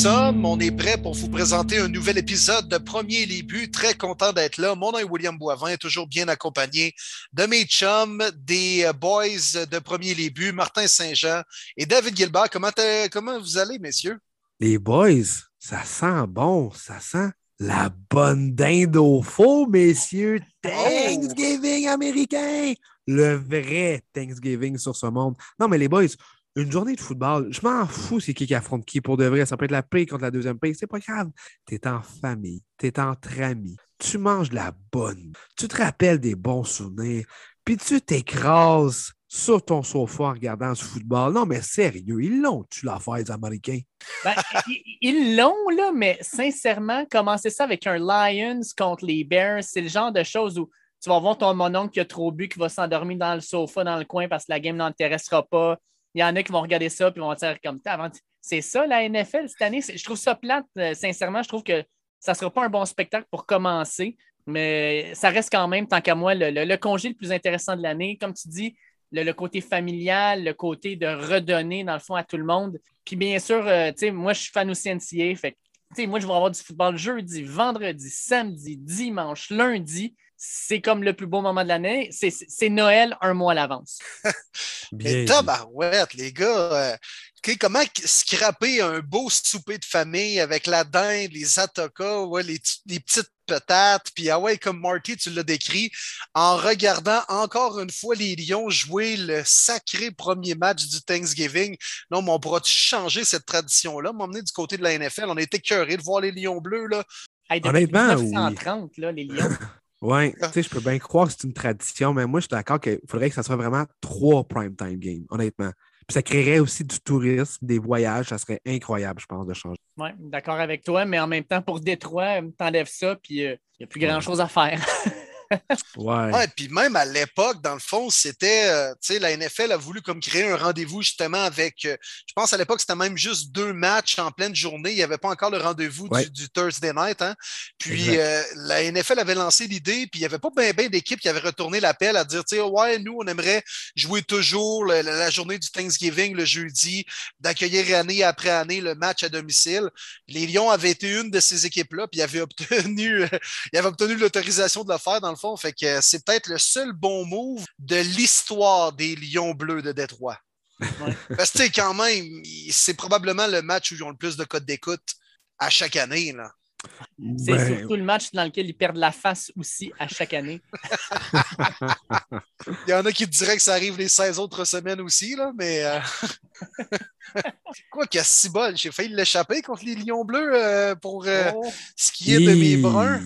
sommes. On est prêts pour vous présenter un nouvel épisode de Premier Les Buts. Très content d'être là. Mon nom est William Boivin, toujours bien accompagné de mes chums, des euh, boys de Premier Les Buts, Martin Saint-Jean et David Gilbert. Comment, comment vous allez, messieurs? Les boys, ça sent bon, ça sent la bonne dinde au faux, messieurs. Oh! Thanksgiving américain! Le vrai Thanksgiving sur ce monde. Non, mais les boys, une journée de football, je m'en fous c'est qui qui affronte qui pour de vrai. Ça peut être la paix contre la deuxième paix, c'est pas grave. Tu es en famille, tu es entre amis, tu manges de la bonne, tu te rappelles des bons souvenirs, puis tu t'écrases sur ton sofa en regardant ce football. Non, mais sérieux, ils l'ont, tu l'affaire, les Américains? Ben, ils l'ont, là, mais sincèrement, commencer ça avec un Lions contre les Bears, c'est le genre de choses où tu vas voir ton mononcle qui a trop bu, qui va s'endormir dans le sofa, dans le coin parce que la game n'intéressera pas. Il y en a qui vont regarder ça et vont dire comme c'est ça la NFL cette année? Je trouve ça plate, euh, sincèrement. Je trouve que ça ne sera pas un bon spectacle pour commencer, mais ça reste quand même, tant qu'à moi, le, congé le plus intéressant de l'année. Comme tu dis, le, côté familial, le côté de redonner, dans le fond, à tout le monde. Puis bien sûr, euh, moi, je suis fan aussi NCA. Fait moi, je vais avoir du football jeudi, vendredi, samedi, dimanche, lundi c'est comme le plus beau moment de l'année. C'est Noël un mois à l'avance. Mais tabarouette, les gars. Euh, comment scraper un beau souper de famille avec la dinde, les atokas, les, petites patates, puis ah ouais, comme Marty, tu l'as décrit, en regardant encore une fois les Lions jouer le sacré premier match du Thanksgiving. Non, mais on pourra changer cette tradition-là? M'emmener du côté de la NFL. On était curieux de voir les Lions bleus. Là. Honnêtement, 1930, là, les Lions. Oui, tu sais, je peux bien croire que c'est une tradition, mais moi, je suis d'accord qu'il faudrait que ça soit vraiment trois prime-time games, honnêtement. Puis ça créerait aussi du tourisme, des voyages, ça serait incroyable, je pense, de changer. Oui, d'accord avec toi, mais en même temps, pour Détroit, t'enlèves ça, puis il euh, n'y a plus grand-chose à faire. ouais. ouais. Puis même à l'époque, dans le fond, c'était, euh, tu sais, la NFL a voulu comme créer un rendez-vous justement avec, euh, je pense à l'époque, c'était même juste deux matchs en pleine journée. Il n'y avait pas encore le rendez-vous du, Thursday night. Hein? Puis euh, la NFL avait lancé l'idée, puis il n'y avait pas bien ben, d'équipes qui avaient retourné l'appel à dire, tu sais, ouais, nous, on aimerait jouer toujours la, journée du Thanksgiving le jeudi, d'accueillir année après année le match à domicile. Les Lions avaient été une de ces équipes-là, puis ils avaient obtenu, ils avaient obtenu l'autorisation de le faire dans le fait que c'est peut-être le seul bon move de l'histoire des Lions bleus de Détroit. Parce que quand même, c'est probablement le match où ils ont le plus de codes d'écoute à chaque année. Là. C'est surtout le match dans lequel ils perdent la face aussi à chaque année. Il y en a qui diraient que ça arrive les 16 autres semaines aussi, là, mais. Euh, quoi qu'il y a si bol, j'ai failli l'échapper contre les Lions Bleus euh, pour euh, oh. ce qui est de mes bruns.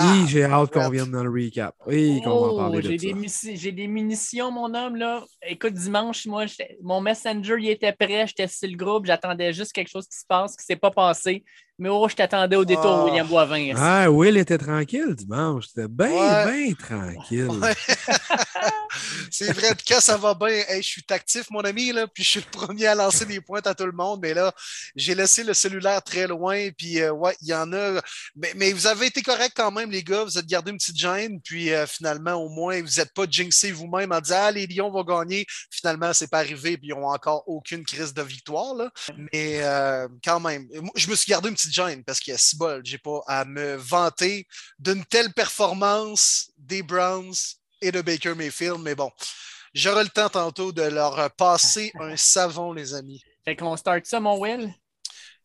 Oui, j'ai hâte qu'on vienne dans le recap. Oui, qu'on va en parler oh, de J'ai des munitions, mon homme. là. Écoute, dimanche, moi, mon messenger il était prêt, j'étais sur le groupe, j'attendais juste quelque chose qui se passe, qui ne s'est pas passé. Mais oh, je t'attendais au détour, ah. William Boivin. Ah, Will était tranquille dimanche. C'était bien, bien tranquille. c'est vrai, quand ça va bien, je suis actif, mon ami, là, puis je suis le premier à lancer des pointes à tout le monde. Mais là, j'ai laissé le cellulaire très loin, puis euh, ouais, il y en a. Mais, vous avez été correct quand même, les gars. Vous êtes gardé une petite gêne, puis euh, finalement, au moins, vous n'êtes pas jinxé vous-même en disant Ah, les Lions vont gagner. Finalement, c'est pas arrivé, puis ils n'ont encore aucune crise de victoire. Là. Mais euh, quand même, je me suis gardé une petite parce qu'il y a si bol, j'ai pas à me vanter d'une telle performance des Browns et de Baker Mayfield, mais bon, j'aurai le temps tantôt de leur passer un savon, les amis. Fait qu'on start ça, mon Will?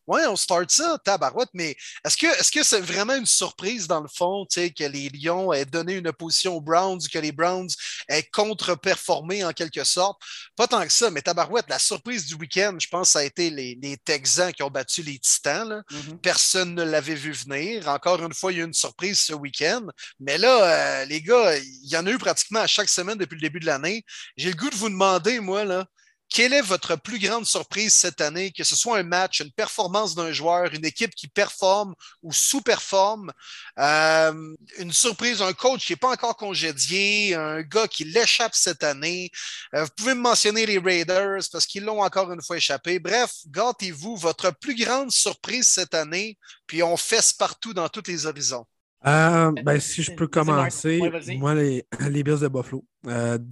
Oui, on start ça, tabarouette, mais est-ce que c'est vraiment une surprise dans le fond, que les Lions aient donné une opposition aux Browns, que les Browns aient contre-performé en quelque sorte? Pas tant que ça, mais tabarouette, la surprise du week-end, je pense, ça a été les, Texans qui ont battu les Titans. Mm-hmm. Personne ne l'avait vu venir. Encore une fois, il y a eu une surprise ce week-end. Mais là, euh, les gars, il y en a eu pratiquement à chaque semaine depuis le début de l'année. J'ai le goût de vous demander, moi, là, quelle est votre plus grande surprise cette année, que ce soit un match, une performance d'un joueur, une équipe qui performe ou sous-performe, euh, une surprise, un coach qui n'est pas encore congédié, un gars qui l'échappe cette année. Euh, vous pouvez me mentionner les Raiders parce qu'ils l'ont encore une fois échappé. Bref, gâtez-vous, votre plus grande surprise cette année, puis on fesse partout dans tous les horizons. Euh, ben, si je peux commencer, moi, les, les Bills de Buffalo,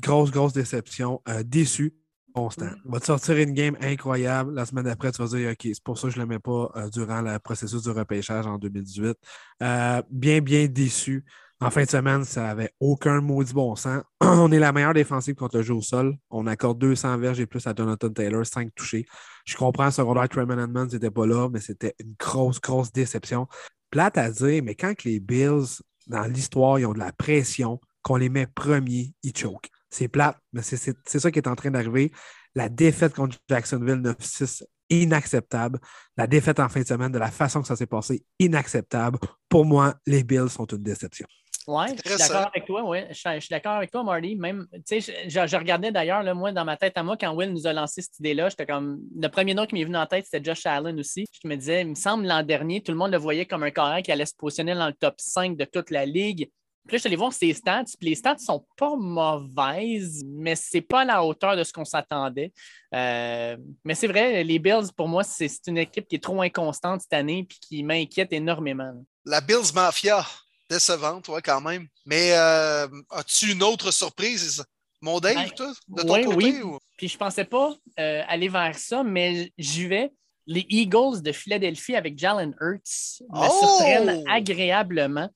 grosse, grosse déception, déçu constant. Il va te sortir une game incroyable. La semaine d'après, tu vas dire OK, c'est pour ça que je ne l'aimais pas euh, durant le processus du repêchage en 2018. Euh, bien, bien déçu. En fin de semaine, ça n'avait aucun maudit bon sens. On est la meilleure défensive contre le jeu au sol. On accorde 200 verges et plus à Jonathan Taylor, 5 touchés. Je comprends, secondaire, Tremon Edmonds n'était pas là, mais c'était une grosse, grosse déception. Plate à dire, mais quand les Bills, dans l'histoire, ils ont de la pression, qu'on les met premiers, ils choke. C'est plate, mais c'est ça qui est en train d'arriver. La défaite contre Jacksonville 9-6, inacceptable. La défaite en fin de semaine, de la façon que ça s'est passé, inacceptable. Pour moi, les Bills sont une déception. Oui, je suis d'accord avec toi. Ouais. Je, suis d'accord avec toi, Marty. Même, je, je, regardais d'ailleurs, moi, dans ma tête à moi, quand Will nous a lancé cette idée-là, j'étais comme. Le premier nom qui m'est venu en tête, c'était Josh Allen aussi. Je me disais, il me semble l'an dernier, tout le monde le voyait comme un carré qui allait se positionner dans le top 5 de toute la ligue. Puis là, je suis allé voir ses stats, puis les stats sont pas mauvaises, mais c'est pas à la hauteur de ce qu'on s'attendait. Euh, mais c'est vrai, les Bills, pour moi, c'est une équipe qui est trop inconstante cette année, puis qui m'inquiète énormément. La Bills Mafia, décevante, ouais, quand même. Mais euh, as-tu une autre surprise, mon Dave, ben, toi, de ton côté? Oui. Puis je pensais pas euh, aller vers ça, mais j'y vais. Les Eagles de Philadelphie avec Jalen Hurts me oh! surprennent agréablement.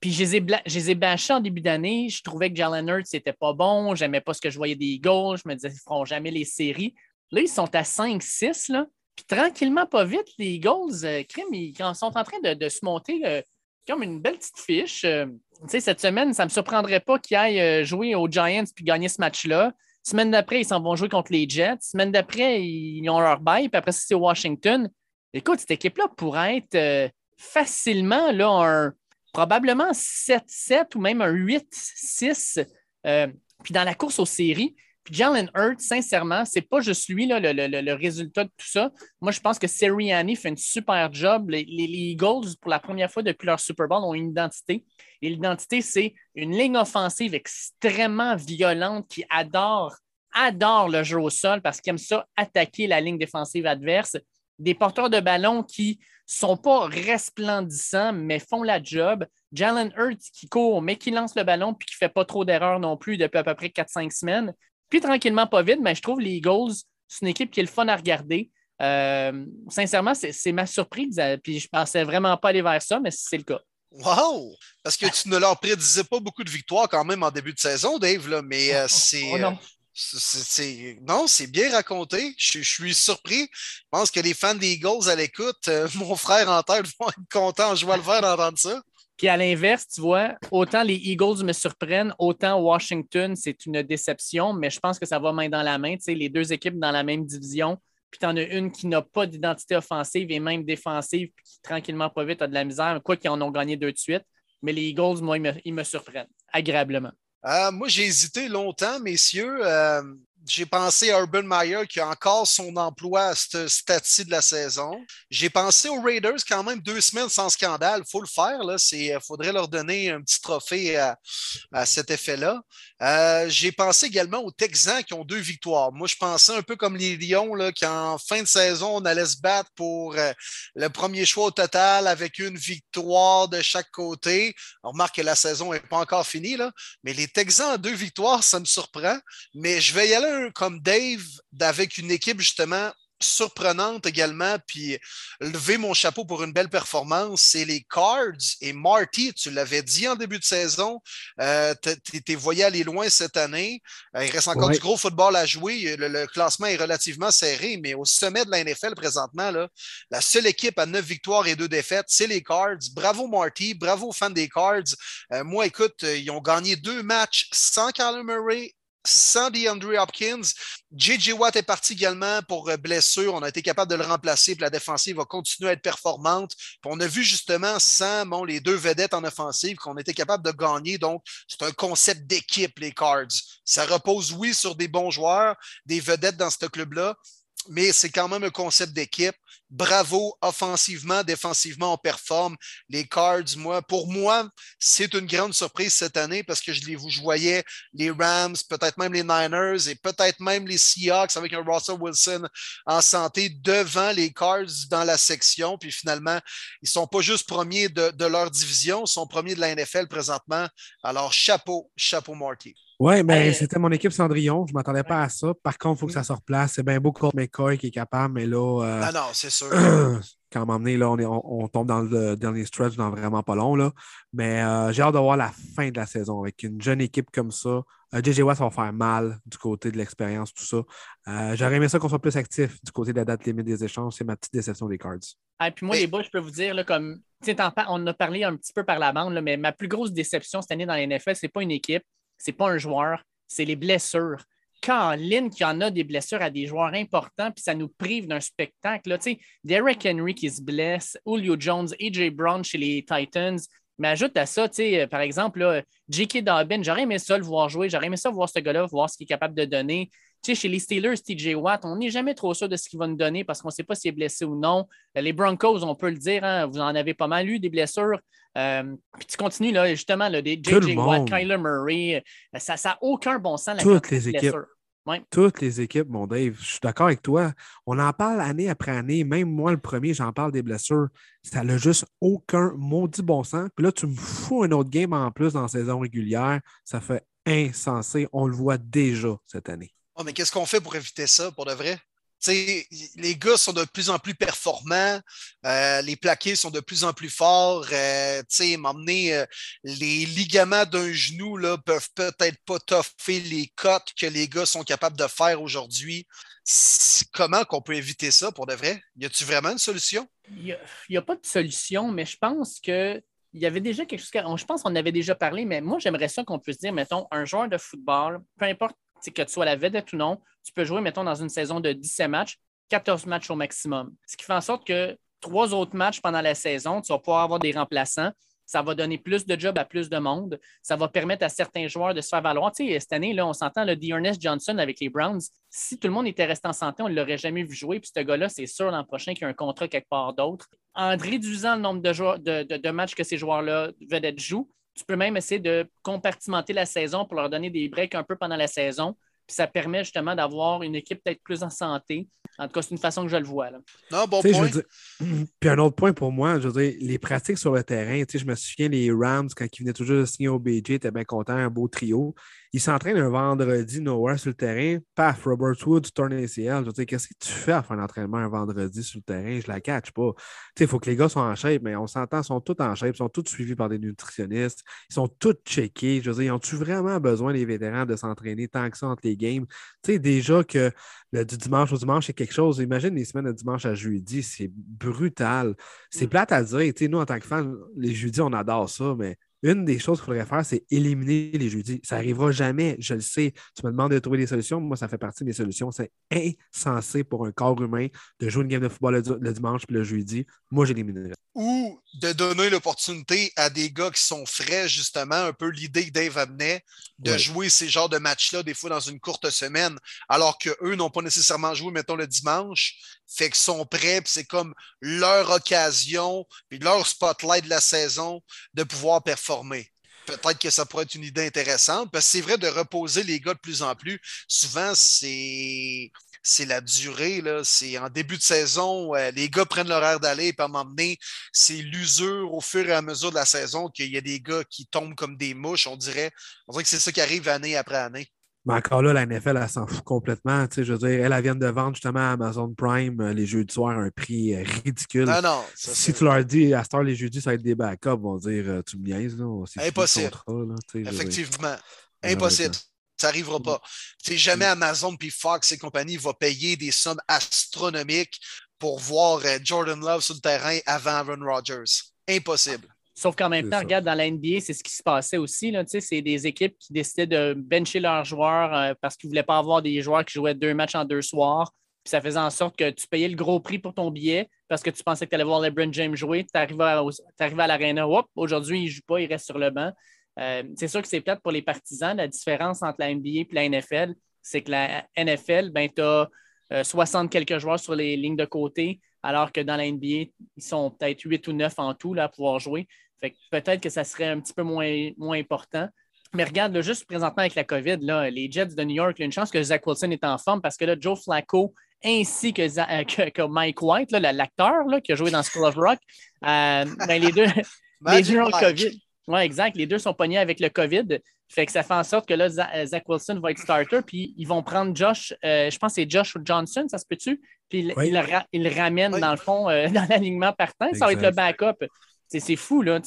Puis je les ai, bâchés en début d'année. Je trouvais que Jalen Hurts n'était pas bon. J'aimais pas ce que je voyais des Eagles. Je me disais ne feront jamais les séries. Là, ils sont à 5-6. Puis tranquillement, pas vite, les Eagles, euh, ils sont en train de, se monter euh, comme une belle petite fiche. Euh, cette semaine, ça ne me surprendrait pas qu'ils aillent euh, jouer aux Giants puis gagner ce match-là. Semaine d'après, ils s'en vont jouer contre les Jets. Semaine d'après, ils ont leur bail. Puis après, c'est Washington. Écoute, cette équipe-là pourrait être facilement là, un probablement 7-7 ou même un 8-6. Euh, puis dans la course aux séries, puis Jalen Hurts, sincèrement, c'est pas juste lui le, résultat de tout ça. Moi, je pense que Sirianni fait une super job. Les, Eagles, pour la première fois depuis leur Super Bowl, ont une identité. Et l'identité, c'est une ligne offensive extrêmement violente qui adore, adore le jeu au sol parce qu'ils aiment ça attaquer la ligne défensive adverse. Des porteurs de ballon qui sont pas resplendissants, mais font la job. Jalen Hurts qui court, mais qui lance le ballon puis qui fait pas trop d'erreurs non plus depuis à peu près 4-5 semaines. Puis tranquillement, pas vite, mais je trouve les Eagles, c'est une équipe qui est le fun à regarder. Euh, sincèrement, c'est ma surprise. Euh, puis je pensais vraiment pas aller vers ça, mais c'est le cas. Wow! Parce que tu ne leur prédisais pas beaucoup de victoires quand même en début de saison, Dave, là, mais euh, c'est. Oh non, c'est bien raconté. Je, suis surpris. Je pense que les fans des Eagles à l'écoute, euh, mon frère en tête, vont être contents Je vois le vert d'entendre ça. Puis à l'inverse, tu vois, autant les Eagles me surprennent, autant Washington, c'est une déception, mais je pense que ça va main dans la main. Tu sais, les deux équipes dans la même division, puis tu en as une qui n'a pas d'identité offensive et même défensive, puis qui tranquillement pas vite a de la misère, quoi qu'ils en ont gagné deux de suite. Mais les Eagles, moi, ils me surprennent agréablement. Euh, moi, j'ai hésité longtemps, messieurs. Euh, j'ai pensé à Urban Meyer qui a encore son emploi à ce stade de la saison. J'ai pensé aux Raiders quand même deux semaines sans scandale. Il faut le faire. Il faudrait leur donner un petit trophée à, cet effet-là. Euh, j'ai pensé également aux Texans qui ont deux victoires. Moi, je pensais un peu comme les Lions, là, qu'en fin de saison, on allait se battre pour euh, le premier choix au total avec une victoire de chaque côté. On remarque que la saison n'est pas encore finie, là, mais les Texans ont deux victoires, ça me surprend. Mais je vais y aller comme Dave avec une équipe justement surprenante également, puis lever mon chapeau pour une belle performance, c'est les Cards et Marty, tu l'avais dit en début de saison, euh, tu voyé aller loin cette année. Euh, il reste encore du gros football à jouer. Le, classement est relativement serré, mais au sommet de la NFL présentement, là, la seule équipe à neuf victoires et deux défaites, c'est les Cards. Bravo Marty, bravo fans des Cards. Euh, moi, écoute, ils ont gagné deux matchs sans Kyler Murray sans DeAndre Hopkins. J.J. Watt est parti également pour euh, blessure. On a été capable de le remplacer. Puis la défensive va continuer à être performante. On a vu justement sans les deux vedettes en offensive qu'on était capable de gagner. Donc, c'est un concept d'équipe, les Cards. Ça repose, oui, sur des bons joueurs, des vedettes dans ce club-là, mais c'est quand même un concept d'équipe. Bravo, offensivement, défensivement, on performe. Les Cards, moi, pour moi, c'est une grande surprise cette année parce que je, les, voyais les Rams, peut-être même les Niners et peut-être même les Seahawks avec un Russell Wilson en santé devant les Cards dans la section. Puis finalement, ils sont pas juste premiers de, de leur division, ils sont premiers de la NFL présentement. Alors, chapeau, chapeau, Marty. Oui, mais Hey. c'était mon équipe Cendrillon. Je ne m'attendais pas à ça. Par contre, il faut que Mm. ça se replace. C'est bien beau Colt McCoy qui est capable, mais là, euh, Ah non, c'est sûr. quand on là, on, est- on- on tombe dans le dernier stretch dans vraiment pas long. Là. Mais euh, j'ai hâte de voir la fin de la saison avec une jeune équipe comme ça. Euh, JJ Watt, ça va faire mal du côté de l'expérience, tout ça. Euh, J'aurais aimé ça qu'on soit plus actif du côté de la date limite des échanges. C'est ma petite déception des Cards. Ah, puis moi, les boys, je peux vous dire, là, comme on en a parlé un petit peu par la bande, là, mais ma plus grosse déception cette année dans la NFL, c'est pas une équipe, c'est pas un joueur, c'est les blessures. Caroline qui en a des blessures à des joueurs importants, puis ça nous prive d'un spectacle. Là. Derek Henry qui se blesse, Julio Jones, AJ Brown chez les Titans. Mais ajoute à ça, euh, par exemple, J.K. Dobbin, j'aurais aimé ça le voir jouer, j'aurais aimé ça voir ce gars-là, voir ce qu'il est capable de donner. Tu sais, chez les Steelers, TJ Watt, on n'est jamais trop sûr de ce qu'il va nous donner parce qu'on ne sait pas s'il est blessé ou non. Euh, Les Broncos, on peut le dire, hein, vous en avez pas mal eu des blessures. Euh, puis tu continues, là, justement, là, des JJ Watt. Kyler Murray, euh, ça n'a aucun bon sens. La Toutes les équipes. blessures. Toutes les équipes, mon Dave, je suis d'accord avec toi. On en parle année après année. Même moi, le premier, j'en parle des blessures. Ça n'a juste aucun maudit bon sens. Puis là, tu me fous un autre game en plus dans la saison régulière. Ça fait insensé. On le voit déjà cette année. Oh, mais qu'est-ce qu'on fait pour éviter ça, pour de vrai? Tu sais, les gars sont de plus en plus performants, euh, les plaqués sont de plus en plus forts. Euh, euh, les ligaments d'un genou là, peuvent peut-être pas toffer les cotes que les gars sont capables de faire aujourd'hui. Comment qu'on peut éviter ça pour de vrai? Y a-tu vraiment une solution? Il n'y a, pas de solution, mais je pense que il y avait déjà quelque chose. Je pense qu'on avait déjà parlé, mais moi, j'aimerais ça qu'on puisse dire, mettons, un joueur de football, peu importe tu sais, que tu sois la vedette ou non, tu peux jouer, mettons, dans une saison de 17 matchs, 14 matchs au maximum. Ce qui fait en sorte que trois autres matchs pendant la saison, tu vas pouvoir avoir des remplaçants. Ça va donner plus de jobs à plus de monde. Ça va permettre à certains joueurs de se faire valoir. Tu cette année, là, on s'entend le Dearness Johnson avec les Browns. Si tout le monde était resté en santé, on ne l'aurait jamais vu jouer. Puis ce gars-là, c'est sûr l'an prochain qu'il y a un contrat quelque part d'autre. En réduisant le nombre de matchs que ces joueurs-là vedettes jouent, tu peux même essayer de compartimenter la saison pour leur donner des breaks un peu pendant la saison. Puis ça permet justement d'avoir une équipe peut-être plus en santé. En tout cas, c'est une façon que je le vois. là. Non, bon point. dire- Puis un autre point pour moi, je veux dire, les pratiques sur le terrain, tu sais, je me souviens, les Rams, quand ils venaient toujours de signer au BJ, étaient bien contents, un beau trio. Ils s'entraînent un vendredi, nowhere sur le terrain. Paf, Robert Woods tourne ACL. Je veux dire, qu'est-ce que tu fais à faire un entraînement un vendredi sur le terrain? Je la catch pas. Tu sais, il faut que les gars soient en shape, mais on s'entend, ils sont tous en shape, ils sont tous suivis par des nutritionnistes, ils sont tous checkés. Je veux dire, ils ont-tu vraiment besoin, les vétérans, de s'entraîner tant que ça entre les games? Tu sais, déjà que le, du dimanche au dimanche, c'est quelque chose. Imagine les semaines de dimanche à jeudi, c'est brutal. C'est Mm. plate à dire. Tu sais, nous, en tant que fans, les jeudis, on adore ça, mais une des choses qu'il faudrait faire, c'est éliminer les jeudis. Ça n'arrivera jamais, je le sais. Tu me demandes de trouver des solutions. Moi, ça fait partie de mes solutions. C'est insensé pour un corps humain de jouer une game de football le, di- le dimanche puis le jeudi. Moi, j'éliminerais. ou de donner l'opportunité à des gars qui sont frais, justement, un peu l'idée que Dave amenait, de Ouais. jouer ces genres de matchs-là, des fois dans une courte semaine, alors qu'eux n'ont pas nécessairement joué, mettons, le dimanche, fait qu'ils sont prêts, puis c'est comme leur occasion, puis leur spotlight de la saison de pouvoir performer. Peut-être que ça pourrait être une idée intéressante, parce que c'est vrai de reposer les gars de plus en plus. Souvent, c'est la durée. C'est en début de saison, euh, les gars prennent l'horaire d'aller, puis à donné, c'est l'usure au fur et à mesure de la saison qu'il y a des gars qui tombent comme des mouches, on dirait. On dirait que c'est ça qui arrive année après année. Mais encore là, la NFL, elle s'en fout complètement. Tu sais, je veux dire, elle, elle vient de vendre justement à Amazon Prime euh, les jeux de soir à un prix euh, ridicule. Non, non. ça, si tu leur dis à cette heure, les jeudis, ça va être des backups, ils vont dire euh, tu me niaises, là. Impossible. contrat, là, tu sais. Effectivement. Ouais, Impossible. Ça n'arrivera pas. C'est jamais Amazon puis Fox et compagnie va payer des sommes astronomiques pour voir Jordan Love sur le terrain avant Aaron Rodgers. Impossible. Sauf qu'en même temps, ça. regarde, dans la NBA, c'est ce qui se passait aussi. là, tu sais, C'est des équipes qui décidaient de bencher leurs joueurs euh, parce qu'ils ne voulaient pas avoir des joueurs qui jouaient deux matchs en deux soirs. Puis ça faisait en sorte que tu payais le gros prix pour ton billet parce que tu pensais que tu allais voir LeBron James jouer. Tu arrivais à, à l'aréna, hop, aujourd'hui, il ne joue pas, il reste sur le banc. Euh, c'est sûr que c'est plate pour les partisans. La différence entre la NBA et la NFL, c'est que la NFL, ben, tu as 60 quelques joueurs sur les lignes de côté, alors que dans la NBA, ils sont peut-être 8 ou 9 en tout là, à pouvoir jouer. Fait que peut-être que ça serait un petit peu moins, moins important. Mais regarde, là, juste présentement avec la COVID, là, les Jets de New York, il y a une chance que Zach Wilson est en forme parce que là, Joe Flacco ainsi que, euh, que- que Mike White, l'acteur là, qui a joué dans School of Rock, euh, ben, les deux, les deux ont le. COVID. Oui, exact. Les deux sont pognés avec le COVID. Fait que ça fait en sorte que là, euh, Zach Wilson va être starter, puis ils vont prendre Josh, euh, je pense que c'est Josh Johnson, ça se peut-tu? Puis il, le ramène dans le fond, dans l'alignement partant. Ça va être le backup. C'est fou, là.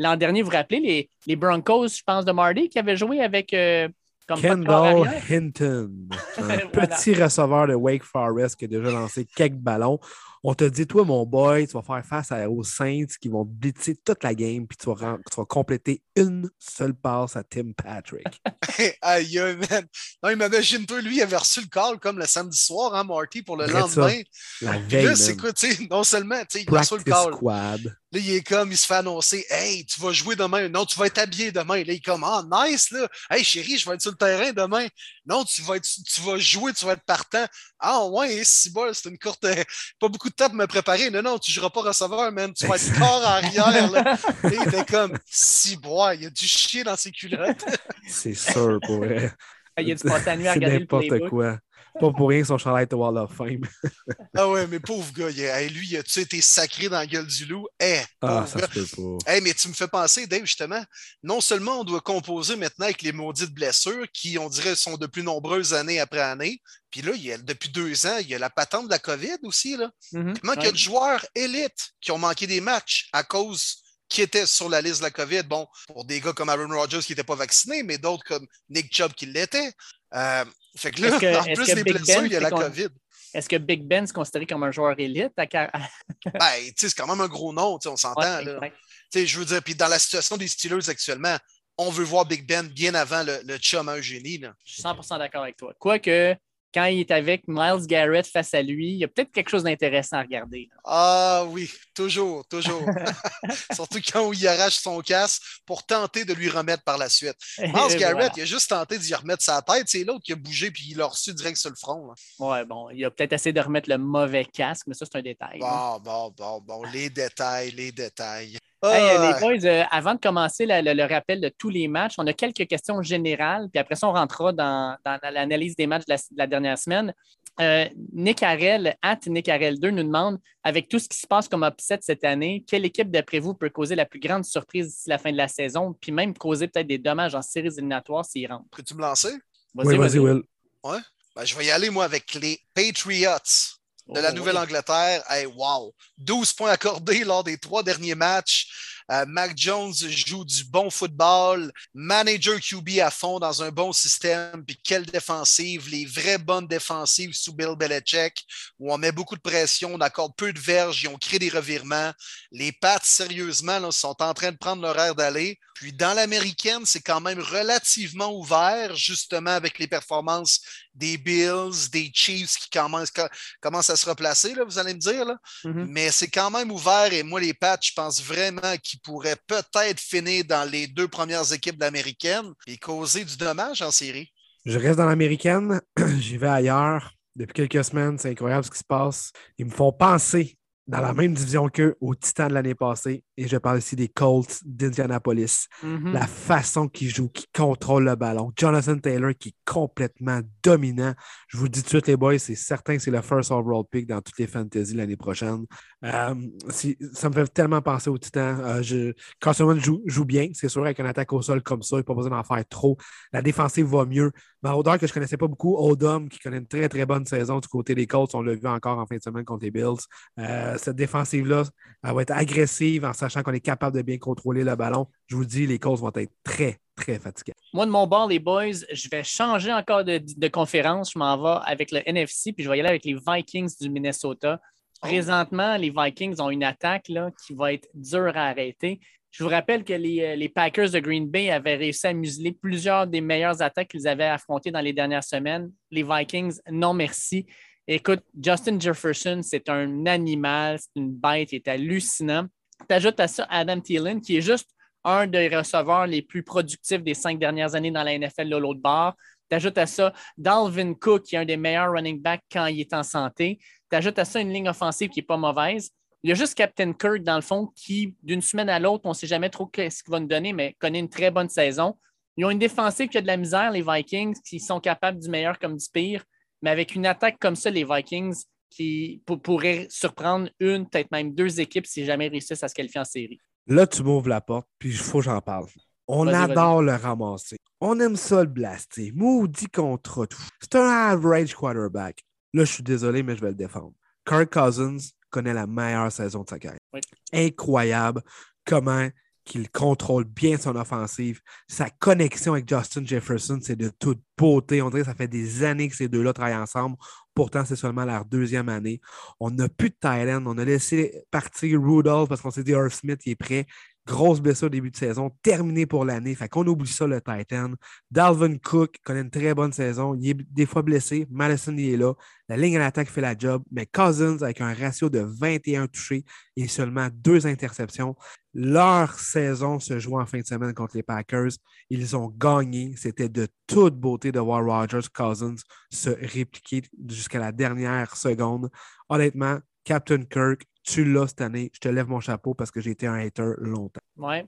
L'an dernier, vous vous rappelez, les, les, Broncos, je pense, de Marty, qui avaient joué avec. Comme Kendall Hinton, un petit receveur de Wake Forest qui a déjà lancé quelques ballons on te dit, toi, mon boy, tu vas faire face aux Saints qui vont blitzer toute la game, puis tu vas, compléter une seule passe à Tim Patrick. Aïe, man. Non, imagine-toi, lui, il avait reçu le call comme le samedi soir, hein, Marty, pour le lendemain. la veille. Là, c'est quoi, tu sais, non seulement, tu sais, il a reçu le call. Squad. Là, il est comme, il se fait annoncer, hey, tu vas jouer demain. Non, tu vas être habillé demain. Là, il est comme, ah, nice, là. Hey, chérie, je vais être sur le terrain demain. Non, tu vas, être, tu vas jouer, tu vas être partant. Ah, ouais, c'est bon, c'est une courte. Pas beaucoup de temps pour me préparer. Non, non, tu ne joueras pas receveur, man. Tu vas être corps arrière, là. Et il était comme, si bois, il y a du chien dans ses culottes. c'est sûr, pour vrai. Il y a du spontané à regarder n'importe quoi. Pas pour rien son chandail de Wall of Fame. ah ouais, mais pauvre gars, il, lui, il a-tu été sacré dans la gueule du loup? Eh, ah, ça se peut pas. mais tu me fais penser, Dave, justement, non seulement on doit composer maintenant avec les maudites blessures qui, on dirait, sont de plus nombreuses années après année, puis là, il y a, depuis deux ans, il y a la patente de la COVID aussi. Là. Mm-hmm. Comment il y a de joueurs élites qui ont manqué des matchs à cause qui étaient sur la liste de la COVID. Bon, pour des gars comme Aaron Rodgers qui n'étaient pas vaccinés, mais d'autres comme Nick Chubb qui l'étaient. Euh, fait que là, en plus des blessures, il y a la COVID. Est-ce que Big Ben est considéré comme un joueur élite? ben, c'est quand même un gros nom, on s'entend. je veux dire, puis dans la situation des Steelers actuellement, on veut voir Big Ben bien avant le, le chum génie. Je suis 100% d'accord avec toi. Quoique, quand il est avec Miles Garrett face à lui, il y a peut-être quelque chose d'intéressant à regarder. Ah oui, toujours, toujours. Surtout quand il arrache son casque pour tenter de lui remettre par la suite. Miles Garrett, il a juste tenté d'y remettre sa tête. C'est l'autre qui a bougé puis il l'a reçu direct sur le front. Ouais, bon, il a peut-être essayé de remettre le mauvais casque, mais ça, c'est un détail. Bon, bon, bon, bon, les détails, les détails. Les ah. boys, euh, avant de commencer le, rappel de tous les matchs, on a quelques questions générales, puis après ça, on rentrera dans, l'analyse des matchs de la, dernière semaine. Euh, Nick Harrell, at Nick Harrell 2, nous demande avec tout ce qui se passe comme upset cette année, quelle équipe d'après vous peut causer la plus grande surprise d'ici la fin de la saison, puis même causer peut-être des dommages en séries éliminatoires s'ils rentrent? Peux-tu me lancer? Vas-y, vas-y, Will. Ouais. Ben, je vais y aller, moi, avec les Patriots de la Nouvelle-Angleterre. Hey, wow! 12 points accordés lors des trois derniers matchs. Euh, Mac Jones joue du bon football, manager QB à fond dans un bon système, puis quelle défensive, les vraies bonnes défensives sous Bill Belichick, où on met beaucoup de pression, on accorde peu de verges, ils ont créé des revirements. Les Pats, sérieusement, sont en train de prendre leur air d'aller. Puis dans l'américaine, c'est quand même relativement ouvert, justement avec les performances des Bills, des Chiefs qui commencent, commencent à se replacer, là, vous allez me dire. Là. Mm-hmm. Mais c'est quand même ouvert et moi, les Pats, je pense vraiment qu'ils pourraient peut-être finir dans les deux premières équipes d'américaine et causer du dommage en série. Je reste dans l'américaine, j'y vais ailleurs. Depuis quelques semaines, c'est incroyable ce qui se passe. Ils me font penser dans la même division qu'eux au Titan de l'année passée. Et je parle ici des Colts d'Indianapolis. Mm-hmm. La façon qu'ils jouent, qu'ils contrôlent le ballon. Jonathan Taylor qui est complètement dominant. Je vous le dis tout de suite, les boys, c'est certain que c'est le first overall pick dans toutes les fantasy l'année prochaine. Euh, ça me fait tellement penser au Titan. Euh, je, Carson joue, joue bien, c'est sûr, avec une attaque au sol comme ça, il n'y a pas besoin d'en faire trop. La défensive va mieux. Maraudeur, que je ne connaissais pas beaucoup, Odom, qui connaît une très, très bonne saison du côté des Colts, on l'a vu encore en fin de semaine contre les Bills. Euh, cette défensive-là, elle va être agressive en sachant qu'on est capable de bien contrôler le ballon. Je vous dis, les Colts vont être très, très fatigués. Moi, de mon bord, les boys, je vais changer encore de, de conférence. Je m'en vais avec le NFC, puis je vais y aller avec les Vikings du Minnesota. Oh. Présentement, les Vikings ont une attaque là, qui va être dure à arrêter. Je vous rappelle que euh, les, Packers de Green Bay avaient réussi à museler plusieurs des meilleures attaques qu'ils avaient affrontées dans les dernières semaines. Les Vikings, non merci. Écoute, Justin Jefferson, c'est un animal, c'est une bête, il est hallucinant. Tu ajoutes à ça Adam Thielen, qui est juste un des receveurs les plus productifs des cinq dernières années dans la NFL de l'autre bord. Tu ajoutes à ça Dalvin Cook, qui est un des meilleurs running backs quand il est en santé. Tu ajoutes à ça une ligne offensive qui n'est pas mauvaise. Il y a juste Captain Kirk, dans le fond, qui, d'une semaine à l'autre, on ne sait jamais trop ce qu'il va nous donner, mais connaît une très bonne saison. Ils ont une défensive qui a de la misère, les Vikings, qui sont capables du meilleur comme du pire. Mais avec une attaque comme ça, les Vikings, qui pourraient surprendre une, peut-être même deux équipes si jamais réussissent à se qualifier en série. Là, tu m'ouvres la porte, puis il faut que j'en parle. On adore le ramasser. On aime ça le blaster. Maudit contre tout. C'est un average quarterback. Là, je suis désolé, mais je vais le défendre. Kirk Cousins connaît la meilleure saison de sa carrière. Oui. Incroyable comment qu'il contrôle bien son offensive. Sa connexion avec Justin Jefferson, c'est de toute beauté. On dirait que ça fait des années que ces deux-là travaillent ensemble. Pourtant, c'est seulement leur deuxième année. On n'a plus de Thailand. On a laissé partir Rudolph parce qu'on s'est dit Irv Smith il est prêt. Grosse blessure au début de saison, terminé pour l'année. Fait qu'on oublie ça, le Titan. Dalvin Cook connaît une très bonne saison. Il est des fois blessé. Madison, il est là. La ligne à l'attaque fait la job. Mais Cousins, avec un ratio de 21 touchés et seulement deux interceptions, leur saison se joue en fin de semaine contre les Packers. Ils ont gagné. C'était de toute beauté de voir Rogers Cousins se répliquer jusqu'à la dernière seconde. Honnêtement, Captain Kirk, tu l'as cette année? Je te lève mon chapeau parce que j'ai été un hater longtemps. Oui.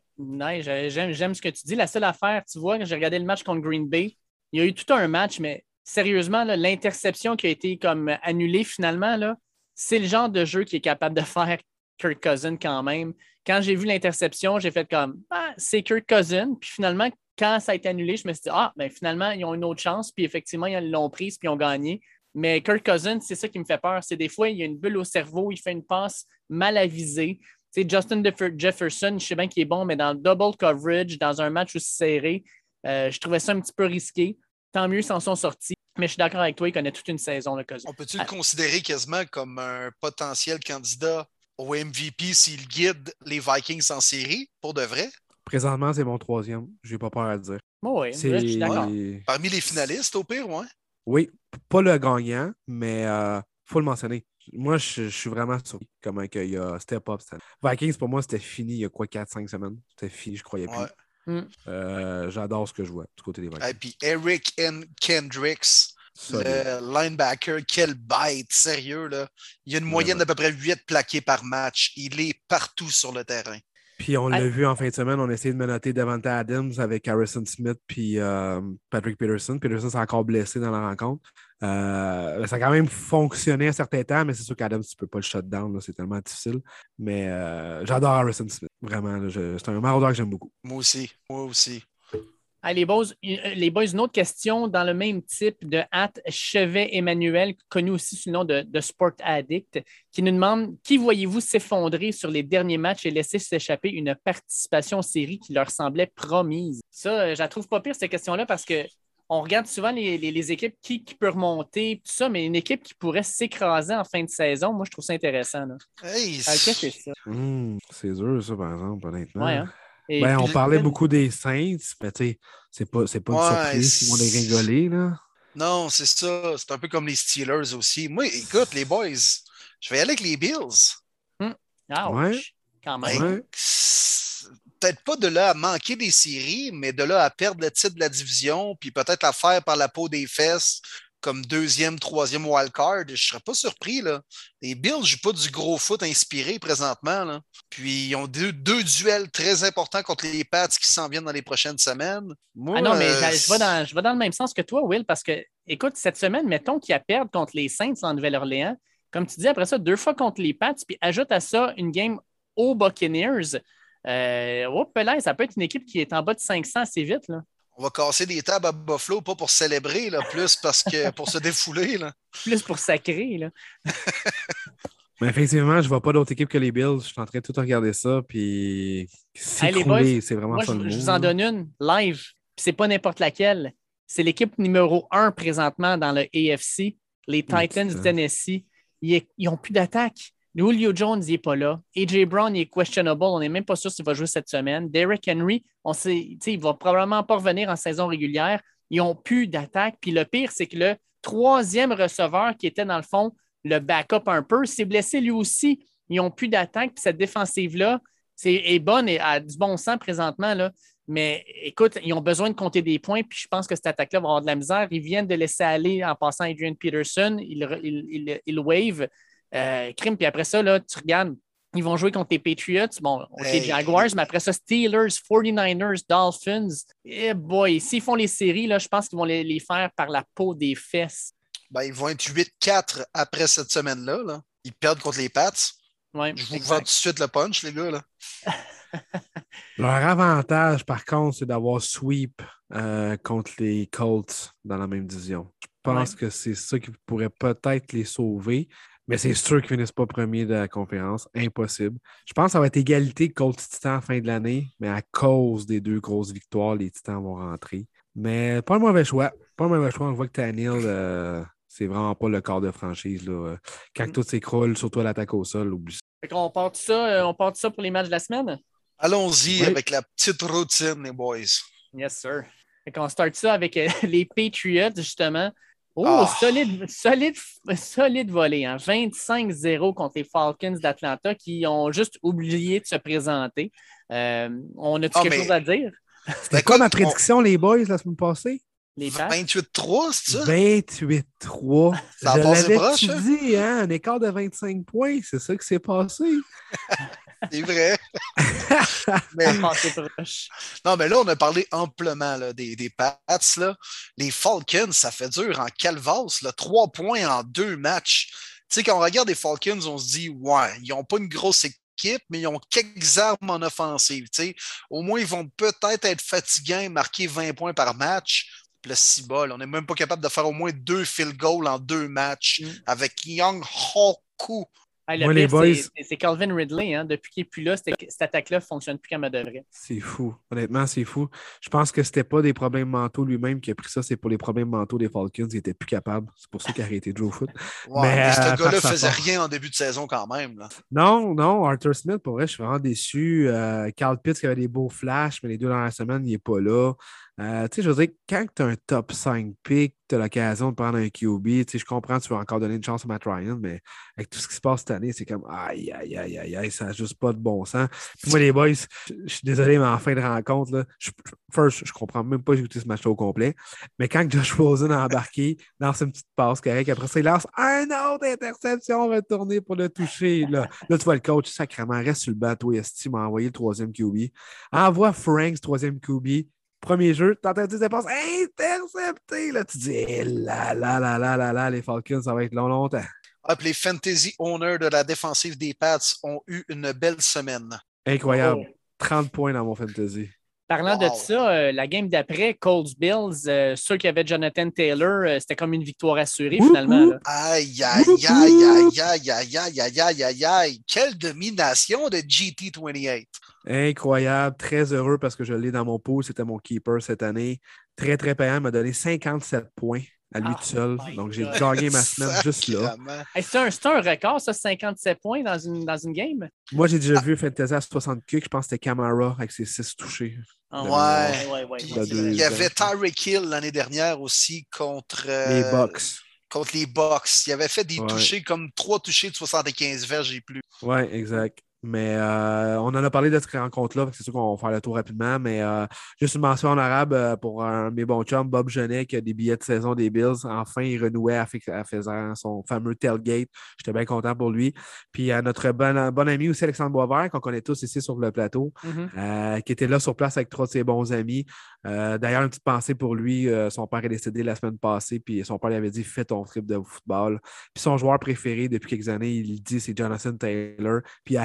J'aime, ce que tu dis. La seule affaire, tu vois, quand j'ai regardé le match contre Green Bay, il y a eu tout un match, mais sérieusement, l'interception qui a été comme annulée finalement, c'est le genre de jeu qui est capable de faire Kirk Cousin quand même. Quand j'ai vu l'interception, j'ai fait comme ah, c'est Kirk Cousin. Puis finalement, quand ça a été annulé, je me suis dit Ah, ben finalement, ils ont une autre chance. Puis effectivement, ils l'ont prise puis ils ont gagné. Mais Kirk Cousins, c'est ça qui me fait peur. C'est des fois, il y a une bulle au cerveau, il fait une passe mal avisée. Tu sais, Justin Jefferson, je sais bien qu'il est bon, mais dans le double coverage, dans un match aussi serré, euh, je trouvais ça un petit peu risqué. Tant mieux, ils s'en sont sortis. Mais je suis d'accord avec toi, il connaît toute une saison, le Cousins. On peut-tu le considérer quasiment comme un potentiel candidat au MVP s'il guide les Vikings en série, pour de vrai? Présentement, c'est mon troisième. Je n'ai pas peur à le dire. Oh oui, je suis d'accord. Parmi les finalistes, au pire, ouais. Oui, pas le gagnant, mais il faut le mentionner. Moi, je, je suis vraiment surpris comment que il y a step up. Vikings, pour moi, c'était fini il y a quoi, 4-5 semaines? C'était fini, je croyais plus. Ouais. Mm. Euh, J'adore ce que je vois du côté des Vikings. Et puis Eric N. Kendricks, Solide. le linebacker, quelle bête, sérieux, là. Il y a une moyenne d'à peu près 8 plaqués par match. Il est partout sur le terrain. Puis on Ah. l'a vu en fin de semaine, on a essayé de menotter Devante Adams avec Harrison Smith puis euh, Patrick Peterson. Peterson s'est encore blessé dans la rencontre. Euh, ça a quand même fonctionné un certain temps, mais c'est sûr qu'Adams, tu ne peux pas le shutdown, c'est tellement difficile. Mais euh, j'adore Harrison Smith, vraiment. C'est un maraudeur que j'aime beaucoup. Moi aussi, moi aussi. Ah, les, boys, euh, les boys, une autre question dans le même type de At Chevet Emmanuel, connu aussi sous le nom de, de Sport Addict, qui nous demande qui voyez-vous s'effondrer sur les derniers matchs et laisser s'échapper une participation en série qui leur semblait promise? Ça, euh, je la trouve pas pire, cette question-là, parce que on regarde souvent les, les- les équipes qui, qui peut remonter, tout ça, mais une équipe qui pourrait s'écraser en fin de saison, moi, je trouve ça intéressant. Là. Hey, que c'est ça? Hum, c'est dur, ça, par exemple, honnêtement. Ouais, hein? Et Ben, on parlait beaucoup des Saints, mais tu sais, c'est pas, c'est pas une surprise, ils vont les rigoler, là. Non, c'est ça. C'est un peu comme les Steelers aussi. Moi, écoute, les boys, je vais y aller avec les Bills. Ah, Ouais. quand même. Ouais. C'est Peut-être pas de là à manquer des séries, mais de là à perdre le titre de la division, puis peut-être la faire par la peau des fesses comme deuxième, troisième wildcard. Je serais pas surpris. Là. Les Bills jouent pas du gros foot inspiré présentement. Là. Puis ils ont deux, deux duels très importants contre les Pats qui s'en viennent dans les prochaines semaines. Moi, Ah non, mais euh, je, je vais dans, je vais dans le même sens que toi, Will, parce que, écoute, cette semaine, mettons qu'il y a perdre contre les Saints en Nouvelle-Orléans. Comme tu dis, après ça, deux fois contre les Pats, puis ajoute à ça une game aux Buccaneers. Euh, oh, là, ça peut être une équipe qui est en bas de 500 assez vite. Là. On va casser des tables à Buffalo, pas pour célébrer, là, plus parce que pour se défouler. Là. Plus pour sacrer. Là. Mais effectivement, je vois pas d'autre équipe que les Bills. Je suis en train de tout regarder ça, puis Hey, boys, s'écrouler, c'est vraiment Moi, ça je, le je vous en donne une live, puis c'est pas n'importe laquelle. C'est l'équipe numéro un présentement dans le AFC, les Titans du Tennessee. Ils n'ont plus d'attaque. Julio Jones n'est pas là. AJ Brown est questionable. On n'est même pas sûr s'il va jouer cette semaine. Derrick Henry, on sait, il va probablement pas revenir en saison régulière. Ils n'ont plus d'attaque. Puis le pire, c'est que le troisième receveur qui était dans le fond le backup un peu s'est blessé lui aussi. Ils n'ont plus d'attaque. Puis cette défensive-là c'est, est bonne et a du bon sens présentement. Là. Mais écoute, ils ont besoin de compter des points. Puis je pense que cette attaque-là va avoir de la misère. Ils viennent de laisser aller en passant Adrian Peterson. Il, il, il wave. Euh, crime. Puis après ça, là, tu regardes, ils vont jouer contre les Patriots. Bon, OK, Hey. Jaguars, mais après ça, Steelers, 49ers, Dolphins. Eh boy, s'ils font les séries, là, je pense qu'ils vont les, les faire par la peau des fesses. Ben, ils vont être 8-4 après cette semaine-là. Là. Ils perdent contre les Pats. Ouais, Je vous exact. vends tout de suite le punch, les gars. Là. Leur avantage, par contre, c'est d'avoir sweep euh, contre les Colts dans la même division. Je pense que c'est ça qui pourrait peut-être les sauver. Mais c'est sûr qu'ils ne finissent pas premier de la conférence. Impossible. Je pense que ça va être égalité Colts Titans à fin de l'année, mais à cause des deux grosses victoires, les Titans vont rentrer. Mais pas un mauvais choix. Pas un mauvais choix. On voit que Tannehill, euh, c'est vraiment pas le corps de franchise. Là. Quand mm. tout s'écroule, surtout à l'attaque au sol, oublie ça. on part ça, euh, on part ça pour les matchs de la semaine? Allons-y avec la petite routine, les boys. Yes, sir. on start ça avec euh, les Patriots, justement. Oh, ah. solide, solide, solide volée. Hein? 25-0 contre les Falcons d'Atlanta qui ont juste oublié de se présenter. Euh, on a-tu ah, quelque chose à dire? C'était quoi ma prédiction, les boys, la semaine passée? 28-3, c'est ça? 28-3. Ça a passé proche, hein? dit, hein? Un écart de 25 points, c'est ça qui s'est passé. c'est vrai. mais... Non, mais là, on a parlé amplement là, des, des Pats. Là. Les Falcons, ça fait dur en calvasse. Là. Trois points en deux matchs. Tu sais, quand on regarde les Falcons, on se dit, ouais, ils n'ont pas une grosse équipe, mais ils ont quelques armes en offensive. sais. Au moins, ils vont peut-être être fatigants et marquer 20 points par match le cibol. On n'est même pas capable de faire au moins deux field goals en deux matchs mm. avec Young Hoku. C'est Calvin Ridley. Hein. Depuis qu'il n'est plus là, cette attaque-là ne fonctionne plus comme elle devrait. C'est fou. Honnêtement, c'est fou. Je pense que ce n'était pas des problèmes mentaux lui-même qui a pris ça, c'est pour les problèmes mentaux des Falcons. Il n'était plus capable. C'est pour ça qu'il a arrêté de jouer au foot. mais, ce euh, gars-là ne faisait rien en début de saison quand même. Là. Non, non. Arthur Smith, pour vrai, je suis vraiment déçu. Euh, Carl Pitts qui avait des beaux flashs, mais les deux dernières semaines, il n'est pas là. Euh, tu sais, je veux dire, quand tu as un top 5 pick, tu as l'occasion de prendre un QB. Tu sais, je comprends tu veux encore donner une chance à Matt Ryan, mais avec tout ce qui se passe cette année, c'est comme aïe, aïe, aïe, aïe, aïe, ça n'a juste pas de bon sens. Puis moi, les boys, je, suis désolé, mais en fin de rencontre, là, je, first, je comprends même pas j'ai écouté ce match au complet. Mais quand Josh Rosen a embarqué, lance une petite passe correcte, après ça, il lance un autre interception retournée pour le toucher. Là, là tu vois le coach sacrément reste sur le bateau. Esti m'a envoyé le troisième QB. Envoie Franks, troisième QB Premier jeu, t'entends des dépenses interceptées. Là, tu dis, eh là, là, là, là, là, là, les Falcons, ça va être long, longtemps. Ah, les fantasy owners de la défensive des Pats ont eu une belle semaine. Incroyable. 30 points dans mon fantasy. Parlant de ça, euh, la game d'après, Colts Bills, euh, ceux qui avaient Jonathan Taylor, euh, c'était comme une victoire assurée finalement. Aïe, aïe, aïe, aïe, aïe, aïe, aïe, aïe, aïe, aïe, aïe. Quelle domination de GT28. Incroyable, très heureux parce que je l'ai dans mon pool. C'était mon keeper cette année. Très, très payant. Il m'a donné 57 points à lui tout seul. Donc, j'ai gagné ma semaine juste là. c'est un, record, ça, 57 points dans une, dans une game? Moi, j'ai déjà vu Fantasy à 60 kicks. Je pense que c'était Camara avec ses 6 touchés. Ah, ouais. ouais, Il y avait Tyreek Hill l'année dernière aussi contre. les euh, Bucks. Contre les Bucks. Il avait fait des touchés comme 3 touchés de 75 verges et plus. Ouais, exact. Mais euh, on en a parlé de cette rencontre-là, c'est sûr qu'on va faire le tour rapidement. Mais euh, juste une mention en arabe euh, pour un mes bons chums, Bob Genet, qui a des billets de saison des Bills. Enfin, il renouait à, faisant son fameux tailgate. J'étais bien content pour lui. Puis à notre bon, bon ami aussi, Alexandre Boisvert, qu'on connaît tous ici sur le plateau, mm-hmm. qui était là sur place avec trois de ses bons amis. D'ailleurs, une petite pensée pour lui. son père est décédé la semaine passée, puis son père lui avait dit Fais ton trip de football. Puis son joueur préféré depuis quelques années, il dit c'est Jonathan Taylor. Puis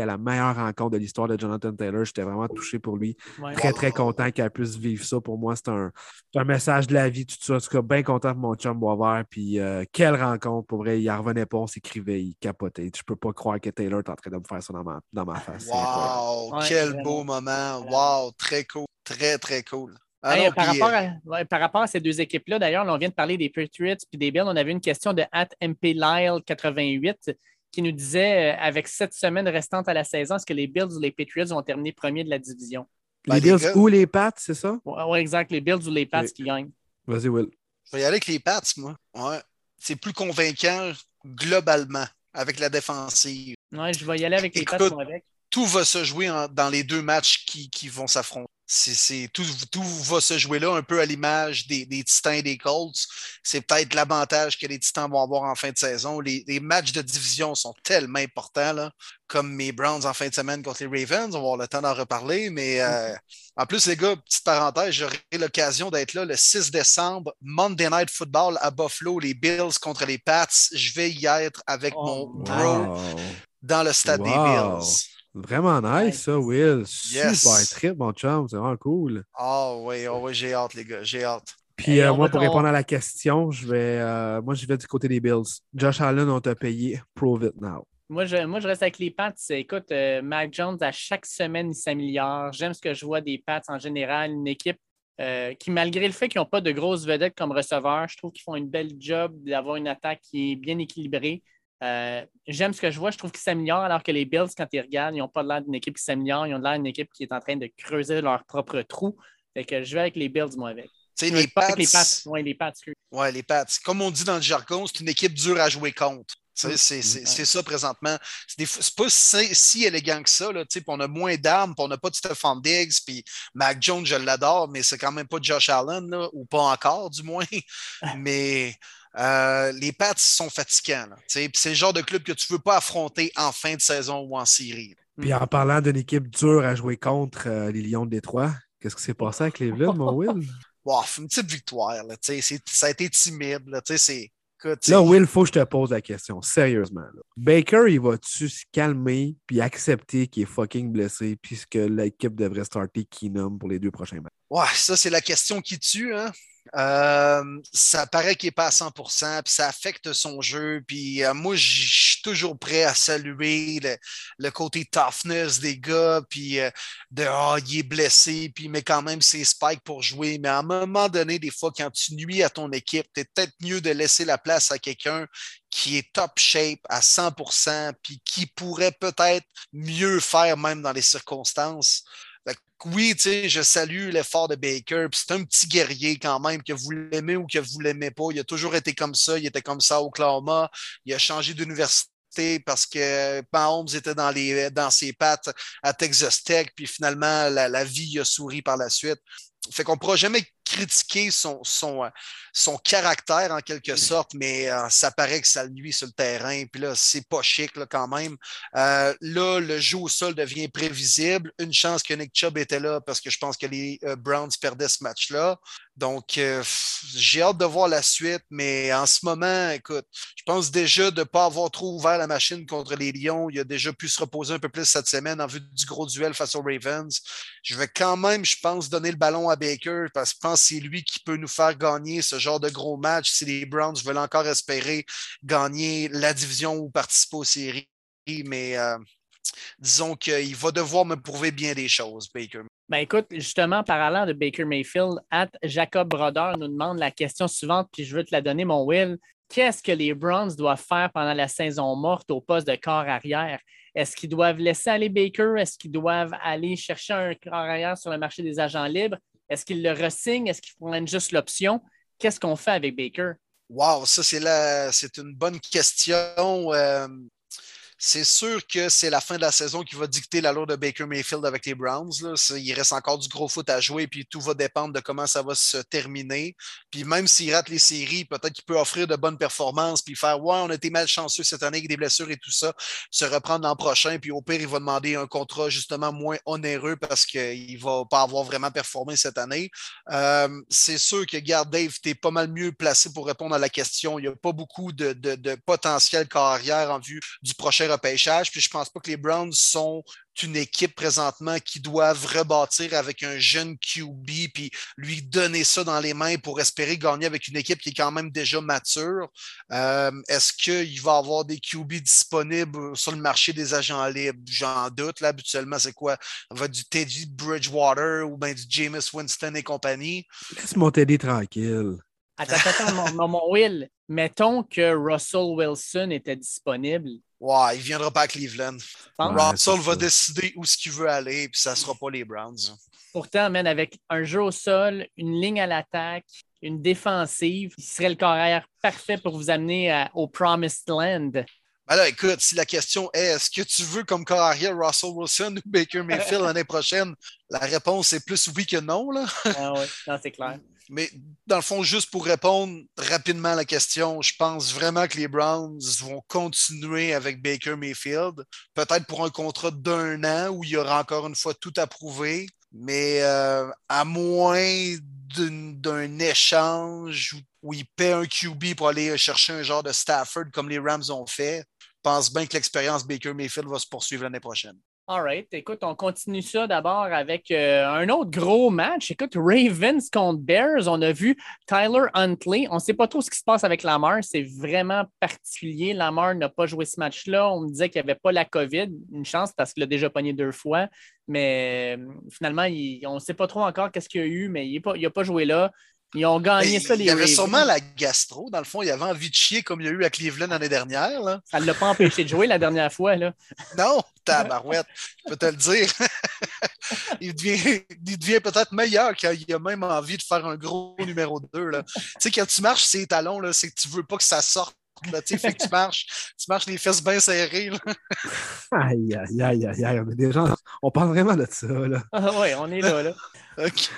à la meilleure rencontre de l'histoire de Jonathan Taylor. J'étais vraiment touché pour lui. Très, très content qu'elle puisse vivre ça. Pour moi, c'est un, message de la vie, tout ça. En tout cas, bien content pour mon chum Boisvert. Puis, euh, quelle rencontre. Pour vrai, il ne revenait pas, on s'écrivait, il capotait. Je peux pas croire que Taylor est en train de me faire ça dans ma, dans ma face. Wow, quel beau moment. Wow, très cool. Très, très cool. par, rapport à, par, rapport à, ces deux équipes-là, d'ailleurs, on vient de parler des Patriots et des Bills. On avait une question de at MP Lyle 88 qui nous disait, euh, avec sept semaines restantes à la saison, est-ce que les Bills ou les Patriots vont terminer premier de la division? Les Bills ou les Pats, c'est ça? Oui, exact. Les Bills ou les Pats qui gagnent. Vas-y, Will. Je vais y aller avec les Pats, moi. Ouais. C'est plus convaincant globalement avec la défensive. Oui, je vais y aller avec les Pats. Avec. Tout va se jouer dans les deux matchs qui, qui vont s'affronter c'est tout, tout, va se jouer là un peu à l'image des, des, Titans et des Colts. C'est peut-être l'avantage que les Titans vont avoir en fin de saison. Les, les matchs de division sont tellement importants, là, comme mes Browns en fin de semaine contre les Ravens. On va avoir le temps d'en reparler. Mais euh, en plus, les gars, petite parenthèse, j'aurai l'occasion d'être là le 6 décembre, Monday Night Football à Buffalo, les Bills contre les Pats. Je vais y être avec mon oh, bro dans le stade des Bills. Vraiment nice, ça, Will. Yes. Super trip, mon chum. C'est vraiment cool. Ah oui, ah oui, j'ai hâte, les gars, j'ai hâte. Puis Hey, euh, moi, pour répondre à la question, je vais, euh, moi, je vais du côté des Bills. Josh Allen, on t'a payé. Prove it now. Moi je, moi, je reste avec les Pats. Écoute, euh, Mac Jones, à chaque semaine, il s'améliore. J'aime ce que je vois des Pats en général. Une équipe euh, qui, malgré le fait qu'ils n'ont pas de grosses vedettes comme receveurs, je trouve qu'ils font une belle job d'avoir une attaque qui est bien équilibrée. Euh, J'aime ce que je vois. Je trouve qu'ils s'améliorent alors que les Bills, quand ils regardent, ils n'ont pas l'air d'une équipe qui s'améliore. Ils ont l'air d'une équipe qui est en train de creuser leur propre trou. Fait que je vais avec les Bills, moi, avec. Tu sais, Je les pas Pats, les Pats. Oui, les Pats. ouais, les Pats, comme on dit dans le jargon, c'est une équipe dure à jouer contre. Mm. C'est Mm. c'est ça présentement. C'est pas si, si élégant que ça. Là, tu sais, puis on a moins d'armes, on n'a pas de Stephon Diggs, puis Mac Jones, je l'adore, mais c'est quand même pas Josh Allen, là, ou pas encore du moins. mais euh, les Pats sont fatigants. c'est le genre de club que tu ne veux pas affronter en fin de saison ou en série. Puis en parlant d'une équipe dure à jouer contre euh, les Lions de Détroit, qu'est-ce qui s'est passé avec Cleveland, mon Will? Wow, une petite victoire. Là, ça a été timide. Là, écoute, Là, Will, faut que je te pose la question, sérieusement. là. Baker, il va-tu se calmer puis accepter qu'il est fucking blessé puisque l'équipe devrait starter Keenum pour les deux prochains matchs? Ouais, ça, c'est la question qui tue. Hein? Euh, ça paraît qu'il n'est pas à 100% puis ça affecte son jeu. Puis euh, moi, je suis toujours prêt à saluer le, côté toughness des gars, puis euh, de Ah, il est blessé, puis met quand même ses spikes pour jouer. Mais à un moment donné, des fois, quand tu nuis à ton équipe, c'est peut-être mieux de laisser la place à quelqu'un qui est top shape à 100% puis qui pourrait peut-être mieux faire même dans les circonstances. Oui, je salue l'effort de Baker. C'est un petit guerrier quand même, que vous l'aimez ou que vous l'aimez pas. Il a toujours été comme ça. Il était comme ça à Oklahoma. Il a changé d'université parce que Mahomes était dans, ses pattes à Texas Tech. Puis finalement, la, la vie a souri par la suite. Fait qu'on ne pourra jamais critiquer son, son, son caractère en quelque sorte, mais euh, ça paraît que ça nuit sur le terrain. Puis là, c'est pas chic là, quand même. Euh, là, le jeu au sol devient prévisible. Une chance que Nick Chubb était là parce que je pense que les euh, Browns perdaient ce match-là. Donc, euh, j'ai hâte de voir la suite, mais en ce moment, écoute, je pense déjà de ne pas avoir trop ouvert la machine contre les Lions. Il a déjà pu se reposer un peu plus cette semaine en vue du gros duel face aux Ravens. Je vais quand même, je pense, donner le ballon à Baker parce que je c'est lui qui peut nous faire gagner ce genre de gros match si les Browns veulent encore espérer gagner la division ou participer aux séries. Mais euh, disons qu'il va devoir me prouver bien des choses, Baker. Ben écoute, justement, parlant de Baker Mayfield, Jacob Broder nous demande la question suivante, puis je veux te la donner, mon Will. Qu'est-ce que les Browns doivent faire pendant la saison morte au poste de corps arrière? Est-ce qu'ils doivent laisser aller Baker? Est-ce qu'ils doivent aller chercher un corps arrière sur le marché des agents libres? Est-ce qu'ils le ressignent? Est-ce qu'ils prennent juste l'option? Qu'est-ce qu'on fait avec Baker? Wow, ça, c'est la... c'est une bonne question. Euh, c'est sûr que c'est la fin de la saison qui va dicter l'allure de Baker Mayfield avec les Browns. Il reste encore du gros foot à jouer, puis tout va dépendre de comment ça va se terminer. Puis même s'il rate les séries, peut-être qu'il peut offrir de bonnes performances, puis faire Ouais, on a été malchanceux cette année avec des blessures et tout ça, se reprendre l'an prochain, puis au pire, il va demander un contrat justement moins onéreux parce qu'il ne va pas avoir vraiment performé cette année. Euh, c'est sûr que, garde Dave, tu pas mal mieux placé pour répondre à la question. Il n'y a pas beaucoup de potentiel carrière en vue du prochain repêchage. Puis je pense pas que les Browns sont une équipe présentement qui doivent rebâtir avec un jeune QB puis lui donner ça dans les mains pour espérer gagner avec une équipe qui est quand même déjà mature. Euh, Est-ce qu'il va y avoir des QB disponibles sur le marché des agents libres? J'en doute. Là, habituellement, c'est quoi? Ça va du Teddy Bridgewater ou bien du Jameis Winston et compagnie. Laisse mon Teddy tranquille. Attends, attends, mon, mon Will. Mettons que Russell Wilson était disponible. Ouais, il viendra pas à Cleveland. Ouais, Russell va ça. décider où ce qu'il veut aller, puis ça sera pas les Browns. Pourtant, man, avec un jeu au sol, une ligne à l'attaque, une défensive, il serait le carrière parfait pour vous amener à- au Promised Land. Là, écoute, si la question est est-ce que tu veux comme corps arrière Russell Wilson ou Baker Mayfield l'année prochaine, la réponse est plus oui que non. Là. Ah non, c'est clair. Mais dans le fond, juste pour répondre rapidement à la question, je pense vraiment que les Browns vont continuer avec Baker Mayfield, peut-être pour un contrat d'un an où il y aura encore une fois tout à prouver, mais euh, à moins d'un échange où, il paie un QB pour aller chercher un genre de Stafford comme les Rams ont fait, pense bien que l'expérience Baker Mayfield va se poursuivre l'année prochaine. All right. Écoute, on continue ça d'abord avec euh, un autre gros match. Écoute, Ravens contre Bears. On a vu Tyler Huntley. On ne sait pas trop ce qui se passe avec Lamar. C'est vraiment particulier. Lamar n'a pas joué ce match-là. On me disait qu'il n'y avait pas la COVID. Une chance parce qu'il a déjà pogné deux fois. Mais euh, finalement, on ne sait pas trop encore qu'est-ce qu'il y a eu, mais il n'a pas, joué là. Ils ont gagné ça, les Il y avait Ravens. sûrement la gastro. Dans le fond, il avait envie de chier comme il y a eu à Cleveland l'année dernière. Là. Ça ne l'a pas empêché de jouer la dernière fois. Là. Non, tabarouette, je peux te le dire. il devient, il devient peut-être meilleur quand il a même envie de faire un gros numéro 2. Là. Tu sais, quand tu marches ses talons, là, c'est que tu veux pas que ça sorte. Là, tu sais, fait que tu marches, tu marches les fesses bien serrées. Là. Aïe, aïe, aïe, aïe, aïe. On, est des gens... on parle vraiment de ça, là. Ah oui, on est là. là. OK.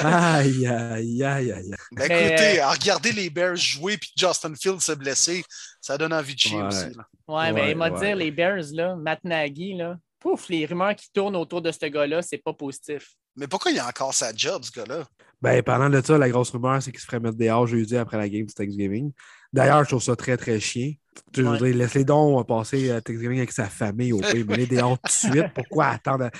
Aïe, aïe, aïe, aïe. Ben, Mais, écoutez, à regarder les Bears jouer puis Justin Fields se blesser, ça donne envie de chier Ouais. aussi. Là. Ouais, mais Ouais, il m'a ouais. dire, les Bears, là, Matt Nagy, là, pouf, les rumeurs qui tournent autour de ce gars-là, c'est pas positif. Mais pourquoi il a encore sa job, ce gars-là? Ben, parlant de ça, la grosse rumeur, c'est qu'il se ferait mettre dehors jeudi après la game du Thanksgiving. D'ailleurs, je trouve ça très, très chien. Tu Ouais. veux dire, laisse-les donc passer à Thanksgiving avec sa famille au pays, mais les dehors tout de suite. Pourquoi attendre? à-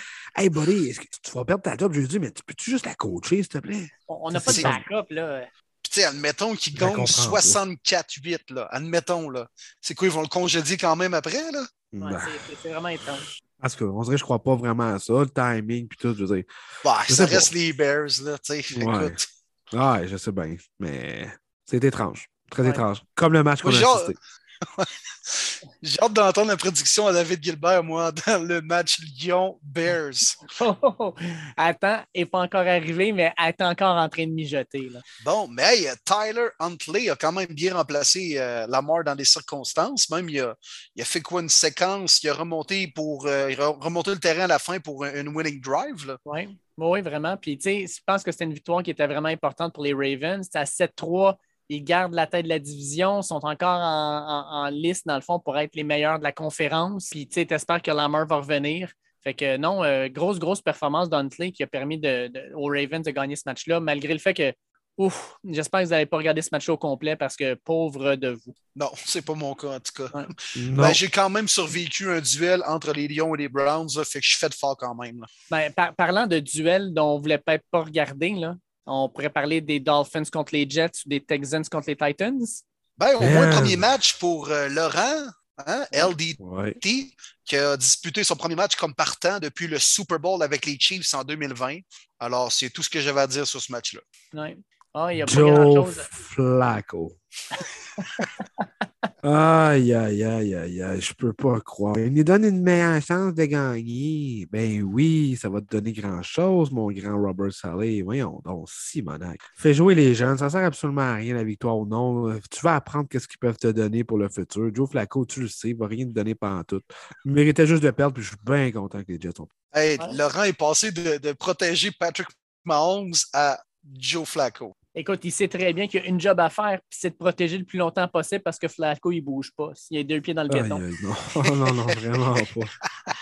Hey, buddy, est-ce que tu vas perdre ta job jeudi, mais tu peux-tu juste la coacher, s'il te plaît? On n'a pas de backup, là. Puis, tu sais, admettons qu'il pas. 64-8, là. Admettons, là. C'est quoi, ils vont le congédier quand même après, là? Ouais, Ben, c'est- c'est- c'est vraiment étrange. En tout cas, on dirait que je crois pas vraiment à ça, le timing, puis tout, je veux dire. Bah, Je ça reste pas. les Bears, là, tu sais. Ouais. Écoute. Ouais, je sais bien, mais c'est étrange. Très Ouais. étrange. Comme le match qu'on a assisté. J'ai hâte d'entendre la prédiction à David Gilbert, moi, dans le match Lyon-Bears. Oh, oh, oh. Attends, il n'est pas encore arrivé, mais elle est encore en train de mijoter. Là. Bon, mais hey, Tyler Huntley a quand même bien remplacé euh, Lamar dans des circonstances. Même, il a, il a fait quoi une séquence? Il a remonté pour euh, il a remonté le terrain à la fin pour un- une winning drive. Là. Oui, oui, vraiment. Puis, tu sais, je pense que c'était une victoire qui était vraiment importante pour les Ravens. C'est à 7-3. Ils gardent la tête de la division, sont encore en, en- en liste, dans le fond, pour être les meilleurs de la conférence. Puis, tu sais, t'espères que Lamar va revenir. Fait que non, euh, grosse, grosse performance d'Huntley qui a permis de- de- aux Ravens de gagner ce match-là, malgré le fait que, ouf, j'espère que vous n'allez pas regarder ce match au complet parce que pauvre de vous. Non, c'est pas mon cas, en tout cas. Ouais. Non. Ben, j'ai quand même survécu un duel entre les Lions et les Browns, là, fait que je suis fait fort quand même. là. Ben, par- parlant de duels dont on ne voulait peut-être pas regarder, là, on pourrait parler des Dolphins contre les Jets ou des Texans contre les Titans. Ben, au moins, premier match pour euh, Laurent, hein, LDT, Ouais. qui a disputé son premier match comme partant depuis le Super Bowl avec les Chiefs en 2020. Alors, c'est tout ce que j'avais à dire sur ce match-là. Ouais. Ah, il n'y a pas Joe grand-chose. Flacco. aïe, aïe, aïe, aïe, aïe, je peux pas croire. Il nous donne une meilleure chance de gagner. Ben oui, ça va te donner grand-chose, mon grand Robert Saleh. Voyons donc, Simonac. Fais jouer les jeunes, ça sert absolument à rien, la victoire ou non. Tu vas apprendre qu'est-ce qu'ils peuvent te donner pour le futur. Joe Flacco, tu le sais, il va rien te donner pendant tout. Il méritait juste de perdre, puis je suis bien content que les Jets sont. Hey. Laurent est passé de, de protéger Patrick Mahomes à Joe Flacco. Écoute, il sait très bien qu'il y a une job à faire, puis c'est de protéger le plus longtemps possible parce que Flacco, il ne bouge pas. S'il a deux pieds dans le béton. aïe, non, non, non, vraiment pas.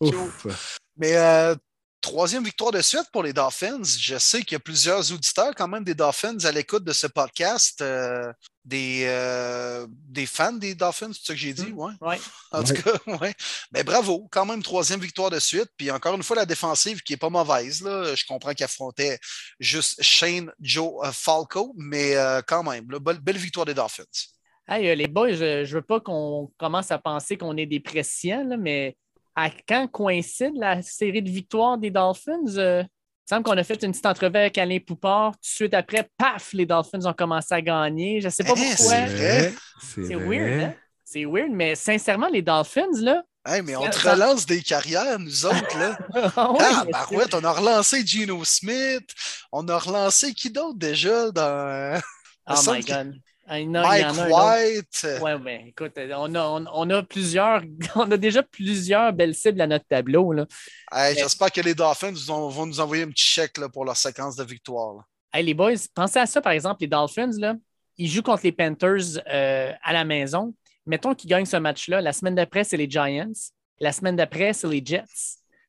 Ouf. Mais euh, troisième victoire de suite pour les Dolphins. Je sais qu'il y a plusieurs auditeurs quand même des Dolphins à l'écoute de ce podcast. euh, des, euh, des fans des Dolphins, c'est ça que j'ai dit? Mm. Ouais. Ouais. En tout cas, ouais. Mais bravo, quand même troisième victoire de suite. Puis encore une fois, la défensive qui n'est pas mauvaise. Là. Je comprends qu'il affrontait juste Shane Joe euh, Falco, mais euh, quand même, là, belle, belle victoire des Dolphins. Hey, les boys, je ne veux pas qu'on commence à penser qu'on est des pressions, mais à quand coïncide la série de victoires des Dolphins? Euh, il me semble qu'on a fait une petite entrevue avec Alain Poupard. Tout de suite après, paf, les Dolphins ont commencé à gagner. Je ne sais pas Eh, pourquoi. c'est weird, hein? C'est weird, mais sincèrement, les Dolphins, là. Hey, mais on te relance des carrières, nous autres. Là. ah ouais, Ah, barouette, on a relancé Gino Smith. On a relancé qui d'autre déjà dans Oh my God. Ah, il y en a- il y Mike en a. White. Ouais, mais écoute, on a, on, on a plusieurs, on a déjà plusieurs belles cibles à notre tableau. Hey, J'espère que les Dolphins nous ont- vont nous envoyer un petit chèque là, pour leur séquence de victoire. là. Hey, les boys, pensez à ça, par exemple, les Dolphins, là, ils jouent contre les Panthers euh, à la maison. Mettons qu'ils gagnent ce match-là. La semaine d'après, c'est les Giants. La semaine d'après, c'est les Jets.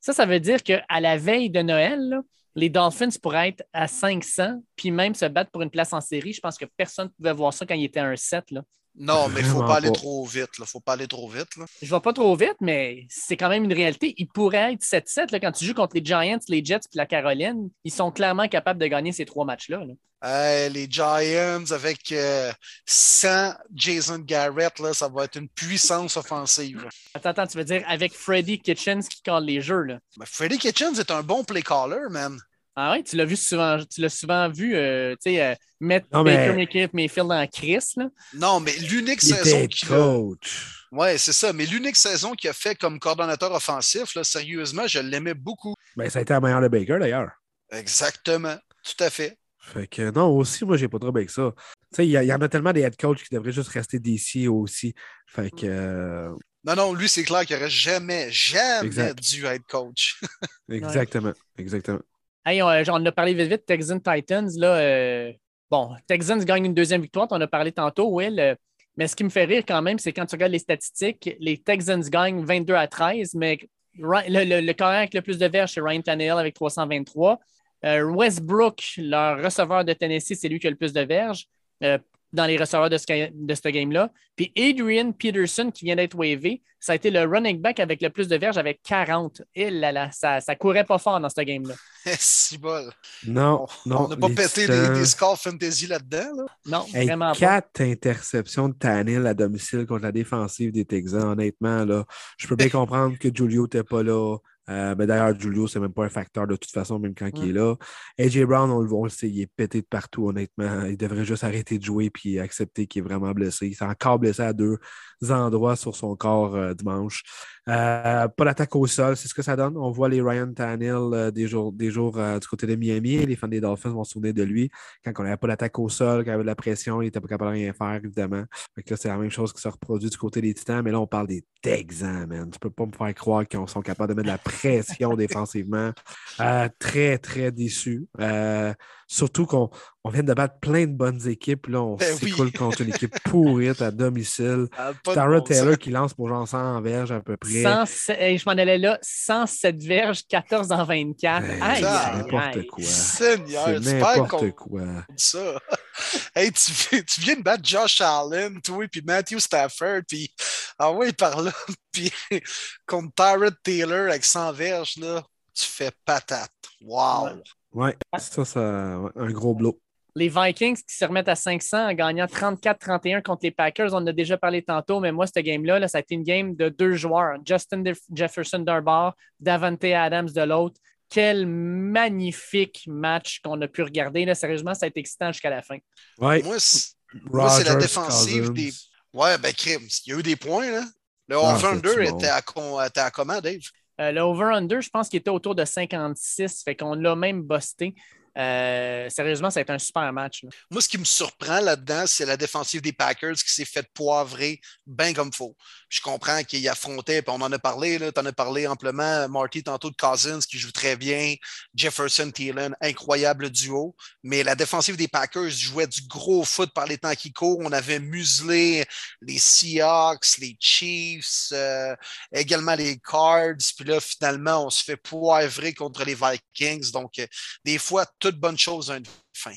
Ça, ça veut dire qu'à la veille de Noël, là, les Dolphins pourraient être à 500 puis même se battre pour une place en série. Je pense que personne ne pouvait voir ça quand il était un 7. Là. Non, mais il ne faut pas aller pas. trop vite. Il ne faut pas aller trop vite. Là. Je vais pas trop vite, mais c'est quand même une réalité. Il pourrait être 7-7 là, quand tu joues contre les Giants, les Jets et la Caroline. Ils sont clairement capables de gagner ces trois matchs-là. là. Hey, les Giants avec euh, 100 Jason Garrett, là, ça va être une puissance offensive. Attends, attends, tu veux dire avec Freddie Kitchens qui colle les jeux. Là? Mais Freddie Kitchens est un bon play caller, man. Ah oui, tu l'as vu souvent, tu l'as souvent vu, euh, tu sais, euh, mettre Non, Baker mais- Mayfield Mayfield dans Chris. Là. Non, mais l'unique Il saison a. coach. Ouais, c'est ça. Mais l'unique saison qu'il a fait comme coordonnateur offensif, là, sérieusement, je l'aimais beaucoup. Ben, ça a été la meilleure de Baker, d'ailleurs. Exactement. Tout à fait. Fait que non, aussi, moi, j'ai pas trop avec ça. Tu sais, il y, en a tellement des head coachs qui devraient juste rester DC aussi. Fait que. euh, Non, non, lui, c'est clair qu'il n'aurait jamais, jamais Exact. dû être coach. exactement. Exactement. Hey, on, on en a parlé vite vite, Texans Titans. Là, euh, bon, Texans gagne une deuxième victoire, on en a parlé tantôt, Will. euh, mais ce qui me fait rire quand même, c'est quand tu regardes les statistiques, les Texans gagnent 22 à 13, mais le, le, avec le plus de verges, c'est Ryan Tannehill avec 323. Euh, Westbrook, leur receveur de Tennessee, c'est lui qui a le plus de verges euh, dans les receveurs de ce, de ce game-là. Puis Adrian Peterson, qui vient d'être wavé, ça a été le running back avec le plus de verges avec 40. Et là là, ça, ça courait pas fort dans ce game-là. si bol. Non, non. On n'a pas pété des, des scores fantasy là-dedans. Là. Non, Hey, vraiment pas. quatre interceptions de Tannehill à domicile contre la défensive des Texans. Honnêtement, là, je peux bien comprendre que Julio n'était pas là. Euh, mais d'ailleurs, Julio, c'est même pas un facteur de toute façon, même quand il est là. AJ Brown, on, le- on le sait, il est pété de partout, honnêtement. Il devrait juste arrêter de jouer et accepter qu'il est vraiment blessé. Il s'est encore blessé à deux endroits sur son corps euh, dimanche. Euh, pas d'attaque au sol, c'est ce que ça donne. On voit les Ryan Tannehill euh, des jours, des jours euh, du côté de Miami. Les fans des Dolphins vont se souvenir de lui quand on n'avait pas d'attaque au sol, quand il avait de la pression, il n'était pas capable de rien faire, évidemment. Fait que là, c'est la même chose qui se reproduit du côté des Titans, mais là, on parle des Texans, man. Tu peux pas me faire croire qu'ils sont capables de mettre de la pression défensivement. Euh, très, très déçu. Surtout qu'on on vient de battre plein de bonnes équipes. Là, on Ben oui. s'écoule contre une équipe pourrite à domicile. Ah, Tara bon Taylor sens. qui lance pour genre 100 verges à peu près. 107 hey, je m'en allais là, 107 verges, 14 en 24. Hey, Aïe, c'est n'importe aïe. quoi. Seigneur, C'est n'importe quoi. ça. hey, tu, viens- tu viens de battre Josh Allen, toi, puis Matthew Stafford, puis ah ouais, par là, puis contre Tyrod Taylor avec 100 verges, là, tu fais patate. Wow! Ouais, ça, ça, ouais, un gros blow. Les Vikings qui se remettent à 500 en gagnant 34-31 contre les Packers. On en a déjà parlé tantôt, mais moi, cette game-là, là, ça a été une game de deux joueurs. Justin Jefferson d'un bord, Davante Adams de l'autre. Quel magnifique match qu'on a pu regarder. Là. Sérieusement, ça a été excitant jusqu'à la fin. Ouais, Moi, c'est moi, c'est la défensive Cousins. des. Ouais, ben, crime. Il y a eu des points, là. Le Ah, c'est-tu bon? était, à était à comment, Dave? Euh, le over-under, je pense qu'il était autour de 56, fait qu'on l'a même busté. Euh, sérieusement, ça a été un super match. Moi, ce qui me surprend là-dedans, c'est la défensive des Packers qui s'est fait poivrer bien comme faut. Je comprends qu'il affrontait, puis on en a parlé, tu en as parlé amplement, Marty, tantôt de Cousins qui joue très bien, Jefferson Thielen, incroyable duo. Mais la défensive des Packers jouait du gros foot par les temps qui courent. On avait muselé les Seahawks, les Chiefs, euh, également les Cards. Puis là, finalement, on se fait poivrer contre les Vikings. Donc, euh, des fois, toute bonne chose a une fin.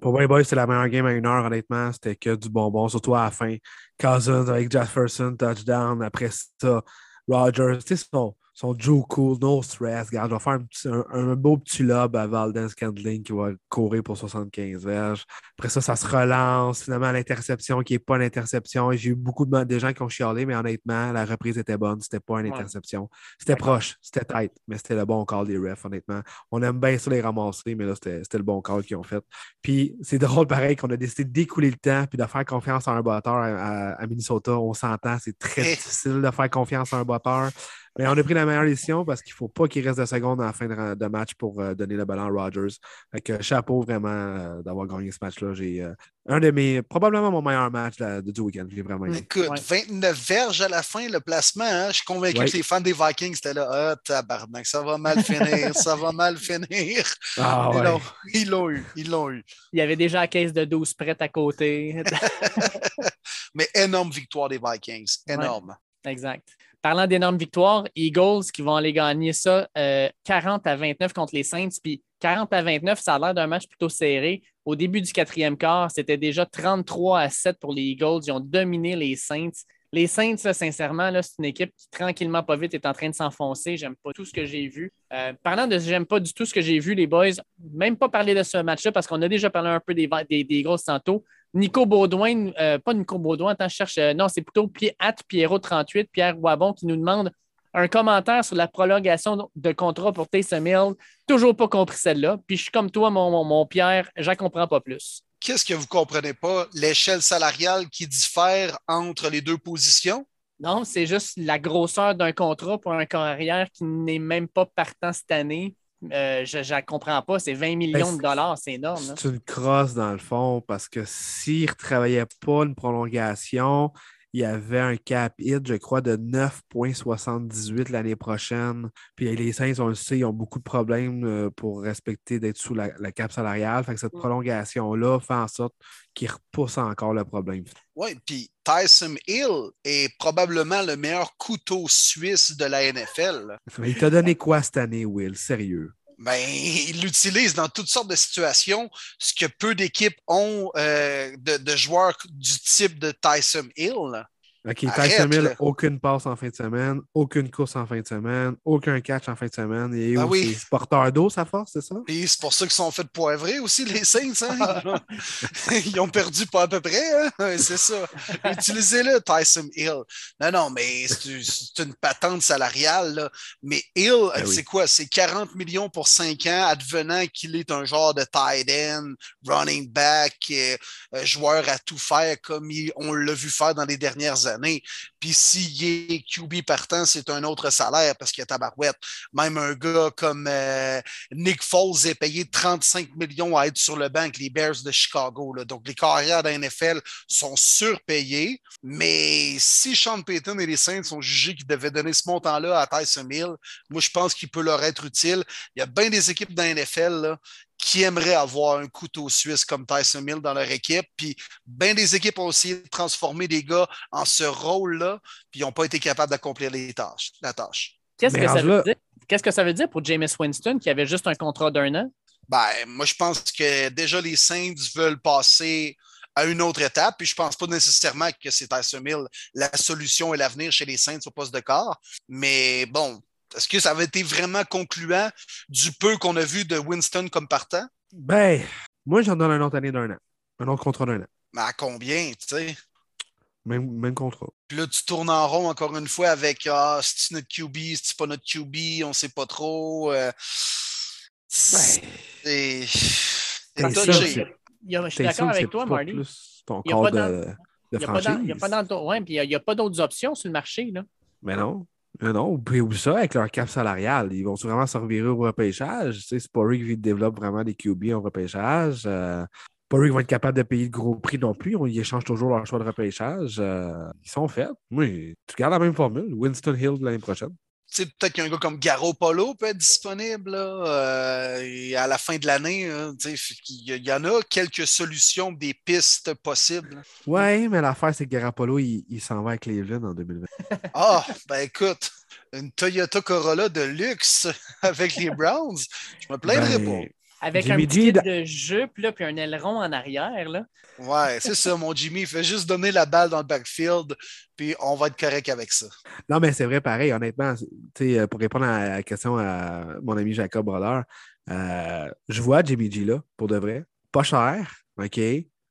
Pour moi, boys, c'était la meilleure game à une heure, honnêtement. C'était que du bonbon, surtout à la fin. Cousins avec Jefferson, touchdown. Après ça, Rogers, son, son Joe Cool, no stress. Regarde, je vais faire un, petit- un- un beau petit lob à Valden Scandling qui va courir pour 75 verges. Après ça, ça se relance. Finalement, l'interception qui n'est pas l'interception. J'ai eu beaucoup de, de gens qui ont chialé, mais honnêtement, la reprise était bonne. C'était pas une interception. C'était proche, c'était tight, mais c'était le bon call des refs, honnêtement. On aime bien ça les ramasser, mais là, c'était le bon call qu'ils ont fait. Puis c'est drôle, pareil, qu'on a décidé d'écouler le temps puis de faire confiance à un batteur à, à- à Minnesota. On s'entend, c'est très Eh. difficile de faire confiance à un batteur. Mais on a pris la meilleure décision parce qu'il ne faut pas qu'il reste de secondes à la fin de, de match pour euh, donner le ballon à Rodgers. Fait que chapeau vraiment euh, d'avoir gagné ce match-là. J'ai euh, un de mes, probablement mon meilleur match là, de, du week-end. J'ai vraiment aimé. Écoute, Ouais. 29 verges à la fin, le placement. hein, Je suis convaincu Ouais. que les fans des Vikings étaient là. Ah, tabarnak, ça va mal finir, ça va mal finir. Ah Ils ouais. l'ont- Ils l'ont eu, ils l'ont eu. Il y avait déjà la caisse de 12 prête à côté. Mais énorme victoire des Vikings. Énorme. exact. Parlant d'énormes victoires, Eagles qui vont aller gagner ça euh, 40 à 29 contre les Saints. Puis 40 à 29, ça a l'air d'un match plutôt serré. Au début du quatrième quart, c'était déjà 33 à 7 pour les Eagles. Ils ont dominé les Saints. Les Saints, sincèrement, c'est une équipe qui, tranquillement, pas vite, est en train de s'enfoncer. J'aime pas tout ce que j'ai vu. Euh, parlant de j'aime pas du tout ce que j'ai vu, les boys, même pas parler de ce match-là parce qu'on a déjà parlé un peu des, des, grosses tantôt. Nico Baudouin, euh, pas Nico Baudouin, attends, je cherche. Euh, non, c'est plutôt At Pierrot38, Pierre Wabon qui nous demande un commentaire sur la prolongation de contrat pour Taysom Hill. Toujours pas compris celle-là. Puis je suis comme toi, mon, mon, Pierre, j'en comprends pas plus. Qu'est-ce que vous comprenez pas? L'échelle salariale qui diffère entre les deux positions? Non, c'est juste la grosseur d'un contrat pour un carrière qui n'est même pas partant cette année. Euh, je ne comprends pas. C'est 20 millions ben, de dollars, c'est énorme. C'est une crosse dans le fond parce que s'il ne retravaillait pas une prolongation, il y avait un cap hit, je crois, de 9,78 l'année prochaine. Puis les Saints, on le sait, ils ont beaucoup de problèmes euh, pour respecter d'être sous la, cap salariale. Fait que cette mm. prolongation-là fait en sorte qu'ils repoussent encore le problème. Oui, puis Tyson Hill est probablement le meilleur couteau suisse de la NFL. il t'a donné quoi cette année, Will? Sérieux? Ben, il l'utilise dans toutes sortes de situations, ce que peu d'équipes ont euh, de, de, joueurs du type de Tyson Hill. OK, Tyson Hill, aucune passe en fin de semaine, aucune course en fin de semaine, aucun catch en fin de semaine. Et ben oui. porteur d'eau, sa force, c'est ça? Et c'est pour ça qu'ils sont fait poivrer aussi, les Saints. Hein? Ils ont perdu pas à peu près, hein? c'est ça. Utilisez-le, Tyson Hill. Non, non, mais c'est une patente salariale. Là. Mais Hill, ben c'est quoi? C'est 40 millions pour 5 ans, advenant qu'il est un genre de tight end, running back, euh, joueur à tout faire comme on l'a vu faire dans les dernières années années. Puis s'il est QB partant, c'est un autre salaire parce qu'il y a tabarouette. Même un gars comme euh, Nick Foles est payé 35 millions à être sur le banc les Bears de Chicago. Donc les carrières de NFL sont surpayés. Mais si Sean Payton et les Saints ont jugé qu'ils devaient donner ce montant-là à Tyson Hill, moi je pense qu'il peut leur être utile. Il y a bien des équipes la NFL qui aimeraient avoir un couteau suisse comme Tyson Hill dans leur équipe. Puis bien des équipes ont essayé de transformer des gars en ce rôle-là, puis ils n'ont pas été capables d'accomplir les tâches, la tâche. Qu'est-ce que, ça veut dire? Qu'est-ce que ça veut dire pour Jameis Winston qui avait juste un contrat d'un an? Ben, moi, je pense que déjà les Saints veulent passer à une autre étape. Puis je ne pense pas nécessairement que c'est Tyson Hill la solution et l'avenir chez les Saints au poste de corps. Mais bon, est-ce que ça avait été vraiment concluant du peu qu'on a vu de Winston comme partant? Ben, moi, j'en donne un autre année d'un an. Un autre contrat d'un an. Mais à combien, tu sais? Même, même, contrat. Puis là, tu tournes en rond encore une fois avec Ah, c'est notre QB, c'est pas notre QB, on ne sait pas trop. Euh... C'est. C'est touché. Je suis d'accord avec toi, franchise. Il n'y a pas d'autres options sur le marché. Là. Mais non. Mais non, ou ça, avec leur cap salarial, ils vont vraiment se revirer au repêchage? c'est pas eux qui développent vraiment des QB en repêchage. Euh, pas eux qui vont être capables de payer de gros prix non plus. Ils échangent toujours leur choix de repêchage. Euh, ils sont faits. Oui, tu gardes la même formule. Winston Hill l'année prochaine peut-être qu'un gars comme Garo Polo peut être disponible euh, à la fin de l'année. Hein, il y, en a quelques solutions, des pistes possibles. Oui, mais l'affaire, c'est que Garoppolo, il, il s'en va avec Cleveland en 2020. ah, ben écoute, une Toyota Corolla de luxe avec les Browns, je me plaindrais ben, Avec un petit de jupe, là, puis un aileron en arrière. Là. Ouais, c'est ça, mon Jimmy. Il fait juste donner la balle dans le backfield, puis on va être correct avec ça. Non, mais c'est vrai, pareil, honnêtement, euh, pour répondre à la question à mon ami Jacob Brodeur, euh, je vois Jimmy G là, pour de vrai. Pas cher, OK?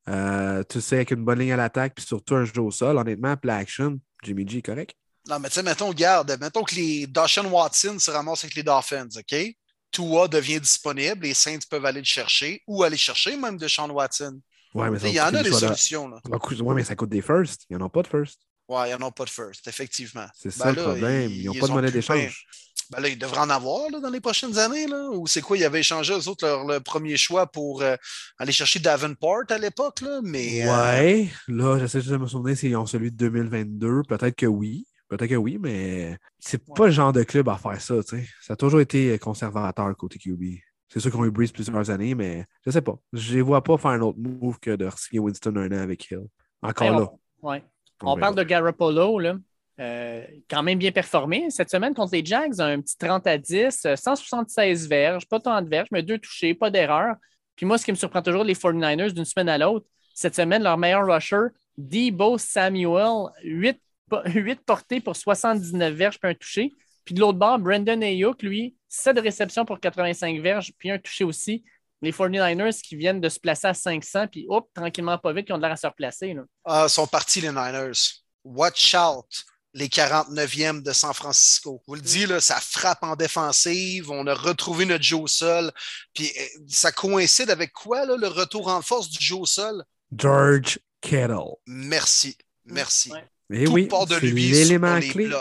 Euh, tu sais, avec une bonne ligne à l'attaque, puis surtout un jeu au sol, honnêtement, play action, Jimmy G, correct? Non, mais tu sais, mettons, garde, mettons que les Dawson Watson se ramassent avec les Dolphins, OK? Tua devient disponible, les Saints peuvent aller le chercher ou aller chercher même de Sean Watson. Ouais, mais il y en a des solutions. Là. Oui, mais ça coûte des firsts. Ils n'en ont pas de first. Oui, ils n'en ont pas de first, effectivement. C'est ça le ben problème. Ils n'ont pas de monnaie d'échange. Ben là, ils devraient en avoir là, dans les prochaines années. Là. Ou c'est quoi? Ils avaient échangé eux autres leur, premier choix pour euh, aller chercher Davenport à l'époque. Mais, euh, ouais, là, j'essaie de me souvenir s'ils ont celui de 2022. Peut-être que oui. Peut-être que oui, mais c'est pas le genre de club à faire ça. sais. Ça a toujours été conservateur côté QB. C'est sûr qu'on a eu Breeze plusieurs années, mais je sais pas. Je les vois pas faire un autre move que de signer Winston un an avec Hill. Encore là. On, ouais. on parle de Garoppolo, là. Euh, quand même bien performé cette semaine contre les Jags, un petit 30 à 10, 176 verges, pas tant de verges, mais deux touchés, pas d'erreur. Puis moi, ce qui me surprend toujours, les 49ers d'une semaine à l'autre, cette semaine, leur meilleur rusher, Debo Samuel, 8, 8 portées pour 79 verges, puis un touché. Puis de l'autre bord, Brandon Ayuk, lui, 7 réceptions pour 85 verges, puis un touché aussi. Les 49ers qui viennent de se placer à 500, puis hop, tranquillement, pas vite, qui ont de l'air à se replacer. Là. Ah, sont partis les Niners. Watch out, les 49e de San Francisco. Je vous le dis, là, ça frappe en défensive. On a retrouvé notre jeu au sol. Puis euh, ça coïncide avec quoi, là, le retour en force du jeu au sol? George Kittle. Merci. Merci. Ouais. Et Tout oui, part de c'est lui l'élément sur les clé.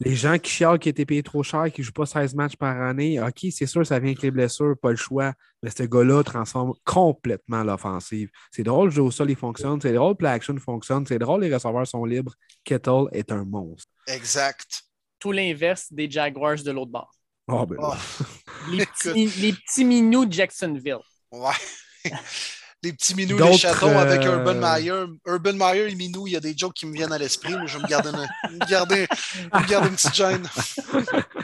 Les gens qui chialent qui étaient payés trop cher, qui ne jouent pas 16 matchs par année, OK, c'est sûr, ça vient avec les blessures, pas le choix. Mais ce gars-là transforme complètement l'offensive. C'est drôle, le jeu au sol, il fonctionne. C'est drôle, play action fonctionne. C'est drôle, les receveurs sont libres. Kettle est un monstre. Exact. Tout l'inverse des Jaguars de l'autre bord. Oh, ben. Oh, Les petits, les petits minous de Jacksonville. ouais. Les petits minous, les chatons avec euh, Urban Meyer. Urban Meyer et Minou, il y a des jokes qui me viennent à l'esprit, mais je vais me garder une, me garder, me garder une petite gêne.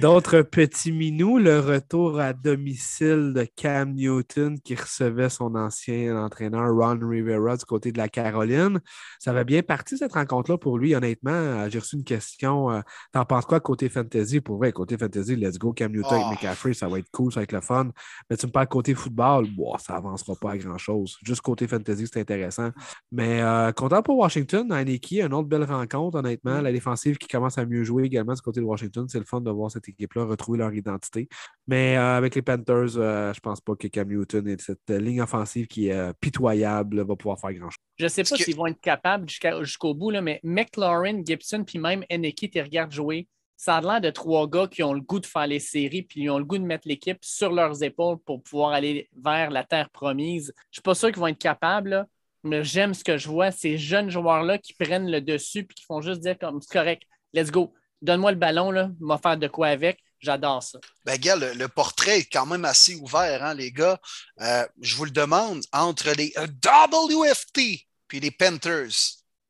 D'autres petits minous, le retour à domicile de Cam Newton qui recevait son ancien entraîneur Ron Rivera du côté de la Caroline. Ça va bien parti cette rencontre-là pour lui, honnêtement. Euh, J'ai reçu une question. euh, T'en penses quoi côté fantasy? Pour vrai, côté fantasy, let's go, Cam Newton Oh. avec McCaffrey, ça va être cool, ça va être le fun. Mais tu me parles côté football, ça avancera pas à grand-chose. Juste côté fantasy, c'est intéressant. Mais euh, content pour Washington, Heineke, une autre belle rencontre, honnêtement. La défensive qui commence à mieux jouer également du côté de Washington. C'est le fun de voir cette équipe-là retrouver leur identité. Mais euh, avec les Panthers, euh, je pense pas que Cam Newton et cette euh, ligne offensive qui est euh, pitoyable va pouvoir faire grand-chose. Je ne sais pas que- s'ils vont être capables jusqu'au bout, là, mais McLaurin, Gibson, puis même Eneki, tu regardes jouer. Ça a l'air de trois gars qui ont le goût de faire les séries, puis ils ont le goût de mettre l'équipe sur leurs épaules pour pouvoir aller vers la terre promise. Je ne suis pas sûr qu'ils vont être capables, là, mais j'aime ce que je vois. Ces jeunes joueurs-là qui prennent le dessus puis qui font juste dire comme c'est correct, let's go. Donne-moi le ballon, là, m'a faire de quoi avec. J'adore ça. Ben, gars, le, le portrait est quand même assez ouvert, hein, les gars. Euh, je vous le demande, entre les WFT puis les Panthers,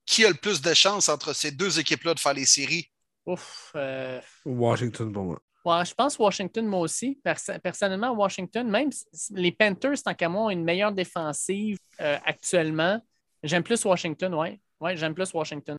qui a le plus de chances entre ces deux équipes-là de faire les séries? Ouf. euh, Washington pour moi. Ouais, je pense Washington, moi aussi. Perso- personnellement, Washington, même si les Panthers, tant qu'à moi, ont une meilleure défensive euh, actuellement. J'aime plus Washington, oui. Ouais, j'aime plus Washington.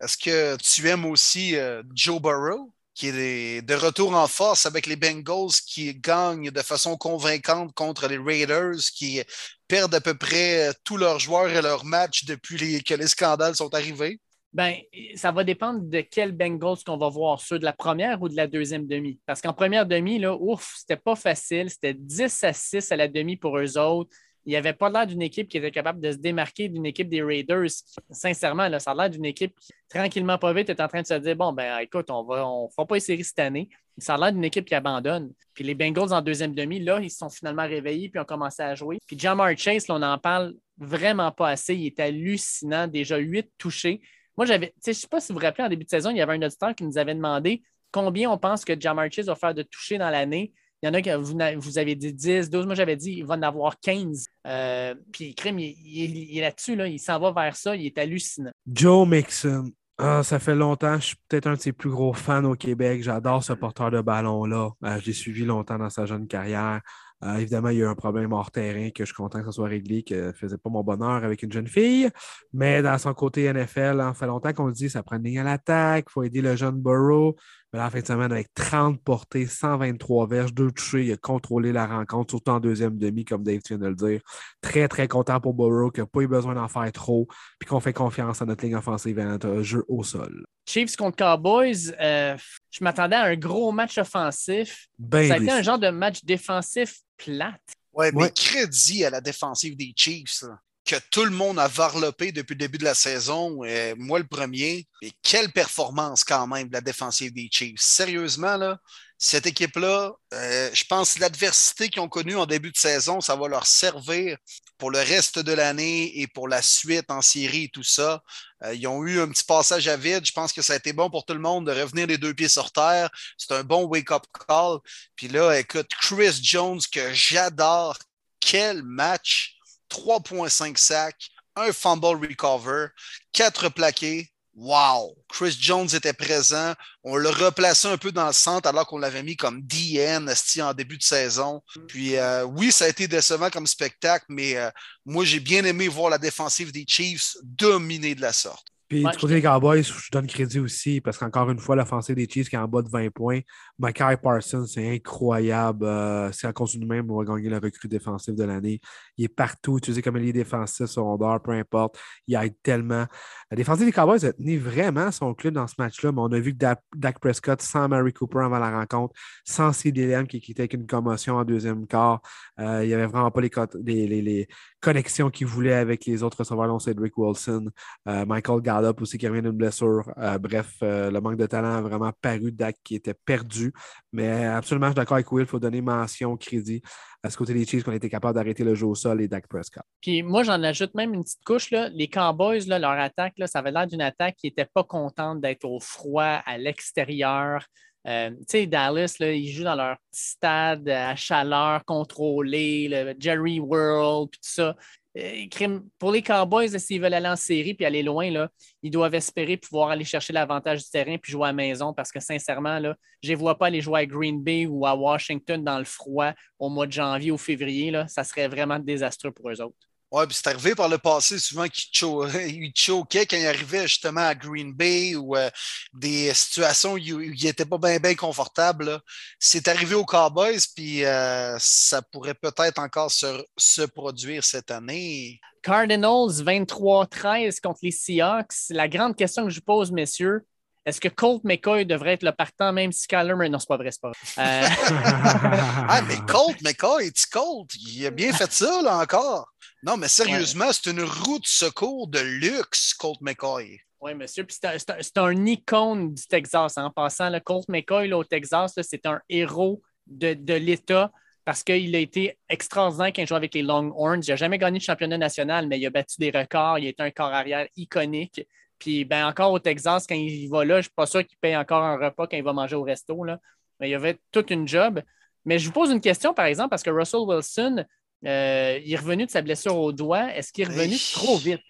Est-ce que tu aimes aussi euh, Joe Burrow, qui est de retour en force avec les Bengals qui gagnent de façon convaincante contre les Raiders, qui perdent à peu près euh, tous leurs joueurs et leurs matchs depuis que les scandales sont arrivés? Ben, ça va dépendre de quel Bengals qu'on va voir, ceux de la première ou de la deuxième demi? Parce qu'en première demi, là, ouf, c'était pas facile. C'était 10 à 6 à la demi pour eux autres. Il n'y avait pas l'air d'une équipe qui était capable de se démarquer d'une équipe des Raiders. Sincèrement, là, ça a l'air d'une équipe qui, tranquillement, pas vite, est en train de se dire Bon, ben écoute, on va, on fera pas les séries cette année. Ça a l'air d'une équipe qui abandonne. Puis les Bengals en deuxième demi, là, ils se sont finalement réveillés puis ont commencé à jouer. Puis Jamar Chase, là, on en parle vraiment pas assez. Il est hallucinant. Déjà huit touchés. Moi, j'avais, je ne sais pas si vous vous rappelez, en début de saison, il y avait un auditeur qui nous avait demandé combien on pense que Jamar Chase va faire de toucher dans l'année. Il y en a qui vous, vous avez dit 10, 12. Moi, j'avais dit il va en avoir 15. Euh, puis, Crime, il, il- il est là-dessus, là. il s'en va vers ça. Il est hallucinant. Joe Mixon. Ah, ça fait longtemps. Je suis peut-être un de ses plus gros fans au Québec. J'adore ce porteur de ballon-là. Euh, je l'ai suivi longtemps dans sa jeune carrière. Euh, évidemment, il y a eu un problème hors terrain que je suis content que ça soit réglé, que ne faisait pas mon bonheur avec une jeune fille. Mais dans son côté NFL, ça fait longtemps qu'on le dit, ça prend une ligne à l'attaque, il faut aider le jeune Burrow. Mais là, en fin de semaine, avec 30 portées, 123 verges, deux touchés, il a contrôlé la rencontre, surtout en deuxième demi, comme Dave vient de le dire. Très, très content pour Burrow, qui n'a pas eu besoin d'en faire trop, puis qu'on fait confiance à notre ligne offensive et à notre jeu au sol. Chiefs contre Cowboys, euh, je m'attendais à un gros match offensif. Ben ça a été un genre de match défensif plate. Ouais, mais Ouais. crédit à la défensive des Chiefs, là, que tout le monde a varlopé depuis le début de la saison, euh, moi le premier. Et quelle performance quand même de la défensive des Chiefs. Sérieusement, là, cette équipe-là, euh, je pense que l'adversité qu'ils ont connue en début de saison, ça va leur servir pour le reste de l'année et pour la suite en série et tout ça. Euh, ils ont eu un petit passage à vide. Je pense que ça a été bon pour tout le monde de revenir les deux pieds sur terre. C'est un bon wake-up call. Puis là, écoute, Chris Jones, que j'adore, quel match! 3,5 sacs, un fumble recover, 4 plaqués. wow, Chris Jones était présent. On le replaçait un peu dans le centre alors qu'on l'avait mis comme DN en début de saison. Puis euh, oui, ça a été décevant comme spectacle, mais euh, moi, j'ai bien aimé voir la défensive des Chiefs dominer de la sorte. Puis du côté des Cowboys, je donne crédit aussi parce qu'encore une fois, l'offensive des Chiefs qui est en bas de 20 points. Micah Parsons, c'est incroyable. Euh, c'est à cause du même, on va gagner la recrue défensive de l'année. Il est partout, utilisé comme est défensif, secondaire, peu importe. Il aide tellement. La défensive des Cowboys a tenu vraiment son club dans ce match-là, mais on a vu que Dak, Prescott, sans Mary Cooper avant la rencontre, sans CDLM qui quittait avec une commotion en deuxième quart, euh, il n'y avait vraiment pas les, connexions qu'il voulait avec les autres receveurs, Cedric Wilson, euh, Michael Gallup aussi qui revient d'une blessure. bref, le manque de talent a vraiment paru. Dak qui était perdu. Mais absolument, je suis d'accord avec Will, il faut donner mention, crédit à ce côté des Chiefs qu'on été capable d'arrêter le jeu au sol et Dak Prescott. Puis moi, j'en ajoute même une petite couche. Là. Les Cowboys, là, leur attaque, là, ça avait l'air d'une attaque qui n'était pas contente d'être au froid, à l'extérieur. Euh, tu sais, Dallas, là, ils jouent dans leur petit stade à chaleur contrôlée, le Jerry World, tout ça. Euh, pour les Cowboys, s'ils veulent aller en série puis aller loin, ils doivent espérer pouvoir aller chercher l'avantage du terrain puis jouer à la maison parce que sincèrement, je ne vois pas aller jouer à Green Bay ou à Washington dans le froid au mois de janvier ou février. Ça serait vraiment désastreux pour eux autres. Oui, puis c'est arrivé par le passé souvent qu'il choquait quand il arrivait justement à Green Bay ou euh, des situations où il n'était pas bien ben confortable. C'est arrivé aux Cowboys, puis euh, ça pourrait peut-être encore se, se, produire cette année. Cardinals 23-13 contre les Seahawks. La grande question que je pose, messieurs, est-ce que Colt McCoy devrait être le partant même si Kyler Murray... Non, c'est pas vrai, c'est pas vrai. Euh, ah, mais Colt McCoy, tu Colt, il a bien fait ça, là, encore. Non, mais sérieusement, c'est une route de secours de luxe, Colt McCoy. Oui, monsieur. Puis c'est un, icône du Texas. Hein. En passant, le Colt McCoy là, au Texas, c'est un héros de, l'État parce qu'il a été extraordinaire quand il joue avec les Longhorns. Il n'a jamais gagné de championnat national, mais il a battu des records. Il est un corps arrière iconique. Puis ben, encore au Texas, quand il va là, je ne suis pas sûr qu'il paye encore un repas quand il va manger au resto. Là. Mais il y avait toute une job. Mais je vous pose une question, par exemple, parce que Russell Wilson, euh, il est revenu de sa blessure au doigt. Est-ce qu'il est revenu trop vite?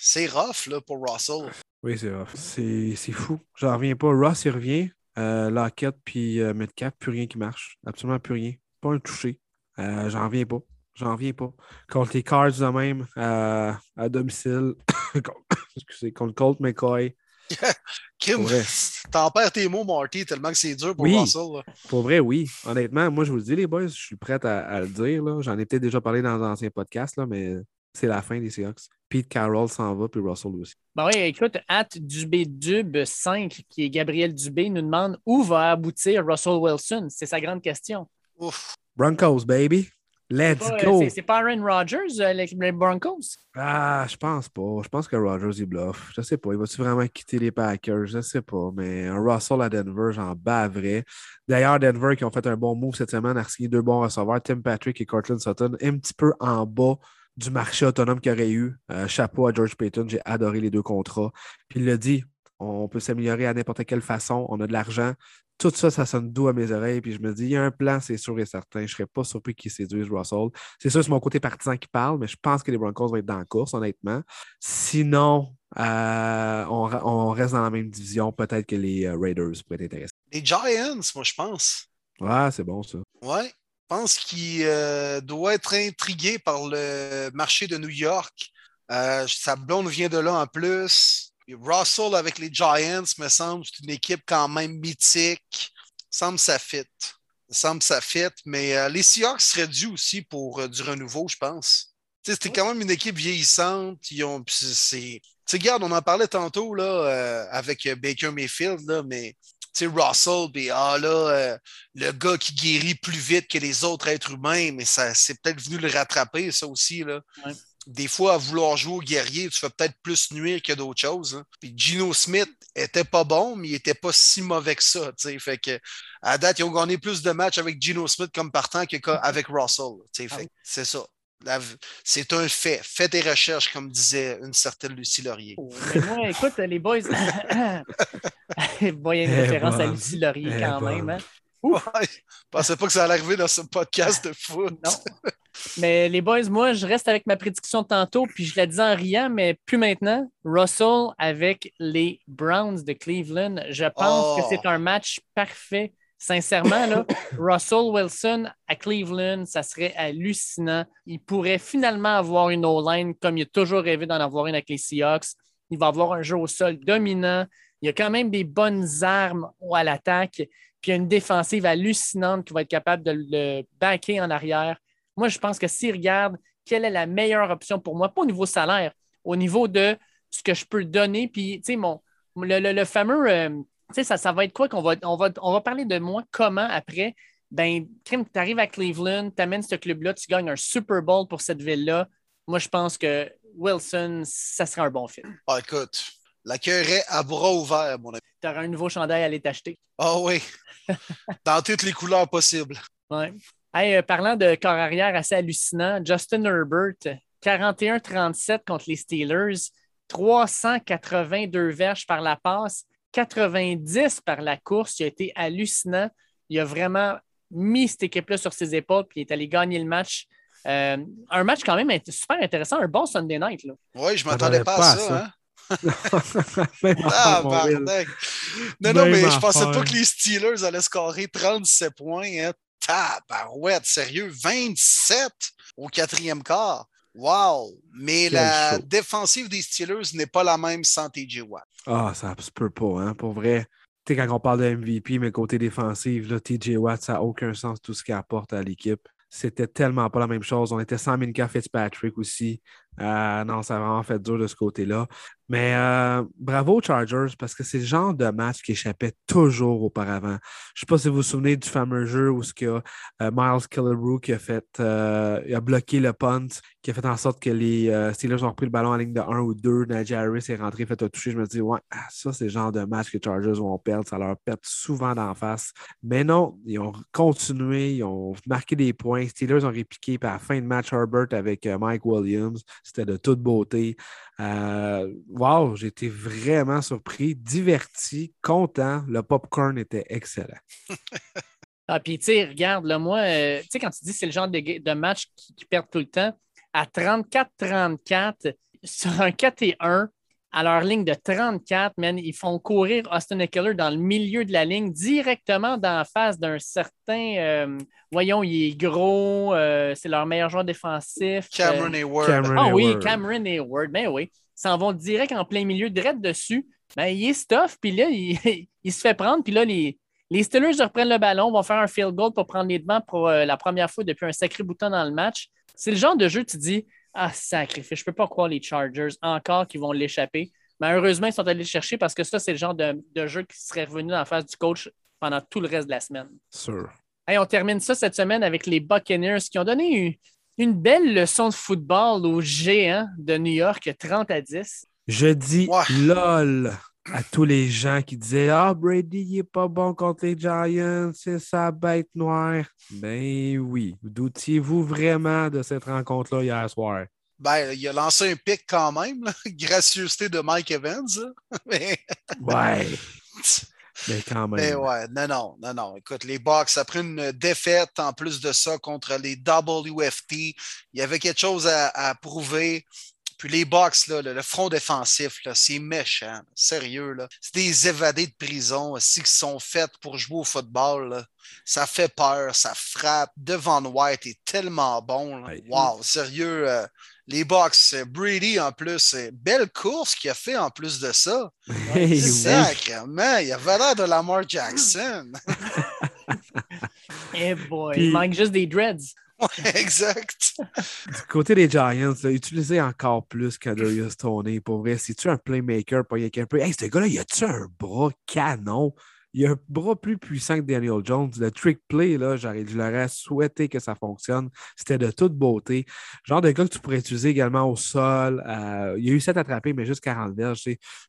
c'est rough là, pour Russell. Oui, c'est rough. C'est fou. J'en reviens pas. Ross, il revient. Euh, Lockett puis euh, Metcalf, plus rien qui marche. Absolument plus rien. Pas un touché. Euh, J'en reviens pas. J'en reviens pas. Contre les Cards de même, à domicile, excusez, contre Colt McCoy, Kim, t'en perds tes mots, Marty, tellement que c'est dur pour oui, Russell. Pour vrai, oui. Honnêtement, moi, je vous le dis, les boys, je suis prêt à, le dire. J'en ai peut-être déjà parlé dans un ancien podcast, là, mais c'est la fin des Seahawks. Pete Carroll s'en va, puis Russell aussi. Ben oui, écoute, At Dubé Dub 5, qui est Gabriel Dubé, nous demande où va aboutir Russell Wilson? C'est sa grande question. Ouf. Broncos, baby. Let's go! C'est pas Aaron Rodgers, euh, les Broncos? Ah, je pense pas. Je pense que Rodgers, il bluffe. Je sais pas. Il va-tu vraiment quitter les Packers? Je sais pas. Mais un Russell à Denver, j'en bavrais. D'ailleurs, Denver qui ont fait un bon move cette semaine, a signé deux bons receveurs, Tim Patrick et Cortland Sutton, un petit peu en bas du marché autonome qu'il aurait eu. Euh, chapeau à George Payton. J'ai adoré les deux contrats. Puis il l'a dit, on peut s'améliorer à n'importe quelle façon. On a de l'argent tout ça, ça sonne doux à mes oreilles. Puis je me dis, il y a un plan, c'est sûr et certain. Je ne serais pas surpris qu'ils séduisent Russell. C'est sûr, c'est mon côté partisan qui parle, mais je pense que les Broncos vont être dans la course, honnêtement. Sinon, euh, on, reste dans la même division. Peut-être que les euh, Raiders pourraient être intéressants. Les Giants, moi, je pense. Ouais, c'est bon, ça. Ouais. Je pense qu'il euh, doit être intrigué par le marché de New York. sa blonde vient de là en plus. Russell avec les Giants, me semble, c'est une équipe quand même mythique. semble ça fit. semble ça fit. Mais euh, les Seahawks seraient dus aussi pour euh, du renouveau, je pense. C'était quand même une équipe vieillissante. Ils ont, c'est, regarde, on en parlait tantôt là, euh, avec Baker Mayfield, là, mais Russell, ah, là, le gars qui guérit plus vite que les autres êtres humains, mais ça c'est peut-être venu le rattraper, ça aussi. Là des fois, à vouloir jouer au guerrier, tu fais peut-être plus nuire que d'autres choses. Hein. Puis Gino Smith était pas bon, mais il était pas si mauvais que ça. Fait que, à date, ils ont gagné plus de matchs avec Gino Smith comme partant qu'avec Russell. Ah c'est ça. C'est un fait. Fais des recherches, comme disait une certaine Lucie Laurier. Oh, moi, écoute, les boys, il y a une référence à Lucie Laurier quand même. Hein. Ouais, je pensais pas que ça allait arriver dans ce podcast de foot. Non. Mais les boys, moi, je reste avec ma prédiction de tantôt, puis je la disais en riant, mais plus maintenant. Russell avec les Browns de Cleveland. Je pense Oh. que c'est un match parfait. Sincèrement, là, Russell Wilson à Cleveland, ça serait hallucinant. Il pourrait finalement avoir une O-line comme il a toujours rêvé d'en avoir une avec les Seahawks. Il va avoir un jeu au sol dominant. Il y a quand même des bonnes armes à l'attaque. Puis il y a une défensive hallucinante qui va être capable de le backer en arrière. Moi, je pense que s'il regarde quelle est la meilleure option pour moi, pas au niveau salaire, au niveau de ce que je peux donner, puis, tu sais, mon, le, le- le fameux, euh, tu sais, ça, ça va être quoi qu'on va, on va, on va parler de moi comment après, ben, tu arrives à Cleveland, tu amènes ce club-là, tu gagnes un Super Bowl pour cette ville-là. Moi, je pense que Wilson, ça serait un bon film. Ah, écoute, l'accueillerait à bras ouverts, mon ami. Tu auras un nouveau chandail à aller t'acheter. Ah oui, dans toutes les couleurs possibles. Ouais. Hey, euh, parlant de corps arrière assez hallucinant, Justin Herbert, 41-37 contre les Steelers, 382 verges par la passe, 90 par la course. Il a été hallucinant. Il a vraiment mis cette équipe-là sur ses épaules puis il est allé gagner le match. Euh, un match quand même super intéressant, un bon Sunday night. Là. Oui, je m'attendais pas, à ça. Hein? Ah. Non, non, Même mais je pensais pas que les Steelers allaient scorer 37 points. Hein. Tabarouette, sérieux, 27 au quatrième quart. Wow! Mais Quel la show. défensive des Steelers n'est pas la même sans TJ Watt. Ah, ça se peut pas, hein, pour vrai. Tu sais, quand on parle de MVP, mais côté défensif, là, TJ Watt, ça n'a aucun sens tout ce qu'il apporte à l'équipe. C'était tellement pas la même chose. On était sans Minka Fitzpatrick aussi. Euh, non, ça a vraiment fait dur de ce côté-là. Mais euh, bravo Chargers parce que c'est le genre de match qui échappait toujours auparavant. Je ne sais pas si vous vous souvenez du fameux jeu où ce qu'il y a, euh, Miles Killebrew qui a fait euh, il a bloqué le punt, qui a fait en sorte que les euh, Steelers ont repris le ballon en ligne de 1 ou 2. Najee Harris est rentré, fait un toucher. Je me dis, ouais, ah, ça, c'est le genre de match que Chargers vont perdre. Ça leur pète souvent d'en face. Mais non, ils ont continué, ils ont marqué des points. Steelers ont répliqué. Puis à la fin de match, Herbert avec euh, Mike Williams, c'était de toute beauté. Euh, wow, j'ai été vraiment surpris, diverti, content. Le popcorn était excellent. Ah, puis, tu sais, regarde, là, moi, euh, tu sais, quand tu dis que c'est le genre de, match qui, qui perdent tout le temps, à 34-34, sur un 4 et 1, à leur ligne de 34, man, ils font courir Austin Eckler dans le milieu de la ligne, directement dans la face d'un certain. euh, voyons, il est gros, euh, c'est leur meilleur joueur défensif. Cameron Euh, Hayward. Cameron ah oui. Cameron Hayward, ben oui. Ils s'en vont direct en plein milieu, direct dessus. Ben, il est stuff, puis là, il, il se fait prendre, puis là, les, les Steelers reprennent le ballon, vont faire un field goal pour prendre les devants pour euh, la première fois depuis un sacré bouton dans le match. C'est le genre de jeu, tu dis, ah, sacrifice, je peux pas croire les Chargers encore qui vont l'échapper. Mais heureusement, ils sont allés le chercher parce que ça, c'est le genre de, de jeu qui serait revenu en face du coach pendant tout le reste de la semaine. Sûr. Hey, on termine ça cette semaine avec les Buccaneers qui ont donné une, une belle leçon de football aux géants de New York, 30 à 10. Je dis. LOL à tous les gens qui disaient Ah, Brady, il est pas bon contre les Giants, c'est sa bête noire. Ben oui. Doutiez-vous vraiment de cette rencontre-là hier soir? Ben, il a lancé un pic quand même, là. gracieuseté de Mike Evans. là. Mais, Ouais. Mais quand même. mais ouais, non, non, non, non. Écoute, les Bucks, après une défaite en plus de ça contre les WFT, il y avait quelque chose à, à prouver. Puis les Bucks, là, le, le front défensif, là, c'est méchant. Sérieux, là. C'est des évadés de prison aussi qui sont faits pour jouer au football. là. Ça fait peur, ça frappe. Devon White est tellement bon. là. Wow, sérieux. euh, les euh, Brady en plus, euh, belle course qu'il a fait en plus de ça. Hey, oui. Sacrement, il avait l'air de Lamar Jackson. Eh boy, Puis- il manque juste des dreads. Exact. Du côté des Giants, là, utilisez encore plus Kadarius Tony. Pour vrai, si tu es un playmaker, pas rien qu'un peu? Hey, ce gars-là, il a-tu un bras canon? Il a un bras plus puissant que Daniel Jones. Le trick play, là, je l'aurais souhaité que ça fonctionne. C'était de toute beauté. Genre de gars que tu pourrais utiliser également au sol. Euh, il y a eu 7 attrapés, mais juste 40 verges.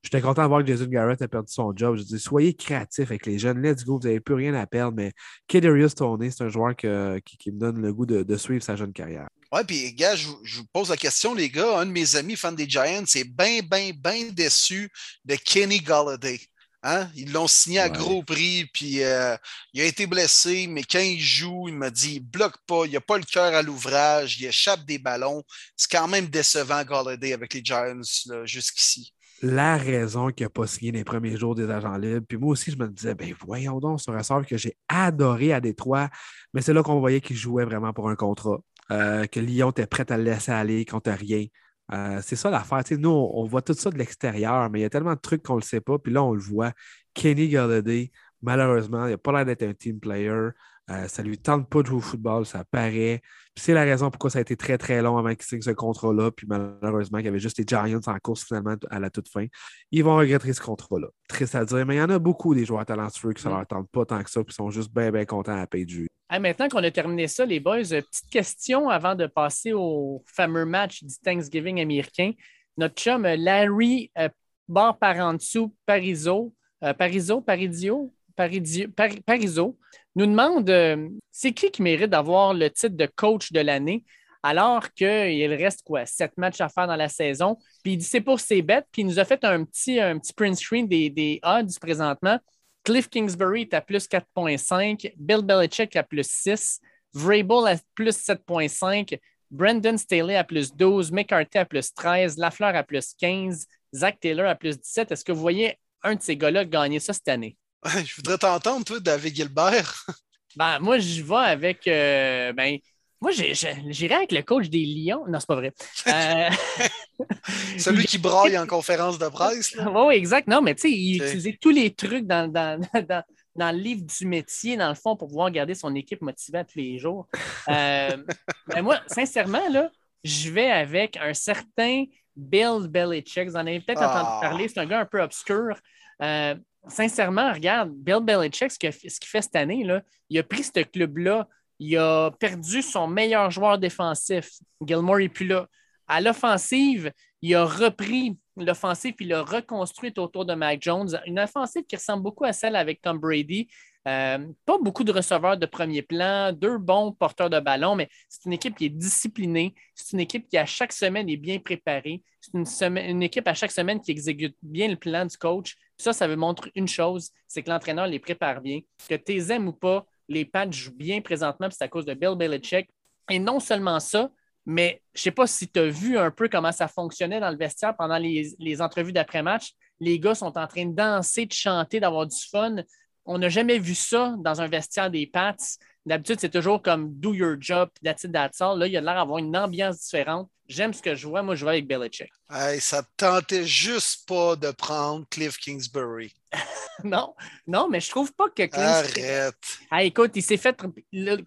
J'étais content de voir que Jason Garrett a perdu son job. Je dis, soyez créatifs avec les jeunes. Let's go, vous n'avez plus rien à perdre. Mais Kadarius Tony, c'est un joueur qui, me donne le goût de, suivre sa jeune carrière. Ouais, puis, gars, je, je vous pose la question, les gars. Un de mes amis fans des Giants est bien, bien, bien déçu de Kenny Galladay. Hein? Ils l'ont signé à gros prix, puis euh, il a été blessé, mais quand il joue, il m'a dit il bloque pas, il n'a pas le cœur à l'ouvrage, il échappe des ballons. C'est quand même décevant, Galladay, avec les Giants jusqu'ici. La raison qu'il n'a pas signé les premiers jours des agents libres. Puis moi aussi, je me disais, ben voyons donc, c'est un ressort que j'ai adoré à Détroit, mais c'est là qu'on voyait qu'il jouait vraiment pour un contrat, euh, que Lyon était prêt à le laisser aller contre rien. Euh, c'est ça l'affaire. nous, on, voit tout ça de l'extérieur, mais il y a tellement de trucs qu'on ne le sait pas. Puis là, on le voit. Kenny Galladay, malheureusement, il n'a pas l'air d'être un team player. Euh, ça ne lui tente pas de jouer au football, ça paraît. C'est la raison pourquoi ça a été très, très long avant qu'il signe ce contrat-là. Puis malheureusement, il y avait juste les Giants en course finalement à la toute fin. Ils vont regretter ce contrat-là. Triste à dire, mais il y en a beaucoup des joueurs talentueux qui ne leur tente pas tant que ça, puis sont juste bien, bien contents à payer du jeu. Maintenant qu'on a terminé ça, les boys, euh, petite question avant de passer au fameux match du Thanksgiving américain. Notre chum euh, Larry Bar par en dessous, Pariso, Pariso, Paridio, Pariso, nous demande euh, c'est qui qui mérite d'avoir le titre de coach de l'année alors qu'il reste quoi, sept matchs à faire dans la saison? Puis il dit c'est pour ses bêtes. Puis il nous a fait un petit, un petit print screen des, des odds présentement. Cliff Kingsbury est à plus 4,5, Bill Belichick à plus 6, Vrabel à plus 7,5, Brandon Staley à plus 12, McCarthy à plus 13, Lafleur à plus 15, Zach Taylor à plus 17. Est-ce que vous voyez un de ces gars-là gagner ça cette année? je voudrais t'entendre, toi, David Gilbert. ben, moi, je vais avec. Euh, ben, moi, j'irai avec le coach des Lions. Non, c'est pas vrai. Euh, Celui qui braille en conférence de presse. Oui, exact. Non, mais tu sais, il utilisait tous les trucs dans, dans, dans, le livre du métier, dans le fond, pour pouvoir garder son équipe motivée tous les jours. Euh, ben, moi, sincèrement, là, je vais avec un certain Bill Belichick. Vous en avez peut-être entendu ah. parler. C'est un gars un peu obscur sincèrement, regarde, Bill Belichick, ce qu'il fait cette année, là, il a pris ce club-là, il a perdu son meilleur joueur défensif. Gilmore n'est plus là. À l'offensive, il a repris l'offensive il l'a reconstruite autour de Mac Jones. Une offensive qui ressemble beaucoup à celle avec Tom Brady. Euh, pas beaucoup de receveurs de premier plan, deux bons porteurs de ballon, mais c'est une équipe qui est disciplinée. C'est une équipe qui, à chaque semaine, est bien préparée. C'est une, une, équipe à chaque semaine qui exécute bien le plan du coach. Ça, ça veut montrer une chose, c'est que l'entraîneur les prépare bien. Que tu aimes ou pas, les Pats jouent bien présentement, c'est à cause de Bill Belichick. Et non seulement ça, mais je ne sais pas si tu as vu un peu comment ça fonctionnait dans le vestiaire pendant les, les entrevues d'après-match. Les gars sont en train de danser, de chanter, d'avoir du fun. On n'a jamais vu ça dans un vestiaire des Pats. D'habitude, c'est toujours comme do your job, that's it, that's all. Là, il y a l'air d'avoir une ambiance différente. J'aime ce que je vois. Moi, je vois avec Belichick. Hey, ça tentait juste pas de prendre Cliff Kingsbury. non, non, mais je trouve pas que Cliff. Arrête. Hey, écoute, il s'est fait.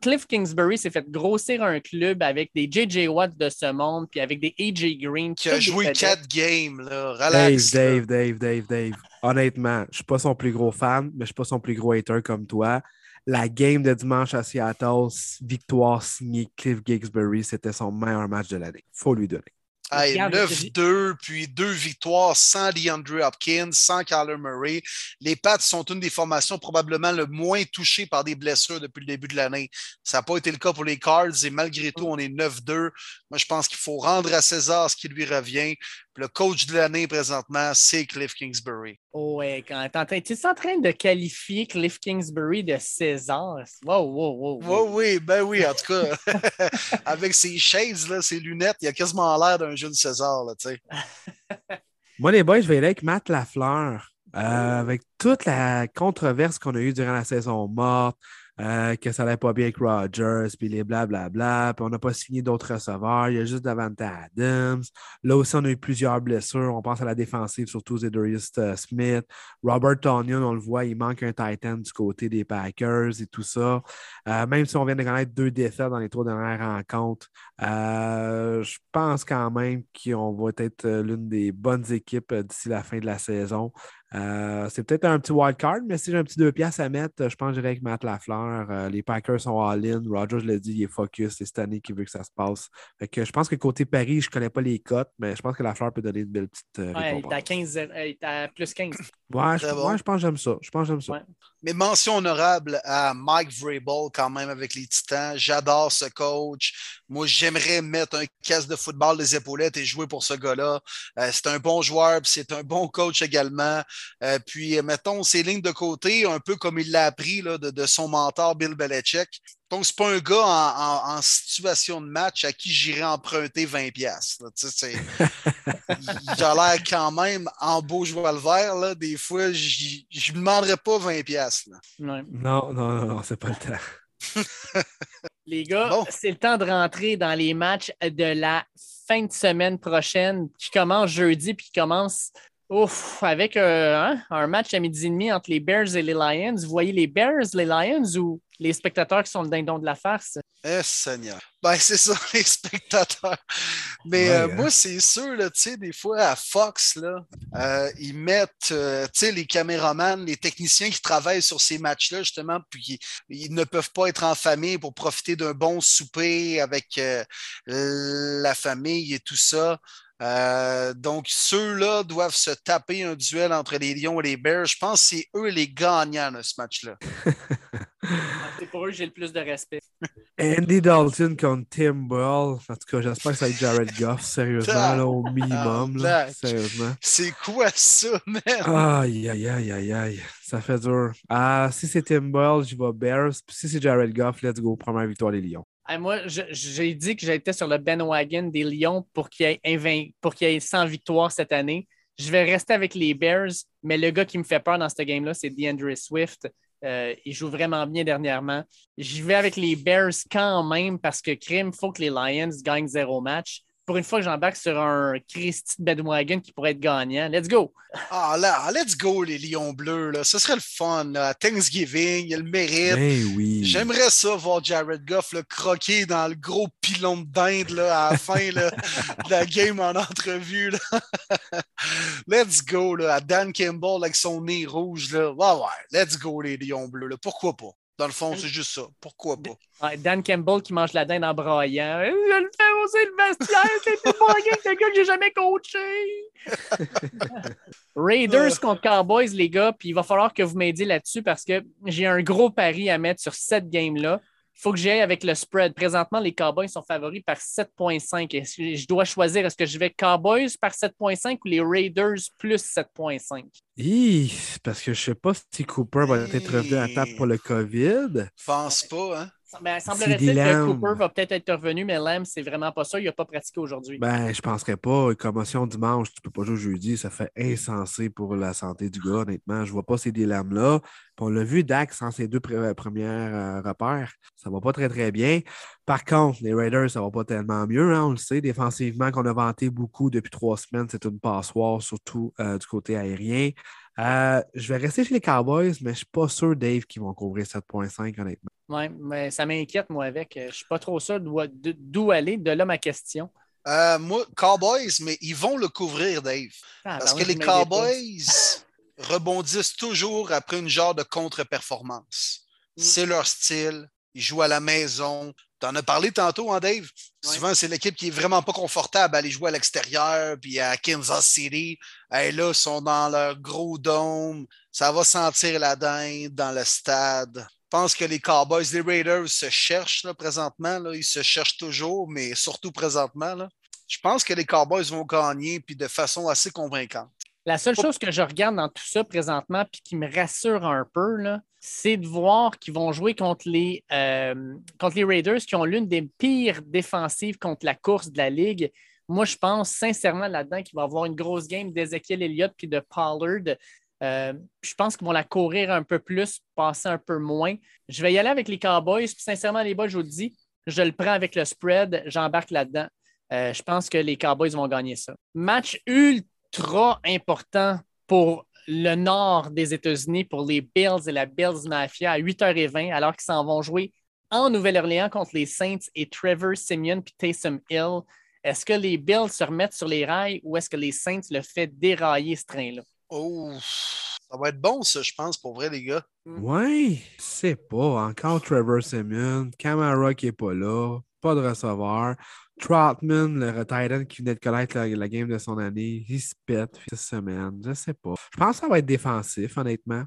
Cliff Kingsbury s'est fait grossir un club avec des J.J. Watt de ce monde, puis avec des A.J. Green. Qui a joué quatre games, là. Relax. Dave, Dave, Dave, Dave, Dave. Honnêtement, je suis pas son plus gros fan, mais je suis pas son plus gros hater comme toi la game de dimanche à Seattle, victoire signée Cliff Gigsbury, c'était son meilleur match de l'année. faut lui donner. 9-2, puis deux victoires sans DeAndre Hopkins, sans Kyler Murray. Les Pats sont une des formations probablement le moins touchées par des blessures depuis le début de l'année. Ça n'a pas été le cas pour les Cards et malgré tout, on est 9-2. Moi, je pense qu'il faut rendre à César ce qui lui revient. Le coach de l'année présentement, c'est Cliff Kingsbury. Oh ouais, quand tu es en train de qualifier Cliff Kingsbury de César? Wow, wow, wow. oui, ben oui, en tout cas, avec ses shades, ses lunettes, il a quasiment l'air d'un jeune César, tu sais. Moi, les boys, je vais aller avec Matt Lafleur. Euh, avec toute la controverse qu'on a eue durant la saison morte, euh, que ça n'allait pas bien avec Rogers, puis les blablabla, puis on n'a pas signé d'autres receveurs, il y a juste Davante Adams. Là aussi, on a eu plusieurs blessures. On pense à la défensive, surtout Zedarius euh, Smith. Robert Tonyan, on le voit, il manque un Titan du côté des Packers et tout ça. Euh, même si on vient de connaître deux défaites dans les trois dernières rencontres, je pense quand même qu'on va être l'une des bonnes équipes d'ici la fin de la saison. Euh, c'est peut-être un petit wild card, mais si j'ai un petit deux pièces à mettre, je pense que j'irai avec Matt Lafleur. Euh, les Packers sont all-in. Roger, je l'ai dit, il est focus. C'est cette année qu'il veut que ça se passe. que je pense que côté Paris, je ne connais pas les cotes, mais je pense que Lafleur peut donner une belle petite. Euh, ouais, il est à, 15, il est à plus 15. Ouais, je, pense que j'aime ça. Je pense que j'aime ça. Mais mention honorable à Mike Vrabel quand même avec les Titans. J'adore ce coach. Moi, j'aimerais mettre un casque de football des épaulettes et jouer pour ce gars-là. Euh, c'est un bon joueur, c'est un bon coach également. Euh, puis, mettons ses lignes de côté, un peu comme il l'a appris de, de, son mentor Bill Belichick. Donc, c'est pas un gars en, en, en, situation de match à qui j'irais emprunter 20$. pièces. il a l'air quand même en beau joueur le vert. Là. Des fois, je ne demanderais pas 20$. pièces. Non, non, non, non, c'est pas le temps. Les gars, bon. c'est le temps de rentrer dans les matchs de la fin de semaine prochaine qui commence jeudi puis qui commence Ouf, avec euh, hein, un match à midi et demi entre les Bears et les Lions. Vous voyez les Bears, les Lions ou les spectateurs qui sont le dindon de la farce? Eh, Seigneur. Ben, c'est ça, les spectateurs. Mais ouais, euh, hein? moi, c'est sûr, tu sais, des fois, à Fox, là, euh, ils mettent, euh, tu sais, les caméramans, les techniciens qui travaillent sur ces matchs-là, justement, puis ils ne peuvent pas être en famille pour profiter d'un bon souper avec la famille et tout ça. Euh, donc, ceux-là doivent se taper un duel entre les Lions et les Bears. Je pense que c'est eux les gagnants de ce match-là. c'est pour eux que j'ai le plus de respect. Andy Dalton contre Tim Ball. En tout cas, j'espère que ça va être Jared Goff, sérieusement, là, au minimum. Là, sérieusement. C'est quoi ça, man? Aïe, aïe, aïe, aïe, aïe. Ça fait dur. Ah, si c'est Tim Ball, je vais Bears. Puis si c'est Jared Goff, let's go. Première victoire des Lions. Moi, j'ai dit que j'étais sur le bandwagon des Lions pour qu'il y, ait ait 100 victoires cette année. Je vais rester avec les Bears, mais le gars qui me fait peur dans ce game-là, c'est DeAndre Swift. Euh, il joue vraiment bien dernièrement. J'y vais avec les Bears quand même parce que crime, il faut que les Lions gagnent zéro match pour une fois que j'embarque sur un Christy Bedwagon qui pourrait être gagnant. Let's go! Ah là, let's go les Lions bleus. Là. Ce serait le fun. Là. Thanksgiving, il le mérite. Ben oui. J'aimerais ça voir Jared Goff le croquer dans le gros pilon de dinde là, à la fin là, de la game en entrevue. Là. let's go là, à Dan Campbell avec son nez rouge. Là. Ouais, ouais, let's go les Lions bleus. Là. Pourquoi pas? Dans le fond, c'est juste ça. Pourquoi pas? Dan Campbell qui mange la dinde en braillant. Je le fais aussi le vestiaire, c'est plus bon que quelqu'un que j'ai jamais coaché. Raiders contre Cowboys, les gars, puis il va falloir que vous m'aidiez là-dessus parce que j'ai un gros pari à mettre sur cette game-là. Il faut que j'aille avec le spread. Présentement, les Cowboys sont favoris par 7,5. Je dois choisir est-ce que je vais Cowboys par 7,5 ou les Raiders plus 7,5? Parce que je ne sais pas si Cooper va être revenu à table pour le COVID. Je pense pas, hein? Ben, semblerait-il que Cooper va peut-être être revenu, mais Lamb, c'est vraiment pas ça. Il n'a pas pratiqué aujourd'hui. Ben, je penserais pas. Commotion dimanche, tu peux pas jouer jeudi. Ça fait insensé pour la santé du gars, honnêtement. Je vois pas ces dilemmes-là. On l'a vu, Dak, sans ses deux premières euh, repères, ça va pas très, très bien. Par contre, les Raiders, ça va pas tellement mieux. Hein, on le sait, défensivement, qu'on a vanté beaucoup depuis trois semaines, c'est une passoire, surtout euh, du côté aérien. Euh, je vais rester chez les Cowboys, mais je ne suis pas sûr, Dave, qu'ils vont couvrir 7,5, honnêtement. Oui, mais ça m'inquiète, moi, avec. Je ne suis pas trop sûr d'où aller. De là, ma question. Euh, moi, Cowboys, mais ils vont le couvrir, Dave. Ah, Parce ben que les Cowboys rebondissent toujours après une genre de contre-performance. Mm. C'est leur style. Ils jouent à la maison. Tu en as parlé tantôt, hein, Dave? Ouais. Souvent, c'est l'équipe qui est vraiment pas confortable à aller jouer à l'extérieur, puis à Kansas City. Et là, ils sont dans leur gros dôme. Ça va sentir la dinde dans le stade. Je pense que les Cowboys, les Raiders se cherchent là, présentement. Là. Ils se cherchent toujours, mais surtout présentement. Là. Je pense que les Cowboys vont gagner, puis de façon assez convaincante. La seule chose que je regarde dans tout ça présentement, puis qui me rassure un peu, c'est de voir qu'ils vont jouer contre les, euh, contre les Raiders qui ont l'une des pires défensives contre la course de la Ligue. Moi, je pense sincèrement là-dedans qu'il va y avoir une grosse game d'Ezekiel Elliott puis de Pollard. Euh, je pense qu'ils vont la courir un peu plus, passer un peu moins. Je vais y aller avec les Cowboys. Puis sincèrement, les boys, je vous le dis, je le prends avec le spread, j'embarque là-dedans. Euh, je pense que les Cowboys vont gagner ça. Match ultra ultra important pour le nord des États-Unis, pour les Bills et la Bills Mafia à 8h20, alors qu'ils s'en vont jouer en Nouvelle-Orléans contre les Saints et Trevor Simeon puis Taysom Hill. Est-ce que les Bills se remettent sur les rails ou est-ce que les Saints le fait dérailler ce train-là? Oh, ça va être bon, ça, je pense, pour vrai, les gars. Oui, c'est pas. Encore Trevor Simeon, Camara qui n'est pas là, pas de receveur. Troutman, le Titan qui venait de connaître la, la, game de son année, il se pète cette semaine. Je sais pas. Je pense que ça va être défensif, honnêtement.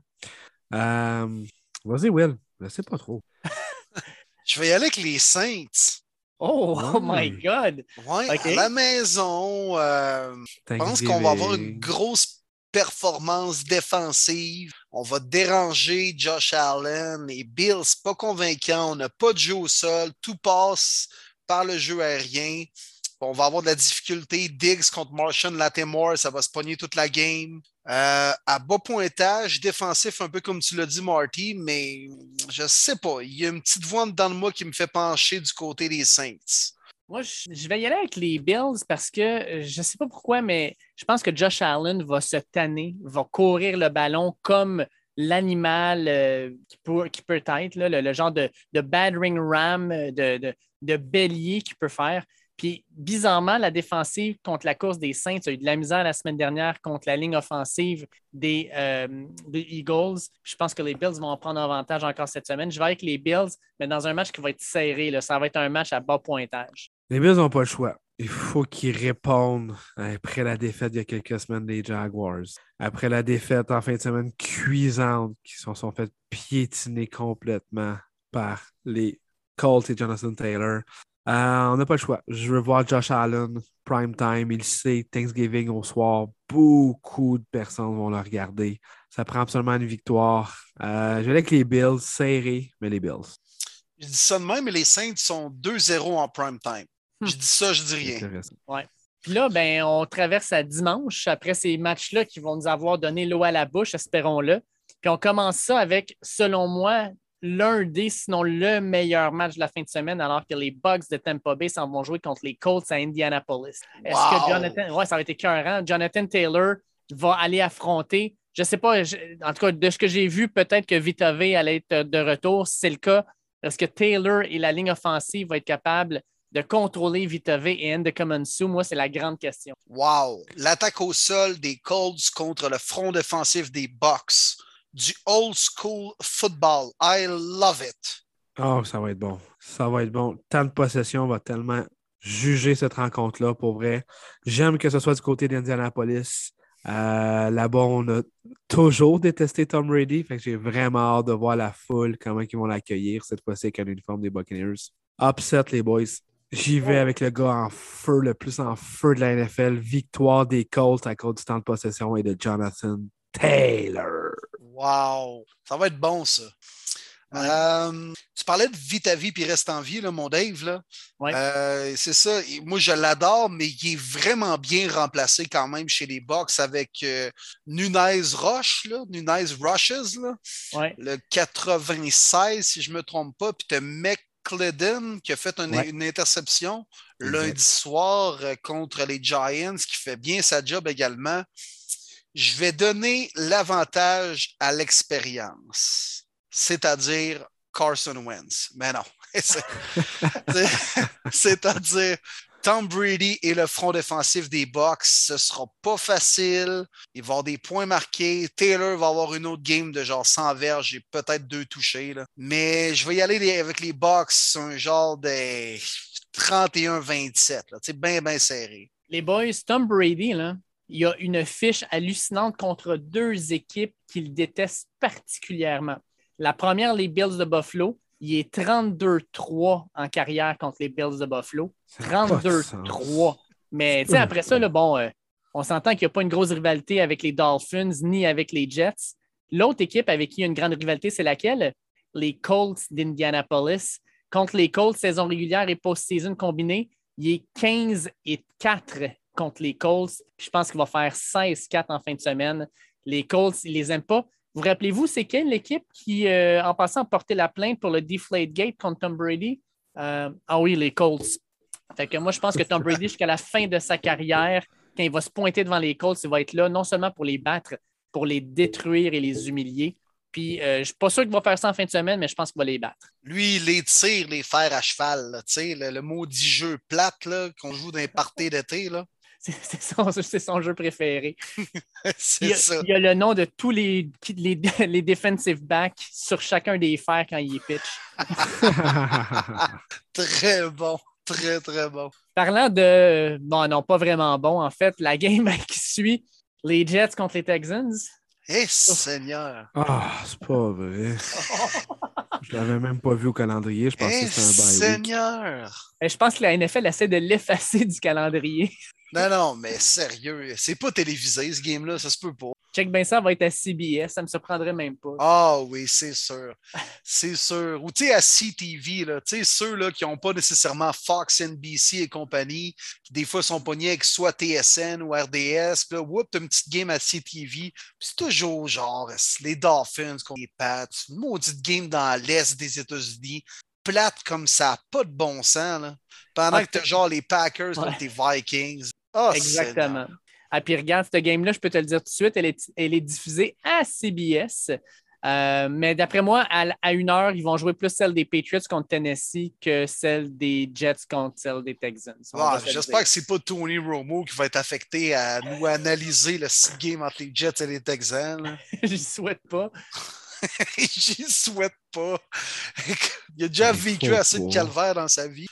Euh, Vas-y, Will. Je sais pas trop. Je vais y aller avec les Saints. Oh, oh my. God! Ouais, Ok. à la maison, euh, je pense qu'on va avoir une grosse performance défensive. On va déranger Josh Allen. Les Bills, pas convaincants. On n'a pas de jeu au sol. Tout passe le jeu aérien. On va avoir de la difficulté. Diggs contre Martian Latimore, ça va se pogner toute la game. Euh, à bas pointage, défensif, un peu comme tu l'as dit, Marty, mais je sais pas. Il y a une petite voix dans de moi qui me fait pencher du côté des Saints. Moi, je vais y aller avec les Bills parce que euh, je ne sais pas pourquoi, mais je pense que Josh Allen va se tanner, va courir le ballon comme l'animal euh, qui, peut, qui peut être, là, le, genre de, de battering ram, de, de bélier qu'il peut faire. Puis, bizarrement, la défensive contre la course des Saints a eu de la misère la semaine dernière contre la ligne offensive des, euh, des Eagles. Je pense que les Bills vont en prendre avantage encore cette semaine. Je vais avec les Bills, mais dans un match qui va être serré. là. Ça va être un match à bas pointage. Les Bills n'ont pas le choix. Il faut qu'ils répondent après la défaite il y a quelques semaines des Jaguars. Après la défaite en fin de semaine cuisante, qui se sont fait piétiner complètement par les Colts et Jonathan Taylor. Euh, on n'a pas le choix. Je veux voir Josh Allen, prime time. Il sait, Thanksgiving au soir, beaucoup de personnes vont le regarder. Ça prend absolument une victoire. Euh, je vais avec les Bills, serrés, mais les Bills. Je dis ça de même, mais les Saints sont 2-0 en prime time. Hmm. Je dis ça, je dis rien. Intéressant. Puis là, ben, on traverse à dimanche après ces matchs-là qui vont nous avoir donné l'eau à la bouche, espérons-le. Puis on commence ça avec, selon moi, l'un des, sinon le meilleur match de la fin de semaine, alors que les Bucks de Tampa Bay s'en vont jouer contre les Colts à Indianapolis. Est-ce Wow! que Jonathan, ouais, ça va être écœurant. Jonathan Taylor va aller affronter, je ne sais pas, je- en tout cas, de ce que j'ai vu, peut-être que Vita V allait être de retour. Si c'est le cas, est-ce que Taylor et la ligne offensive vont être capables de contrôler Vita V et Ndekamansu? Moi, c'est la grande question. Wow! L'attaque au sol des Colts contre le front défensif des Bucks. Du old school football. I love it. Oh, ça va être bon. Ça va être bon. Tant de possession va tellement juger cette rencontre-là, pour vrai. J'aime que ce soit du côté d'Indianapolis. Euh, Là-bas, on a toujours détesté Tom Brady. Fait que j'ai vraiment hâte de voir la foule, comment ils vont l'accueillir cette fois-ci avec un uniforme des Buccaneers. Upset, les boys. J'y vais avec le gars en feu, le plus en feu de la NFL. Victoire des Colts à cause du temps de possession et de Jonathan Taylor. Wow! Ça va être bon, ça. Euh, tu parlais de vite à vie puis reste en vie, là, mon Dave. Là. Ouais. Euh, c'est ça. Moi, je l'adore, mais il est vraiment bien remplacé quand même chez les Bucks avec euh, Nunez Roche, là, Nunez Rushes, là, Ouais. le 96, si je ne me trompe pas. Puis tu as McClellan qui a fait un- une interception lundi soir euh, contre les Giants, qui fait bien sa job également. Je vais donner l'avantage à l'expérience, c'est-à-dire Carson Wentz. Mais non. C'est- c'est- C'est-à-dire Tom Brady et le front défensif des Bucks, ce sera pas facile. Il va y avoir des points marqués. Taylor va avoir une autre game de genre 100 verges et peut-être deux touchés. Mais je vais y aller avec les Bucks, un genre de 31-27. là. Tu sais, bien, bien serré. Les boys, Tom Brady, là, il a une fiche hallucinante contre deux équipes qu'il déteste particulièrement. La première, les Bills de Buffalo. Il est 32-3 en carrière contre les Bills de Buffalo. Ça a pas de sens. 32-3. Mais tu sais, après ça, là, bon, euh, on s'entend qu'il n'y a pas une grosse rivalité avec les Dolphins ni avec les Jets. L'autre équipe avec qui il y a une grande rivalité, c'est laquelle? Les Colts d'Indianapolis. Contre les Colts, saison régulière et post-season combinée, il est 15 et 4 contre les Colts. Je pense qu'il va faire 16-4 en fin de semaine. Les Colts, ils les aiment pas. Vous rappelez-vous, c'est quelle l'équipe qui, euh, en passant, a porté la plainte pour le Deflate Gate contre Tom Brady? Euh, ah oui, les Colts. Fait que moi, je pense que Tom Brady, jusqu'à la fin de sa carrière, quand il va se pointer devant les Colts, il va être là non seulement pour les battre, pour les détruire et les humilier. Puis, euh, je ne suis pas sûr qu'il va faire ça en fin de semaine, mais je pense qu'il va les battre. Lui, il les tire, les fers à cheval. là, le, le maudit jeu plate qu'on joue les parties d'été. C'est son, jeu préféré. Il C'est y, a, ça. il y a le nom de tous les, les, les defensive backs sur chacun des fers quand il est pitch. Très bon. Très, très bon. Parlant de. Bon, non, pas vraiment bon, en fait, la game qui suit les Jets contre les Texans. Eh, Seigneur! Ah, c'est pas vrai. Je l'avais même pas vu au calendrier. Je pensais Eh, que c'était un bye week. Seigneur! Eh, Je pense que la NFL essaie de l'effacer du calendrier. Non, non, mais sérieux, c'est pas télévisé ce game-là, ça se peut pas. Check ben ça va être à CBS, ça me surprendrait même pas. Ah oui, c'est sûr. C'est sûr. Ou tu sais, à CTV, là, tu sais, ceux là, qui n'ont pas nécessairement Fox, NBC et compagnie, qui des fois sont pognés avec soit TSN ou RDS, puis là, whoop, t'as une petite game à CTV. Puis c'est toujours genre les Dolphins contre les Pats, une maudite game dans l'Est des États-Unis, plate comme ça, pas de bon sens, là. Pendant Ah, que t'as genre les Packers Ouais. contre les Vikings. Ah, Exactement. Ah, puis regarde, cette game-là, je peux te le dire tout de suite, elle est, elle est diffusée à CBS. Euh, mais d'après moi, à, à une heure, ils vont jouer plus celle des Patriots contre Tennessee que celle des Jets contre celle des Texans. Ah, J'espère que c'est pas Tony Romo qui va être affecté à nous analyser le six game entre les Jets et les Texans. J'y souhaite pas. J'y souhaite pas. Il a déjà vécu assez de calvaire dans sa vie.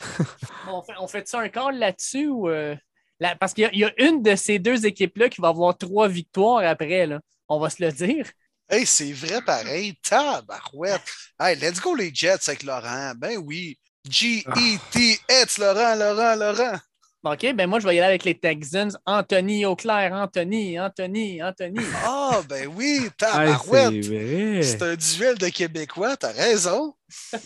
On fait, on fait ça un call là-dessus ou. euh, là- parce qu'il y a- il y, a une de ces deux équipes-là qui va avoir trois victoires après. Là. On va se le dire. Hey, c'est vrai pareil. Tabarouette. Hey, let's go les Jets avec Laurent. Ben oui. G-E-T-S, Laurent, Laurent, Laurent. OK, ben moi, je vais y aller avec les Texans. Anthony Auclair, Anthony, Anthony, Anthony. Ah, ben oui, tabarouette. C'est un duel de Québécois, t'as raison.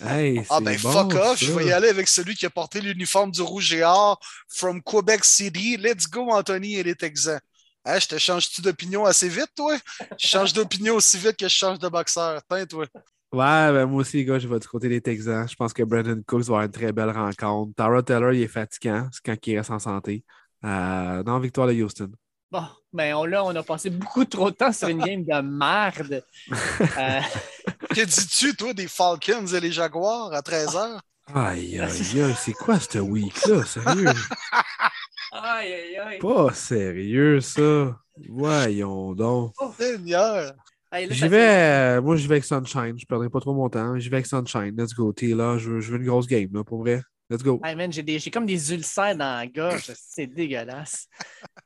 Hey, Ah ben bon, fuck off, je vais y aller avec celui qui a porté l'uniforme du rouge et or from Quebec City. Let's go Anthony et les Texans. Je te change-tu d'opinion assez vite, toi? Je change d'opinion aussi vite que je change de boxeur. Tiens, toi. Ouais, ben moi aussi, les gars, je vais du côté des Texans. Je pense que Brandon Cooks va avoir une très belle rencontre. Tara Taylor, il est fatigant. C'est quand il reste en santé. Euh, non, victoire de Houston. Bon, ben on, là, on a passé beaucoup trop de temps sur une game de merde. Euh, Que dis-tu, toi, des Falcons et les Jaguars à 13h? Aïe, aïe, aïe, c'est quoi ce week-là? Sérieux? aïe, aïe, aïe. Pas sérieux, ça. Voyons donc. Seigneur! Hey, là, J'y vais, euh, moi, je vais avec Sunshine. Je perdrai pas trop mon temps. J'y vais avec Sunshine. Let's go, T. Là, je veux, je veux une grosse game, là, pour vrai. Let's go. Hey, man, j'ai, des- j'ai comme des ulcères dans la gorge. C'est dégueulasse.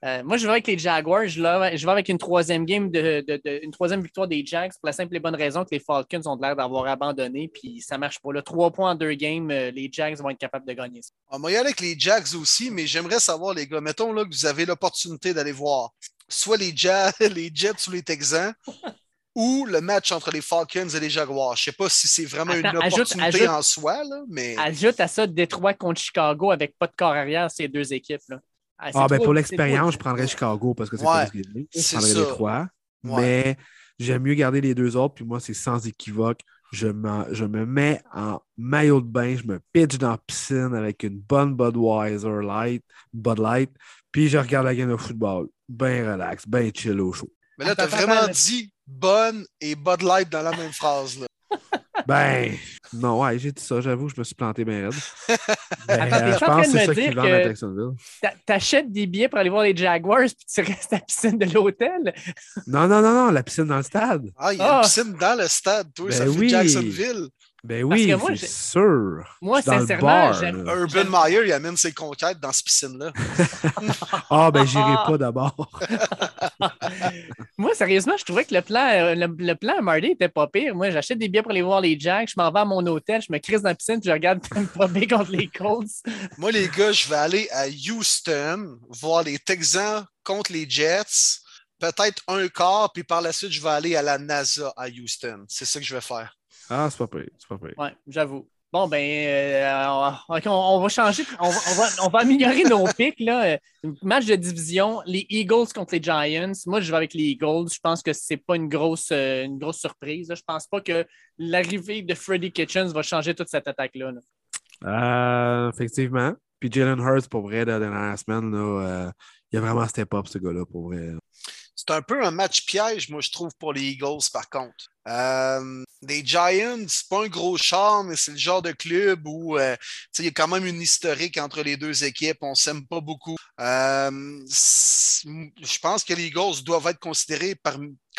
Euh, moi, je vais avec les Jaguars. Je vais, je vais avec une troisième game, de, de- de- une troisième victoire des Jags pour la simple et bonne raison que les Falcons ont l'air d'avoir abandonné. Puis ça marche pas. Là, trois points en deux games, euh, les Jags vont être capables de gagner ça. On va y aller avec les Jacks aussi, mais j'aimerais savoir, les gars, mettons là, que vous avez l'opportunité d'aller voir soit les, Ja- les Jets ou les Texans, ou le match entre les Falcons et les Jaguars. Je sais pas si c'est vraiment une Attends, opportunité ajoute- en soi, là, mais Ajoute à ça Détroit contre Chicago avec pas de corps arrière, ces deux équipes. Là. c'est Ah, ben trop- pour l'expérience, je prendrais Chicago parce que c'est Ouais, Thanksgiving. Je prendrais ça. Ouais. Mais j'aime mieux garder les deux autres. Puis moi, c'est sans équivoque. Je, me mets en maillot de bain, je me pitch dans la piscine avec une bonne Budweiser Light, Bud Light, puis je regarde la game de football. Ben relax, ben chill au show. Mais là, tu as Attends, vraiment attends, dit bonne et Bud Light dans la même phrase. Là. Ben, non, ouais, j'ai dit ça, j'avoue, je me suis planté bien raide. Ben, Attends, t'es en train de me dire que- T'achètes des billets pour aller voir les Jaguars puis tu restes à la piscine de l'hôtel? Non, non, non, non, la piscine dans le stade. Ah, il y a Ah. une piscine dans le stade, toi, Ben ça fait oui. Jacksonville. Ben oui, c'est sûr. Moi, sincèrement, j'aime-. Urban Meyer, il amène ses conquêtes dans cette piscine-là. Ah, ben j'irai pas d'abord. Moi, sérieusement, je trouvais que le plan, euh, le, le plan à Marty était pas pire. Moi, j'achète des billets pour aller voir les Jacks, je m'en vais à mon hôtel, je me crise dans la piscine, puis je regarde Tampa Bay contre les Colts. Moi, les gars, je vais aller à Houston voir les Texans contre les Jets. Peut-être un quart, puis par la suite, je vais aller à la NASA à Houston. C'est ça que je vais faire. Ah, c'est pas pire, c'est pas pire. Ouais, j'avoue. Bon, ben, euh, on, va- ok, on- on va changer, on va, on va- on va améliorer nos pics. Là. Match de division, les Eagles contre les Giants. Moi, je vais avec les Eagles. Je pense que c'est pas une grosse, euh, une grosse surprise. là. Je pense pas que l'arrivée de Freddie Kitchens va changer toute cette attaque-là. là. Euh, effectivement. Puis Jalen Hurts, pour vrai, la dernière semaine, là, euh, il a vraiment step up, ce gars-là, pour vrai. C'est un peu un match piège, moi, je trouve, pour les Eagles, par contre. Euh, les Giants, c'est pas un gros char, mais c'est le genre de club où euh, il y a quand même une historique entre les deux équipes. On s'aime pas beaucoup. Euh, je pense que les Eagles doivent être considérés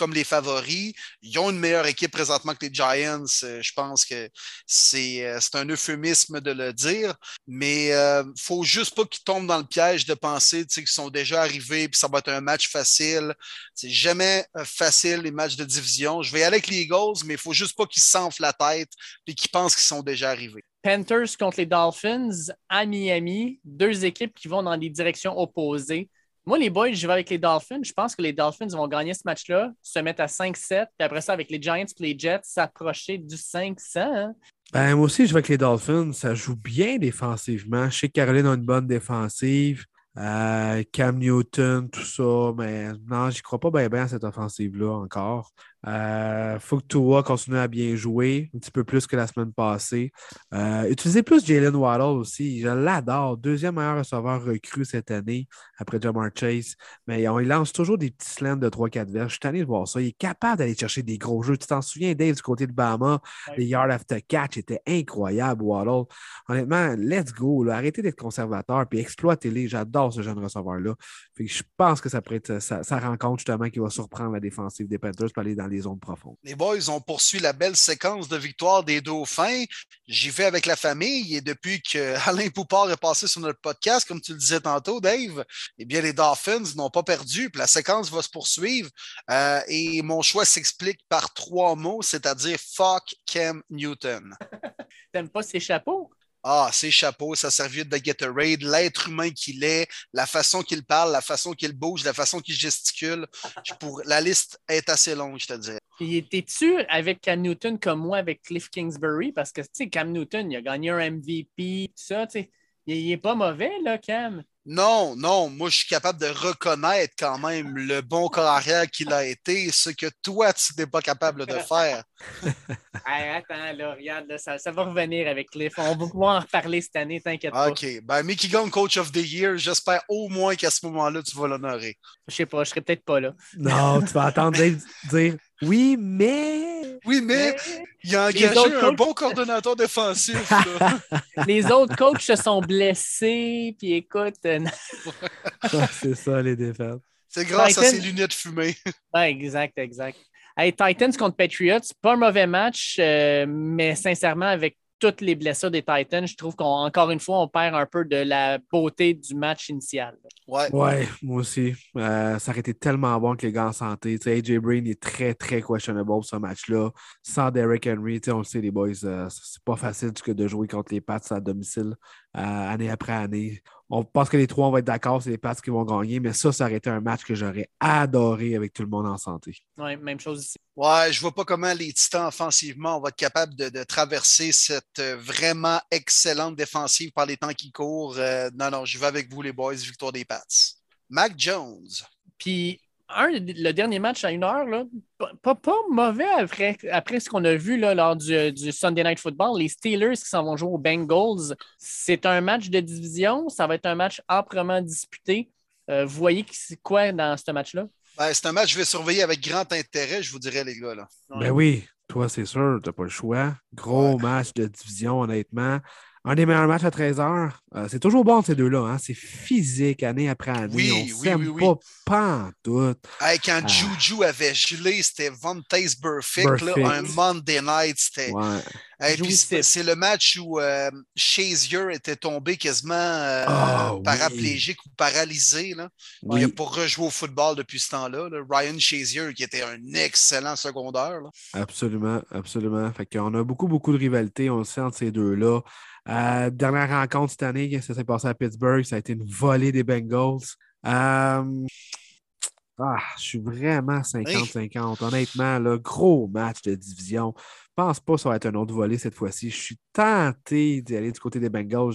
comme les favoris. Ils ont une meilleure équipe présentement que les Giants. Euh, je pense que c'est euh, un euphémisme de le dire, mais il euh, ne faut juste pas qu'ils tombent dans le piège de penser qu'ils sont déjà arrivés et ça va être un match facile. C'est jamais facile les matchs de division. Je vais aller avec les Eagles, mais il ne faut juste pas qu'ils s'enflent la tête et qu'ils pensent qu'ils sont déjà arrivés. Panthers contre les Dolphins à Miami, deux équipes qui vont dans des directions opposées. Moi, les boys, je vais avec les Dolphins. Je pense que les Dolphins vont gagner ce match-là, se mettre à 5-7, puis après ça, avec les Giants et les Jets, s'approcher du 500. Hein? Ben, moi aussi, je vais avec les Dolphins. Ça joue bien défensivement. Je sais que Caroline a une bonne défensive. Euh, Cam Newton, tout ça, mais non, j'y crois pas bien, bien à cette offensive-là encore. Euh, faut que Tua continue à bien jouer, un petit peu plus que la semaine passée. Euh, utilisez plus Jalen Waddle aussi. Je l'adore. Deuxième meilleur receveur recru cette année après Jamar Chase. Mais il lance toujours des petits slants de 3-4 verges. Je suis tanné de voir ça. Il est capable d'aller chercher des gros jeux. Tu t'en souviens, Dave, du côté de Bama, les yards after catch étaient incroyables, Waddle. Honnêtement, let's go. Arrêtez d'être conservateur puis exploitez-les. J'adore ce jeune receveur-là. je pense que ça pourrait être sa, rencontre justement qui va surprendre la défensive des Panthers pour aller dans les zones profondes. Les boys ont poursuivi la belle séquence de victoire des Dauphins. J'y vais avec la famille et depuis que Alain Poupard est passé sur notre podcast, comme tu le disais tantôt, Dave, eh bien, les Dolphins n'ont pas perdu. Puis la séquence va se poursuivre. Euh, et mon choix s'explique par trois mots, c'est-à-dire fuck Cam Newton. T'aimes pas ses chapeaux? Ah, ses chapeaux, sa serviette de Gatorade, l'être humain qu'il est, la façon qu'il parle, la façon qu'il bouge, la façon qu'il gesticule. Pour... La liste est assez longue, je te dirais. Étais-tu avec Cam Newton comme moi avec Cliff Kingsbury? Parce que, tu sais, Cam Newton, il a gagné un MVP, tout ça, tu sais. Il n'est pas mauvais, là, Cam. Non, non, moi je suis capable de reconnaître quand même le bon carrière qu'il a été, ce que toi tu n'es pas capable de faire. attends, là, regarde, ça, va revenir avec Cliff. On va pouvoir en reparler cette année, t'inquiète pas. OK. Ben, Mickey Gunn, Coach of the Year, j'espère au moins qu'à ce moment-là, tu vas l'honorer. Je sais pas, je serai peut-être pas là. Non, tu vas attendre Dave dire oui, mais. Oui, mais, il a engagé un bon coordonnateur défensif. les autres coachs se sont blessés, puis écoute. Euh, c'est ça, les défaites. C'est grâce à ses lunettes fumées. exact, exact. Hey, Titans contre Patriots, pas un mauvais match, euh, mais sincèrement, avec toutes les blessures des Titans, je trouve qu'encore une fois, on perd un peu de la beauté du match initial. Ouais, ouais moi aussi. Euh, ça aurait été tellement bon que les gars en santé. AJ Brain est très, très questionable ce match-là. Sans Derrick Henry, on le sait, les boys, euh, c'est pas facile de jouer contre les Pats à domicile année après année on pense que les trois, on va être d'accord, c'est les Pats qui vont gagner, mais ça, ça aurait été un match que j'aurais adoré avec tout le monde en santé. Oui, même chose ici. Ouais, je vois pas comment les Titans offensivement vont être capables de, traverser cette euh, vraiment excellente défensive par les temps qui courent. Euh, non, non, je vais avec vous, les boys, victoire des Pats. Mac Jones. Puis le dernier match à une heure, là, pas, pas mauvais après, après ce qu'on a vu là, lors du, du, Sunday Night Football. Les Steelers qui s'en vont jouer aux Bengals, c'est un match de division. Ça va être un match âprement disputé. Euh, vous voyez quoi dans ce match-là? Ben, c'est un match que je vais surveiller avec grand intérêt, je vous dirais, les gars. Là. Ben oui, toi, c'est sûr, tu n'as pas le choix. Gros match de division, honnêtement un des meilleurs matchs à 13 h euh, c'est toujours bon, ces deux-là. Hein? C'est physique, année après année. Oui, on oui, s'aime oui, pas, pas en tout. quand ah. Juju avait gelé, c'était Von Taste Perfect, un Monday night. C'était. c'est le match où euh, Shazier était tombé quasiment euh, ah, paraplégique ou paralysé. Là. Il n'a pas rejoué au football depuis ce temps-là. Ryan Shazier, qui était un excellent secondaire. Absolument, absolument. Fait qu'on a beaucoup, beaucoup de rivalité, on le sait, entre ces deux-là. Euh, dernière rencontre cette année, ça s'est passé à Pittsburgh. Ça a été une volée des Bengals. Euh, ah, je suis vraiment 50-50. Honnêtement, le gros match de division pense pas que ça va être un autre volet cette fois-ci. Je suis tenté d'aller du côté des Bengals.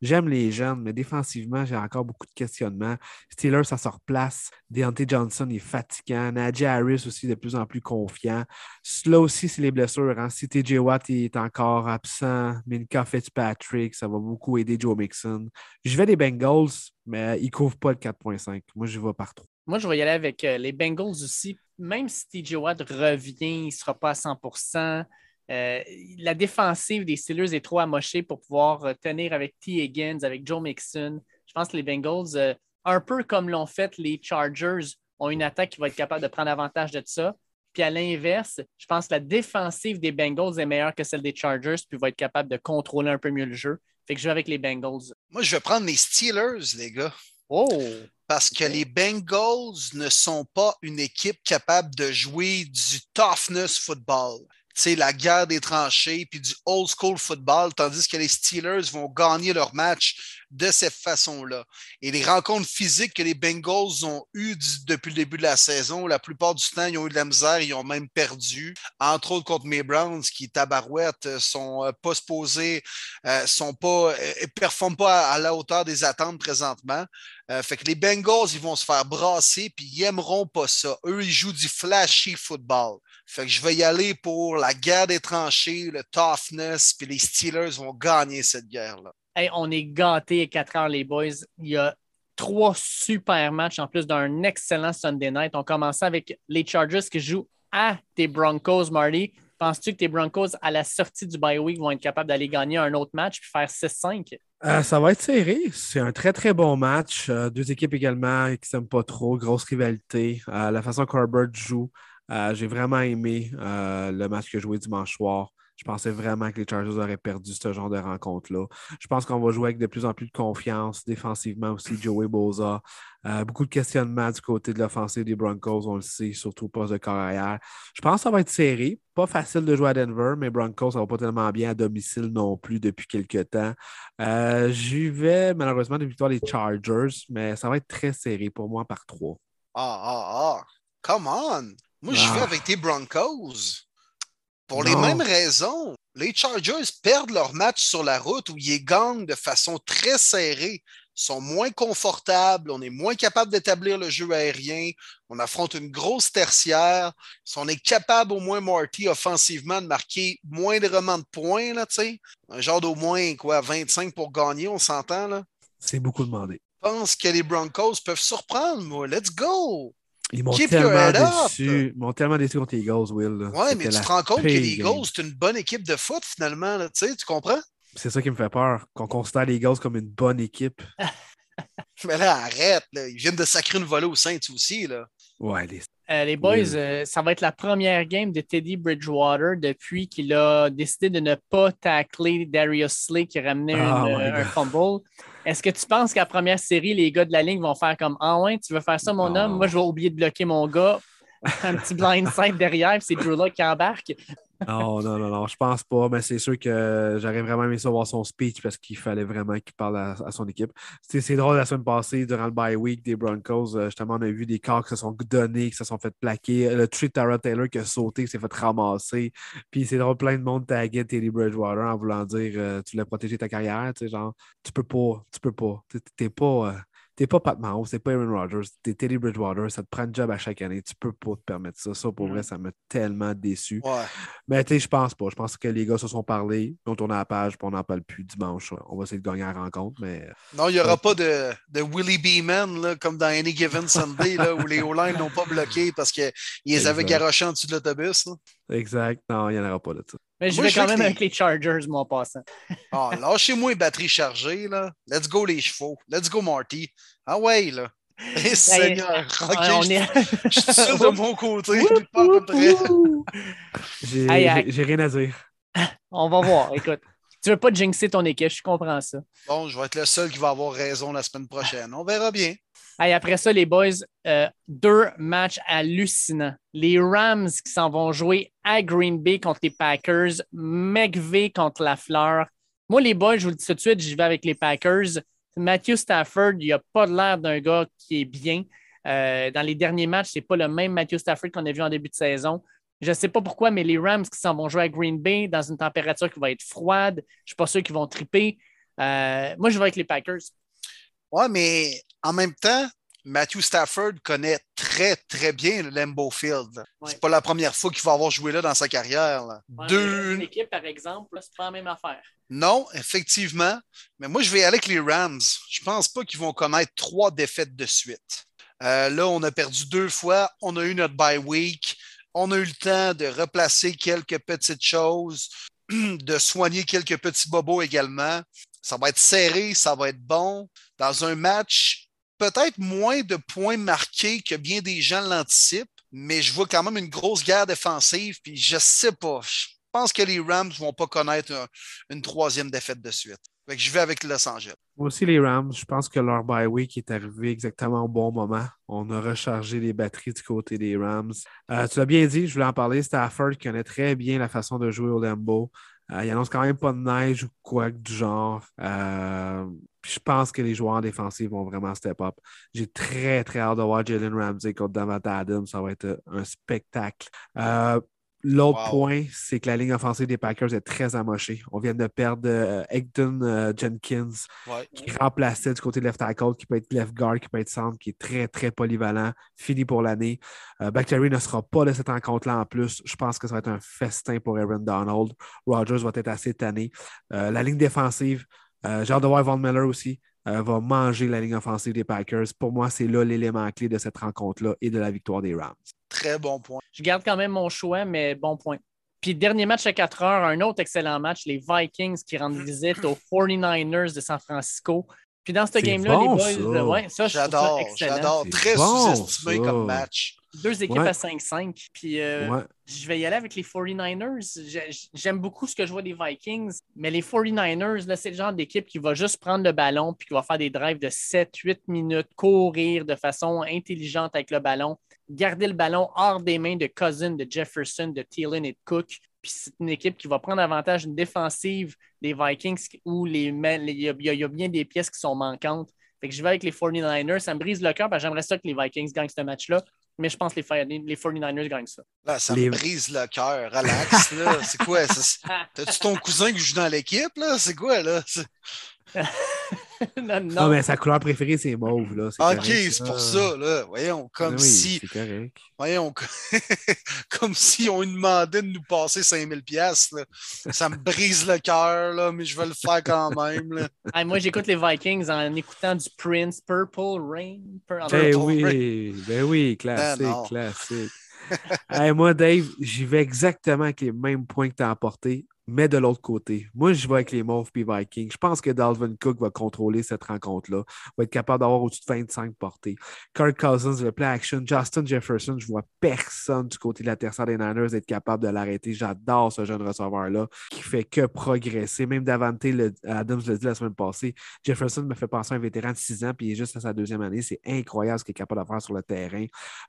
J'aime les jeunes, mais défensivement, j'ai encore beaucoup de questionnements. Steelers, ça se replace. Deontay Johnson est fatigant. Najee Harris aussi de plus en plus confiant. Là aussi, c'est les blessures. Hein. Si TJ Watt est encore absent, Minka Fitzpatrick, ça va beaucoup aider Joe Mixon. Je vais des Bengals, mais ils ne couvrent pas le 4.5. Moi, je vais par 3. Moi, je vais y aller avec euh, les Bengals aussi. Même si TJ Watt revient, il ne sera pas à 100% euh, la défensive des Steelers est trop amochée pour pouvoir euh, tenir avec T. Higgins, avec Joe Mixon. Je pense que les Bengals, un peu comme l'ont fait les Chargers, ont une attaque qui va être capable de prendre avantage de ça. Puis à l'inverse, je pense que la défensive des Bengals est meilleure que celle des Chargers, puis va être capable de contrôler un peu mieux le jeu. Fait que je vais avec les Bengals. Moi, je vais prendre les Steelers, les gars. Oh! Parce que les Bengals ne sont pas une équipe capable de jouer du toughness football la guerre des tranchées, puis du old school football, tandis que les Steelers vont gagner leur match de cette façon-là. Et les rencontres physiques que les Bengals ont eues depuis le début de la saison, la plupart du temps, ils ont eu de la misère, ils ont même perdu. Entre autres contre mes Browns, qui, tabarouette, euh, sont euh, pas supposés, euh, sont pas, performent pas à, la hauteur des attentes présentement. Fait que les Bengals, ils vont se faire brasser, puis ils aimeront pas ça. Eux, ils jouent du flashy football. Fait que je vais y aller pour la guerre des tranchées, le toughness, puis les Steelers vont gagner cette guerre-là. on est gâtés à 4 heures, les boys. Il y a trois super matchs en plus d'un excellent Sunday night. On commence avec les Chargers qui jouent à tes Broncos, Marty. Penses-tu que tes Broncos, à la sortie du bye week, vont être capables d'aller gagner un autre match puis faire 6-5? Euh, ça va être serré. C'est un très, très bon match. Euh, deux équipes également qui ne s'aiment pas trop. Grosse rivalité. Euh, la façon qu'Herbert joue, j'ai vraiment aimé le match que joué dimanche soir. Je pensais vraiment que les Chargers auraient perdu ce genre de rencontre-là. Je pense qu'on va jouer avec de plus en plus de confiance défensivement aussi. Joey Boza. Euh, beaucoup de questionnements du côté de l'offensive des Broncos, on le sait, surtout au poste de carrière. Je pense que ça va être serré. Pas facile de jouer à Denver, mais Broncos, ça va pas tellement bien à domicile non plus depuis quelques temps. J'y vais malheureusement de victoire des Chargers, mais ça va être très serré pour moi par trois. Ah, ah, ah. Come on! Moi, je vais ah. avec tes Broncos. Pour les mêmes raisons. Les Chargers perdent leur match sur la route où ils gagnent de façon très serrée. Ils sont moins confortables, on est moins capable d'établir le jeu aérien, on affronte une grosse tertiaire. Si on est capable au moins, Marty, offensivement, de marquer moindrement de points, là, un genre d'au moins quoi, 25 pour gagner, on s'entend là? C'est beaucoup demandé. Je pense que les Broncos peuvent surprendre, moi. Let's go! Ils m'ont tellement déçu. Ils m'ont tellement déçu contre les Eagles, Will. Oui, mais tu te rends compte que les Eagles, c'est une bonne équipe de foot, finalement. Là, tu comprends? C'est ça qui me fait peur, qu'on considère les Eagles comme une bonne équipe. mais là, arrête. Là. Ils viennent de sacrer une volée au Saints aussi. Là. Ouais, les... Euh, les boys, euh, ça va être la première game de Teddy Bridgewater depuis qu'il a décidé de ne pas tacler Darius Slay qui ramenait oh un fumble. Est-ce que tu penses qu'à première série, les gars de la ligne vont faire comme Ah ouais, tu veux faire ça, mon homme? Moi, je vais oublier de bloquer mon gars. Un petit blindside derrière, c'est Drew Lock qui embarque. Non, non, non, non, je pense pas, mais c'est sûr que j'aurais vraiment aimé savoir son speech parce qu'il fallait vraiment qu'il parle à, son équipe. C'est drôle, la semaine passée, durant le bye week des Broncos, euh, justement, on a vu des corps qui se sont donnés, qui se sont fait plaquer. Le tree Tara Taylor qui a sauté, qui s'est fait ramasser. Puis c'est drôle, plein de monde taguait Teddy Bridgewater en voulant dire euh, tu voulais protéger ta carrière, tu sais, genre, tu peux pas, tu peux pas. T'es pas. Euh, t'es pas Pat Mahomes, c'est pas Aaron Rodgers, t'es Teddy Bridgewater, ça te prend un job à chaque année, tu peux pas te permettre ça. Ça, pour vrai, ça m'a tellement déçu. Mais tu sais, je pense pas. Je pense que les gars se sont parlé, ils ont tourné la page, puis on n'en parle plus dimanche. On va essayer de gagner la rencontre, mais. Non, il n'y aura pas de, de Willie Beeman, comme dans Any Given Sunday, là, où les O-line n'ont pas bloqué parce qu'ils les avaient garochés en dessous de l'autobus. Exact. Non, il n'y en aura pas de ça. Mais je vais quand même avec les Chargers, moi, en passant. ah, lâchez-moi les batteries chargées, là. Let's go, les chevaux. Let's go, Marty. Ah ouais, là. Eh, ben, Seigneur, on je, est... je suis sûr de mon côté, je pas à peu près. J'ai rien à dire. On va voir, écoute. Tu veux pas jinxer ton équipe, je comprends ça. Bon, je vais être le seul qui va avoir raison la semaine prochaine. On verra bien après ça, les boys, euh, deux matchs hallucinants. Les Rams qui s'en vont jouer à Green Bay contre les Packers, McVay contre la Fleur. Moi, les boys, je vous le dis tout de suite, j'y vais avec les Packers. Matthew Stafford, il n'a pas l'air d'un gars qui est bien. Euh, dans les derniers matchs, ce n'est pas le même Matthew Stafford qu'on a vu en début de saison. Je ne sais pas pourquoi, mais les Rams qui s'en vont jouer à Green Bay dans une température qui va être froide, je ne suis pas sûr qu'ils vont triper. Euh, moi, je vais avec les Packers. Ouais, mais en même temps, Matthew Stafford connaît très, très bien le Lambeau Field. C'est pas la première fois qu'il va avoir joué là dans sa carrière. Deux... Une équipe, par exemple, c'est pas la même affaire. Non, effectivement. Mais moi, je vais aller avec les Rams. Je pense pas qu'ils vont connaître trois défaites de suite. Euh, là, on a perdu deux fois. On a eu notre bye week. On a eu le temps de replacer quelques petites choses, de soigner quelques petits bobos également. Ça va être serré, ça va être bon. Dans un match, peut-être moins de points marqués que bien des gens l'anticipent, mais je vois quand même une grosse guerre défensive. Puis je sais pas. Je pense que les Rams vont pas connaître un- une troisième défaite de suite. Fait que je vais avec Los Angeles. Moi aussi, les Rams, je pense que leur bye week est arrivé exactement au bon moment. On a rechargé les batteries du côté des Rams. Euh, tu l'as bien dit, je voulais en parler. Stafford connaît très bien la façon de jouer au Lambeau. Euh, il annonce quand même pas de neige ou quoi que du genre. Euh, puis je pense que les joueurs défensifs vont vraiment step up. J'ai très, très hâte de voir Jalen Ramsey contre Davante Adams. Ça va être un spectacle. Euh, L'autre Wow. point, c'est que la ligne offensive des Packers est très amochée. On vient de perdre euh, Egdon euh, Jenkins, Ouais. qui remplaçait du côté left tackle, qui peut être left guard, qui peut être centre, qui est très, très polyvalent, fini pour l'année. Euh, ne sera pas de cette rencontre-là en plus. Je pense que ça va être un festin pour Aaron Donald. Rogers va être assez tanné. Euh, la ligne défensive, euh, j'ai hâte de voir Von Miller aussi. euh, va manger la ligne offensive des Packers. Pour moi, c'est là l'élément clé de cette rencontre-là et de la victoire des Rams. Très bon point. Je garde quand même mon choix, mais bon point. Puis dernier match à 4 heures, un autre excellent match, les Vikings qui rendent visite aux 49ers de San Francisco. Puis dans ce game-là, bon, les boys, ça. ouais, ça, je trouve ça J'adore, excellent. j'adore. C'est Très bon, sous-estimé ça. comme match. Deux équipes Ouais. à 5-5. Puis euh, Ouais. je vais y aller avec les 49ers. J'ai- J'aime beaucoup ce que je vois des Vikings, mais les 49ers, là, c'est le genre d'équipe qui va juste prendre le ballon puis qui va faire des drives de 7-8 minutes, courir de façon intelligente avec le ballon, garder le ballon hors des mains de Cousin, de Jefferson, de Thielen et de Cook. Puis c'est une équipe qui va prendre avantage d'une défensive des Vikings où les, il y, a- y y bien des pièces qui sont manquantes. Fait que je vais avec les 49ers. Ça me brise le cœur parce que j'aimerais ça que les Vikings gagnent ce match-là. Mais je pense que les, Fi- les 49ers gagnent ça. Là, ça Les- me brise le cœur. Relax, là. C'est quoi? ça? T'as-tu ton cousin qui joue dans l'équipe, là? C'est quoi, là? Non, Non, non. mais sa couleur préférée, c'est mauve. Là. C'est Ok, correct, c'est pour ça, là. Voyons, comme Oui, si, C'est correct. voyons, comme si on lui demandait de nous passer 5000 pièces, là. Ça me brise le cœur, là, mais je vais le faire quand même, là. Moi, j'écoute les Vikings en écoutant du Prince, Purple Rain. Pur- en- Ben Purple oui, ben oui, classique, Ben classique. Hey, moi, Dave, j'y vais exactement avec les mêmes points que tu as apportés, mais de l'autre côté. Moi, je vais avec les Mauves puis Vikings. Je pense que Dalvin Cook va contrôler cette rencontre-là, va être capable d'avoir au-dessus de 25 portées. Kirk Cousins, le play action. Justin Jefferson, je vois personne du côté de la tertiaire des Niners être capable de l'arrêter. J'adore ce jeune receveur-là qui fait que progresser. Même Davante le- Adams l'a dit la semaine passée. Jefferson me fait penser à un vétéran de 6 ans, puis il est juste à sa deuxième année. C'est incroyable ce qu'il est capable de faire sur le terrain.